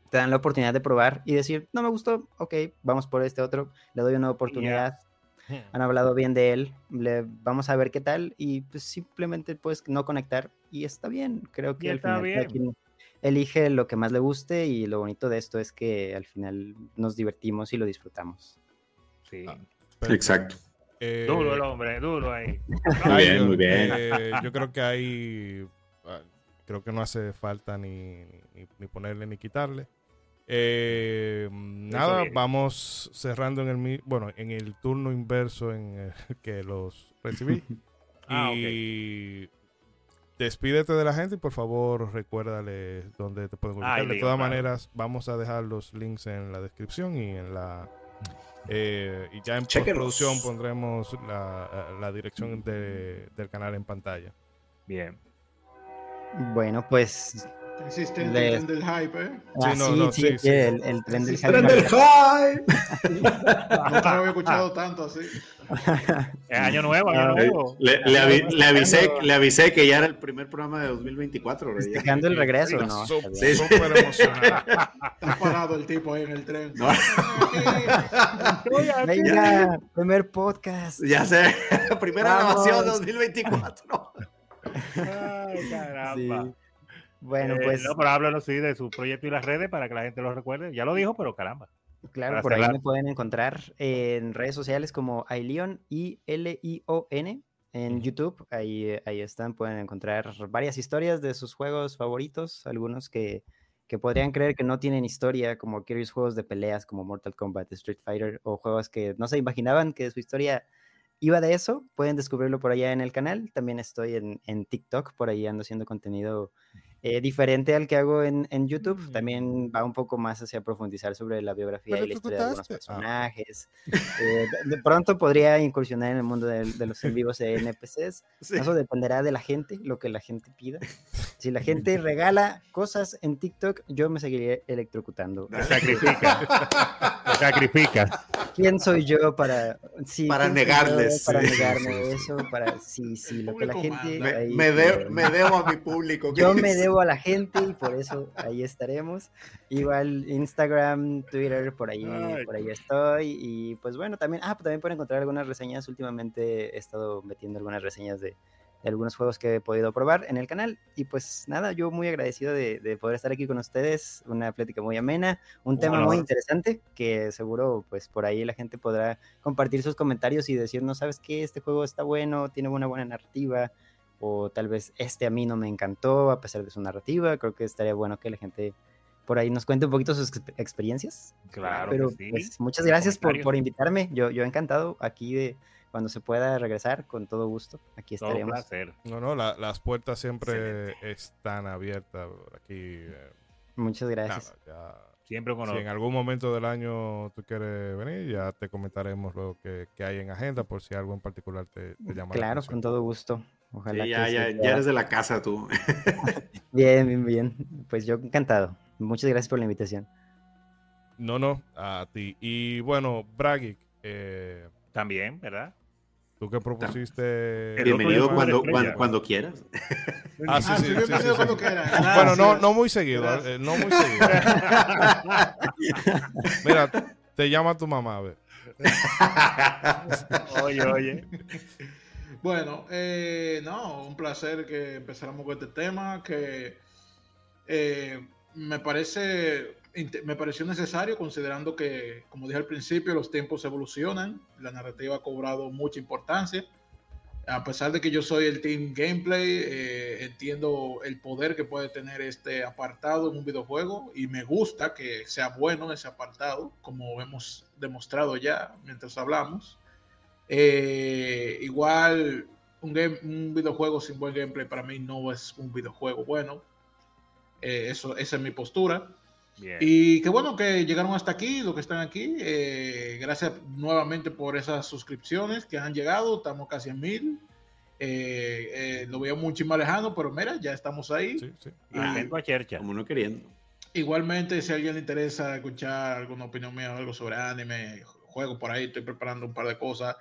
te dan la oportunidad de probar y decir, no me gustó, ok, vamos por este otro, le doy una oportunidad, han hablado bien de él, le, vamos a ver qué tal y pues simplemente puedes no conectar y está bien, creo que al final cada bien. quien elige lo que más le guste y lo bonito de esto es que al final nos divertimos y lo disfrutamos. Sí. Ah. Exacto. Eh, Duro el hombre, duro ahí. Muy bien, yo- muy bien. eh, yo creo que ahí ah, creo que no hace falta ni, ni, ni ponerle ni quitarle. Eh, nada, vamos cerrando en el bueno en el turno inverso en el que los recibí. Ah, y despídete de la gente y por favor recuérdale dónde te pueden ubicar. De todas claro. maneras, vamos a dejar los links en la descripción y en la eh, y ya en postproducción pondremos la, la dirección de- del canal en pantalla. Bien. Bueno, pues Insiste en Les- el tren del hype, ¿eh? Sí, ah, no, sí, no, sí, sí, sí, sí. el, el tren del hype. ¡Tren del hype! Nunca lo había escuchado tanto así. Es año nuevo, año Ah, nuevo. Le, le avi- le avisé, le avisé que ya era el primer programa de 2024. güey. Festejando el regreso, ¿no? súper emocionado. Está parado el tipo ahí en el tren. No, Venga, primer podcast. ya sé, primera Vamos. grabación 2024. Ay, caramba. Sí. Bueno, Eh, pues no, pero háblanos sí de su proyecto y las redes para que la gente lo recuerde. Ya lo dijo, pero caramba. claro, para por ahí me pueden encontrar en redes sociales como Ailion, I-L-I-O-N, en YouTube. Ahí, ahí están, pueden encontrar varias historias de sus juegos favoritos, algunos que, que podrían creer que no tienen historia, como aquellos juegos de peleas como Mortal Kombat, Street Fighter, o juegos que no se imaginaban que su historia iba de eso. Pueden descubrirlo por allá en el canal. También estoy en, en TikTok, por ahí ando haciendo contenido eh, diferente al que hago en, en YouTube. También va un poco más hacia profundizar sobre la biografía y la historia de algunos. Ah. personajes. Eh, de, de pronto podría incursionar en el mundo de, de los en vivos de NPCs. Sí. Eso dependerá de la gente, lo que la gente pida. Si la gente regala cosas en TikTok, yo me seguiré electrocutando. Te sacrifica. Te sacrifica. ¿Quién soy yo para, sí, Para soy yo negarles, Para sí, negarme sí, sí. eso, para sí, sí, lo que la gente. Me, ahí me de- quiere. me debo a mi público. Yo ¿qué me es? Debo a la gente y por eso ahí estaremos. Igual Instagram, Twitter, por ahí, Ay. por ahí estoy. Y pues bueno, también, ah, también pueden encontrar algunas reseñas. Últimamente he estado metiendo algunas reseñas de, de algunos juegos que he podido probar en el canal. Y pues nada, yo muy agradecido de, de poder estar aquí con ustedes, una plática muy amena, un tema muy interesante que seguro pues por ahí la gente podrá compartir sus comentarios y decirnos, ¿sabes qué? Este juego está bueno, tiene una buena narrativa, o tal vez este a mí no me encantó a pesar de su narrativa. Creo que estaría bueno que la gente por ahí nos cuente un poquito sus experiencias. Claro. Pero pues, muchas gracias por, por, invitarme. Yo, yo encantado aquí de cuando se pueda regresar, con todo gusto. Aquí estaremos. No, no, la, las puertas siempre están abiertas aquí. Eh, muchas gracias. Siempre Si en algún momento del año tú quieres venir, ya te comentaremos lo que, que hay en agenda por si algo en particular te, te llama. Claro, con todo gusto. Ojalá ya, ya, ya eres de la casa tú. bien, bien, bien. Pues yo encantado. Muchas gracias por la invitación. No, no, a ti. Y bueno, Bragic. Eh, También, ¿verdad? Tú que propusiste. Bienvenido cuando, cuando, cuando, quieras. Ah, sí, sí, sí, sí, cuando quieras. Bueno, no, no muy seguido. Eh, no muy seguido. Mira, te llama tu mamá, a ver. oye, oye. Bueno, eh, no, un placer que empezáramos con este tema que eh, me parece me pareció necesario considerando que, como dije al principio, los tiempos evolucionan, la narrativa ha cobrado mucha importancia. A pesar de que yo soy el team gameplay, eh, entiendo el poder que puede tener este apartado en un videojuego y me gusta que sea bueno ese apartado, como hemos demostrado ya mientras hablamos. Eh, igual, un, un, videojuego sin buen gameplay para mí no es un videojuego bueno. Eh, eso, esa es mi postura. Y qué bueno que llegaron hasta aquí, los que están aquí. Eh, gracias nuevamente por esas suscripciones que han llegado. Estamos casi en mil. lo veo mucho más lejano, pero mira, ya estamos ahí. Sí, sí. Como no queriendo. Igualmente, si a alguien le interesa escuchar alguna opinión mía o algo sobre anime, juego por ahí, estoy preparando un par de cosas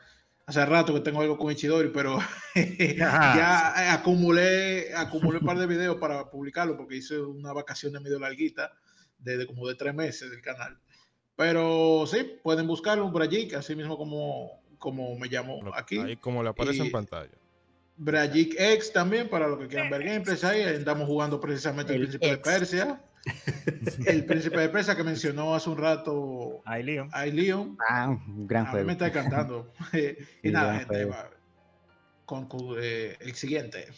hace rato que tengo algo con Ichidori, pero ya acumulé, acumulé un par de videos para publicarlo porque hice una vacación de medio larguita, de, como de tres meses del canal. Pero sí, pueden buscarlo, Brajik, así mismo como, como me llamo aquí. Ahí como le aparece en pantalla. Brajik X también, para los que quieran ver gameplays ahí. Andamos jugando precisamente el, Príncipe de Persia. El Príncipe de Persia que mencionó hace un rato. Ay, Leon. Ay, Leon. Ah, un gran juego. me está cantando. y nada, gente, con, eh, el siguiente.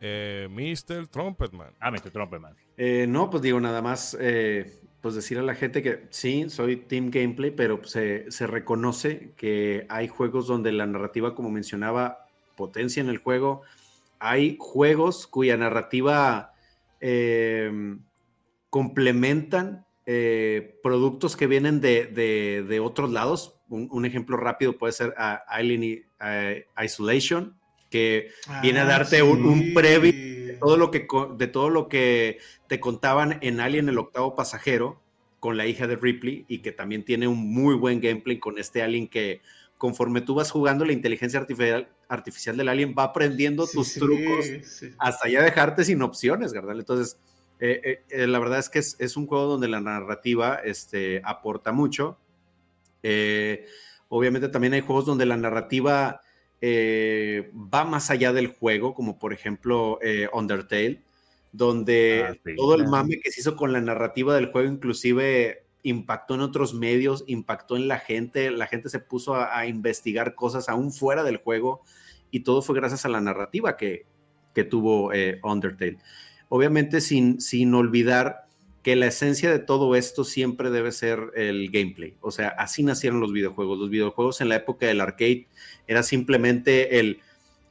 Eh, Mr. Trumpetman. Ah, Mr. Trumpetman. Eh, no, pues digo, nada más, eh, pues decir a la gente que sí, soy Team Gameplay, pero se, se reconoce que hay juegos donde la narrativa, como mencionaba, potencia en el juego. Hay juegos cuya narrativa eh, complementan eh, productos que vienen de, otros lados. Un, ejemplo rápido puede ser Alien Isolation, que viene a ah, darte un, previo de todo, lo que, de todo lo que te contaban en Alien el octavo pasajero con la hija de Ripley y que también tiene un muy buen gameplay con este Alien que conforme tú vas jugando, la inteligencia artificial, artificial del alien va aprendiendo tus trucos hasta ya dejarte sin opciones, ¿verdad? Entonces, eh, eh, eh, la verdad es que es, un juego donde la narrativa este, aporta mucho. obviamente también hay juegos donde la narrativa va más allá del juego, como por ejemplo Undertale, donde ah, todo el mame que se hizo con la narrativa del juego, inclusive impactó en otros medios, impactó en la gente, la gente se puso a, investigar cosas aún fuera del juego y todo fue gracias a la narrativa que, que tuvo Undertale. Obviamente sin, sin olvidar que la esencia de todo esto siempre debe ser el gameplay. O sea, así nacieron los videojuegos. Los videojuegos en la época del arcade era simplemente el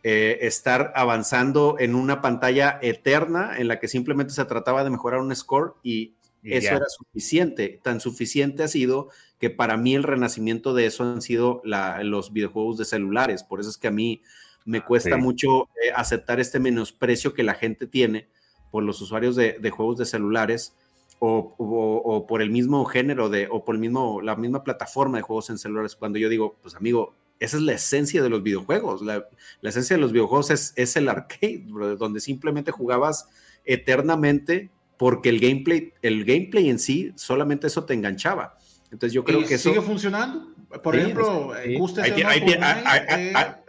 eh, estar avanzando en una pantalla eterna en la que simplemente se trataba de mejorar un score y eso era suficiente. Tan suficiente ha sido que para mí el renacimiento de eso han sido los videojuegos de celulares. Por eso es que a mí me ah, cuesta mucho eh, aceptar este menosprecio que la gente tiene por los usuarios de, juegos de celulares o, por el mismo género de, o por el mismo, la misma plataforma de juegos en celulares. Cuando yo digo, pues amigo, esa es la esencia de los videojuegos. La, esencia de los videojuegos es, es el arcade, donde simplemente jugabas eternamente porque el gameplay, el gameplay en sí, solamente eso te enganchaba. Entonces yo creo que eso... ¿Sigue funcionando? Por Sí, ejemplo, sí. es ahí-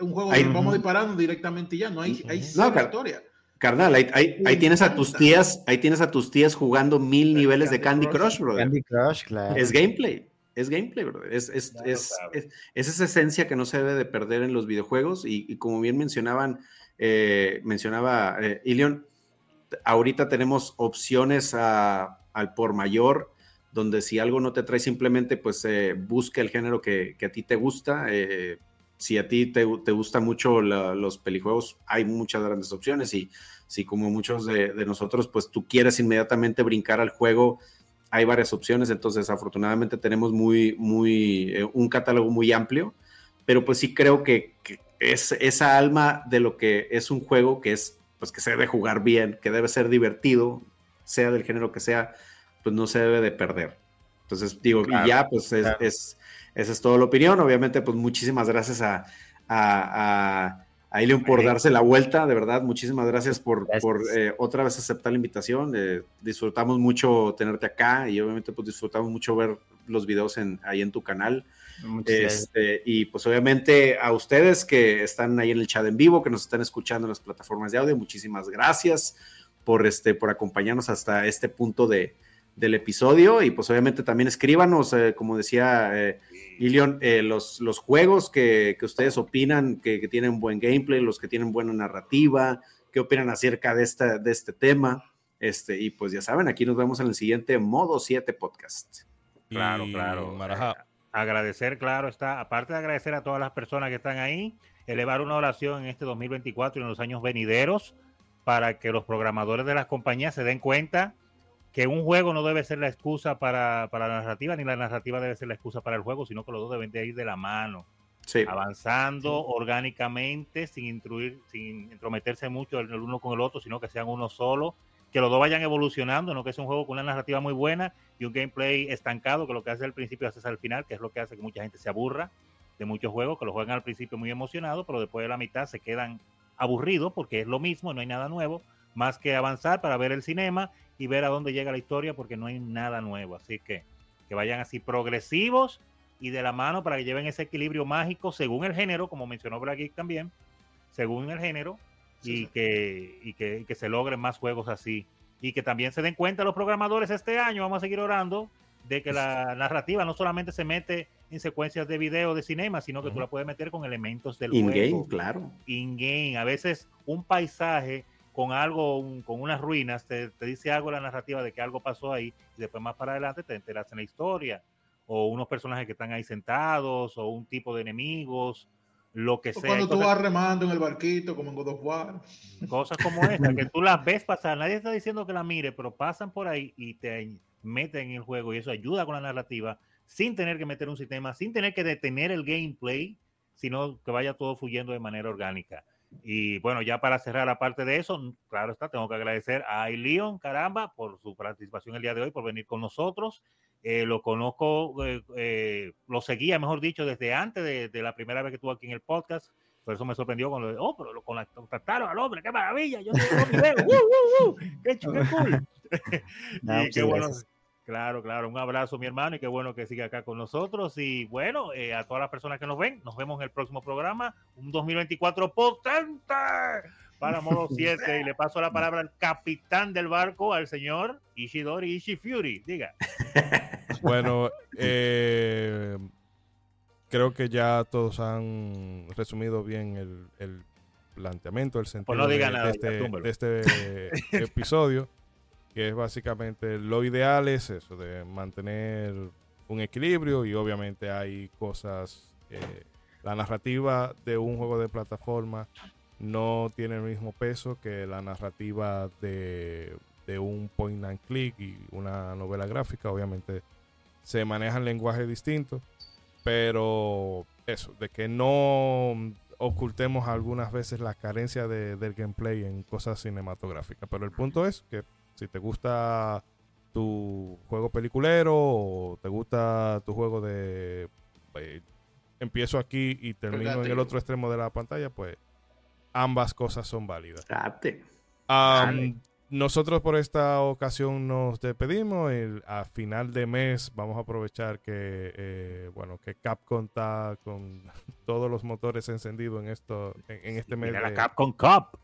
un juego ahí- que vamos disparando directamente y ya, no hay, hay No, historia. Carnal, ahí, ahí- ahí tienes a tus tías, ahí tienes a tus tías jugando mil niveles de Candy Candy Crush, Crush. brother. Candy Crush, claro. Es gameplay. Es gameplay, brother. Es, es, Claro, es, claro. es- es esa esencia que no se debe de perder en los videojuegos. Y, y como bien mencionaban, eh, mencionaba eh, Ilion, ahorita tenemos opciones a- al por mayor, donde si algo no te trae simplemente, pues eh, busca el género que, que a ti te gusta. eh, si a ti te, te gusta mucho la- los pelijuegos, hay muchas grandes opciones. Y si como muchos de, de nosotros, pues tú quieres inmediatamente brincar al juego, hay varias opciones. Entonces, afortunadamente tenemos muy, muy, eh, un catálogo muy amplio. Pero pues sí creo que, que es esa alma de lo que es un juego que es, pues que se debe jugar bien, que debe ser divertido, sea del género que sea, pues no se debe de perder. Entonces, digo, Claro, y ya, pues es, claro. es- esa es toda la opinión. Obviamente, pues muchísimas gracias a, a, a, a Ilion por darse la vuelta, de verdad, muchísimas gracias por, Gracias. por eh, otra vez aceptar la invitación. eh, disfrutamos mucho tenerte acá y obviamente pues disfrutamos mucho ver los videos en, ahí en tu canal. Este, y pues obviamente a ustedes que están ahí en el chat en vivo, que nos están escuchando en las plataformas de audio, muchísimas gracias por, este, por acompañarnos hasta este punto de, del episodio. Y pues obviamente también escríbanos, eh, como decía eh, Ilion, eh, los, los juegos que, que ustedes opinan que, que tienen buen gameplay, los que tienen buena narrativa, qué opinan acerca de, esta, de este tema. Este, y pues ya saben, aquí nos vemos en el siguiente Modo 7 Podcast. Claro, claro. Marajá. Eh, Agradecer, claro, está, aparte de agradecer a todas las personas que están ahí, elevar una oración en este 2024 y en los años venideros para que los programadores de las compañías se den cuenta que un juego no debe ser la excusa para, para la narrativa, ni la narrativa debe ser la excusa para el juego, sino que los dos deben de ir de la mano, Sí. avanzando orgánicamente, sin, intruir, sin entrometerse mucho el, el uno con el otro, sino que sean uno solo, que los dos vayan evolucionando, no que sea un juego con una narrativa muy buena y un gameplay estancado, que lo que hace al principio hace al final, que es lo que hace que mucha gente se aburra de muchos juegos, que lo juegan al principio muy emocionados, pero después de la mitad se quedan aburridos porque es lo mismo, no hay nada nuevo, más que avanzar para ver el cinema y ver a dónde llega la historia, porque no hay nada nuevo. Así que que vayan así progresivos y de la mano para que lleven ese equilibrio mágico según el género, como mencionó Black Geek también, según el género, Sí, y, sí. Que, y, que, y que se logren más juegos así. Y que también se den cuenta los programadores este año, vamos a seguir orando, de que la narrativa no solamente se mete en secuencias de video de cinema, sino que tú la puedes meter con elementos del In-game, juego claro. in-game. A veces un paisaje con algo, un- con unas ruinas, te, te dice algo la narrativa de que algo pasó ahí y después más para adelante te enteras en la historia. O unos personajes que están ahí sentados, o un tipo de enemigos, lo que O sea. cuando tú cosas, vas remando en el barquito, como en God of War. cosas como esta, que tú las ves pasar. Nadie está diciendo que la mire, pero pasan por ahí y te meten en el juego y eso ayuda con la narrativa sin tener que meter un sistema, sin tener que detener el gameplay, sino que vaya todo fluyendo de manera orgánica. Y bueno, ya para cerrar, aparte de eso, claro está, tengo que agradecer a Leon, caramba, por su participación el día de hoy, por venir con nosotros. Eh, lo conozco, eh, eh, lo seguía, mejor dicho, desde antes de, de la primera vez que estuvo aquí en el podcast. Por eso me sorprendió cuando, oh, pero lo con la- contactaron al hombre, qué maravilla, yo tengo video, ¡uh, uh, uh! qué, qué cool. No, y qué bueno. Claro, claro, un abrazo mi hermano y qué bueno que siga acá con nosotros. Y bueno, eh, a todas las personas que nos ven, nos vemos en el próximo programa, un 2024 potente para Modo 7. y le paso la palabra al capitán del barco, al señor Ishidori Ishifury. Diga. Bueno, eh, creo que ya todos han resumido bien el, el planteamiento, el sentido Pues no diga de, nada, de este, de este episodio, que es básicamente lo ideal es eso, de mantener un equilibrio y obviamente hay cosas, eh, la narrativa de un juego de plataforma no tiene el mismo peso que la narrativa de, de un point and click y una novela gráfica, obviamente se manejan lenguajes distintos, pero eso, de que no ocultemos algunas veces la carencia de- del gameplay en cosas cinematográficas. Pero el punto es que si te gusta tu juego peliculero o te gusta tu juego de eh, empiezo aquí y termino en el otro extremo de la pantalla, pues ambas cosas son válidas. Dale. nosotros por esta ocasión nos despedimos. El- a final de mes vamos a aprovechar que, eh, bueno, que Capcom está con todos los motores encendidos en esto, en, en este mes Mira la Capcom Cup.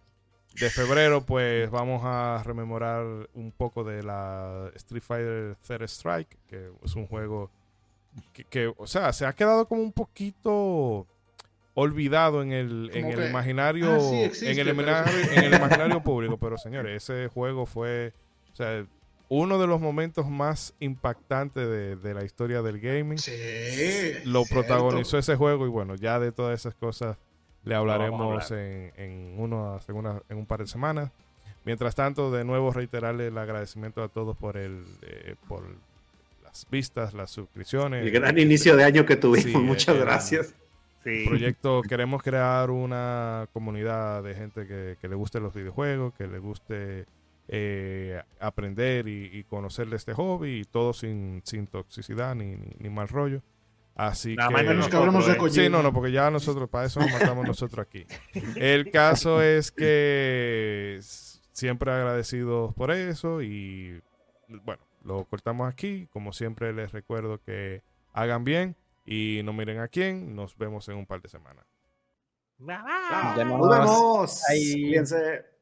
De febrero, pues vamos a rememorar un poco de la Street Fighter Third Strike, que es un juego que, que, o sea, se ha quedado como un poquito olvidado en el, en el imaginario, ah, sí, existe, en, el pero- imaginario en el imaginario público, pero señores, ese juego fue, o sea, uno de los momentos más impactantes de, de la historia del gaming. Sí. Lo cierto. protagonizó ese juego y bueno, ya de todas esas cosas le hablaremos en, en, uno, en, una- en un par de semanas. Mientras tanto, de nuevo reiterarle el agradecimiento a todos por el eh, por las vistas, las suscripciones. El gran inicio de año que tuvimos. Sí, Muchas eh, gracias. Sí. proyecto queremos crear una comunidad de gente que, que le guste los videojuegos, que le guste eh, aprender y, y conocer de este hobby y todo sin, sin toxicidad ni, ni, ni mal rollo. Así Nada que Menos que hablemos de nosotros, Sí, Kojima. no, no, porque ya nosotros, para eso nos matamos nosotros aquí. El caso es que siempre agradecidos por eso y bueno, lo cortamos aquí. Como siempre les recuerdo que hagan bien y no miren a quién. Nos vemos en un par de semanas. Bye, bye. Nos Nos vemos. Bye. Cuídense.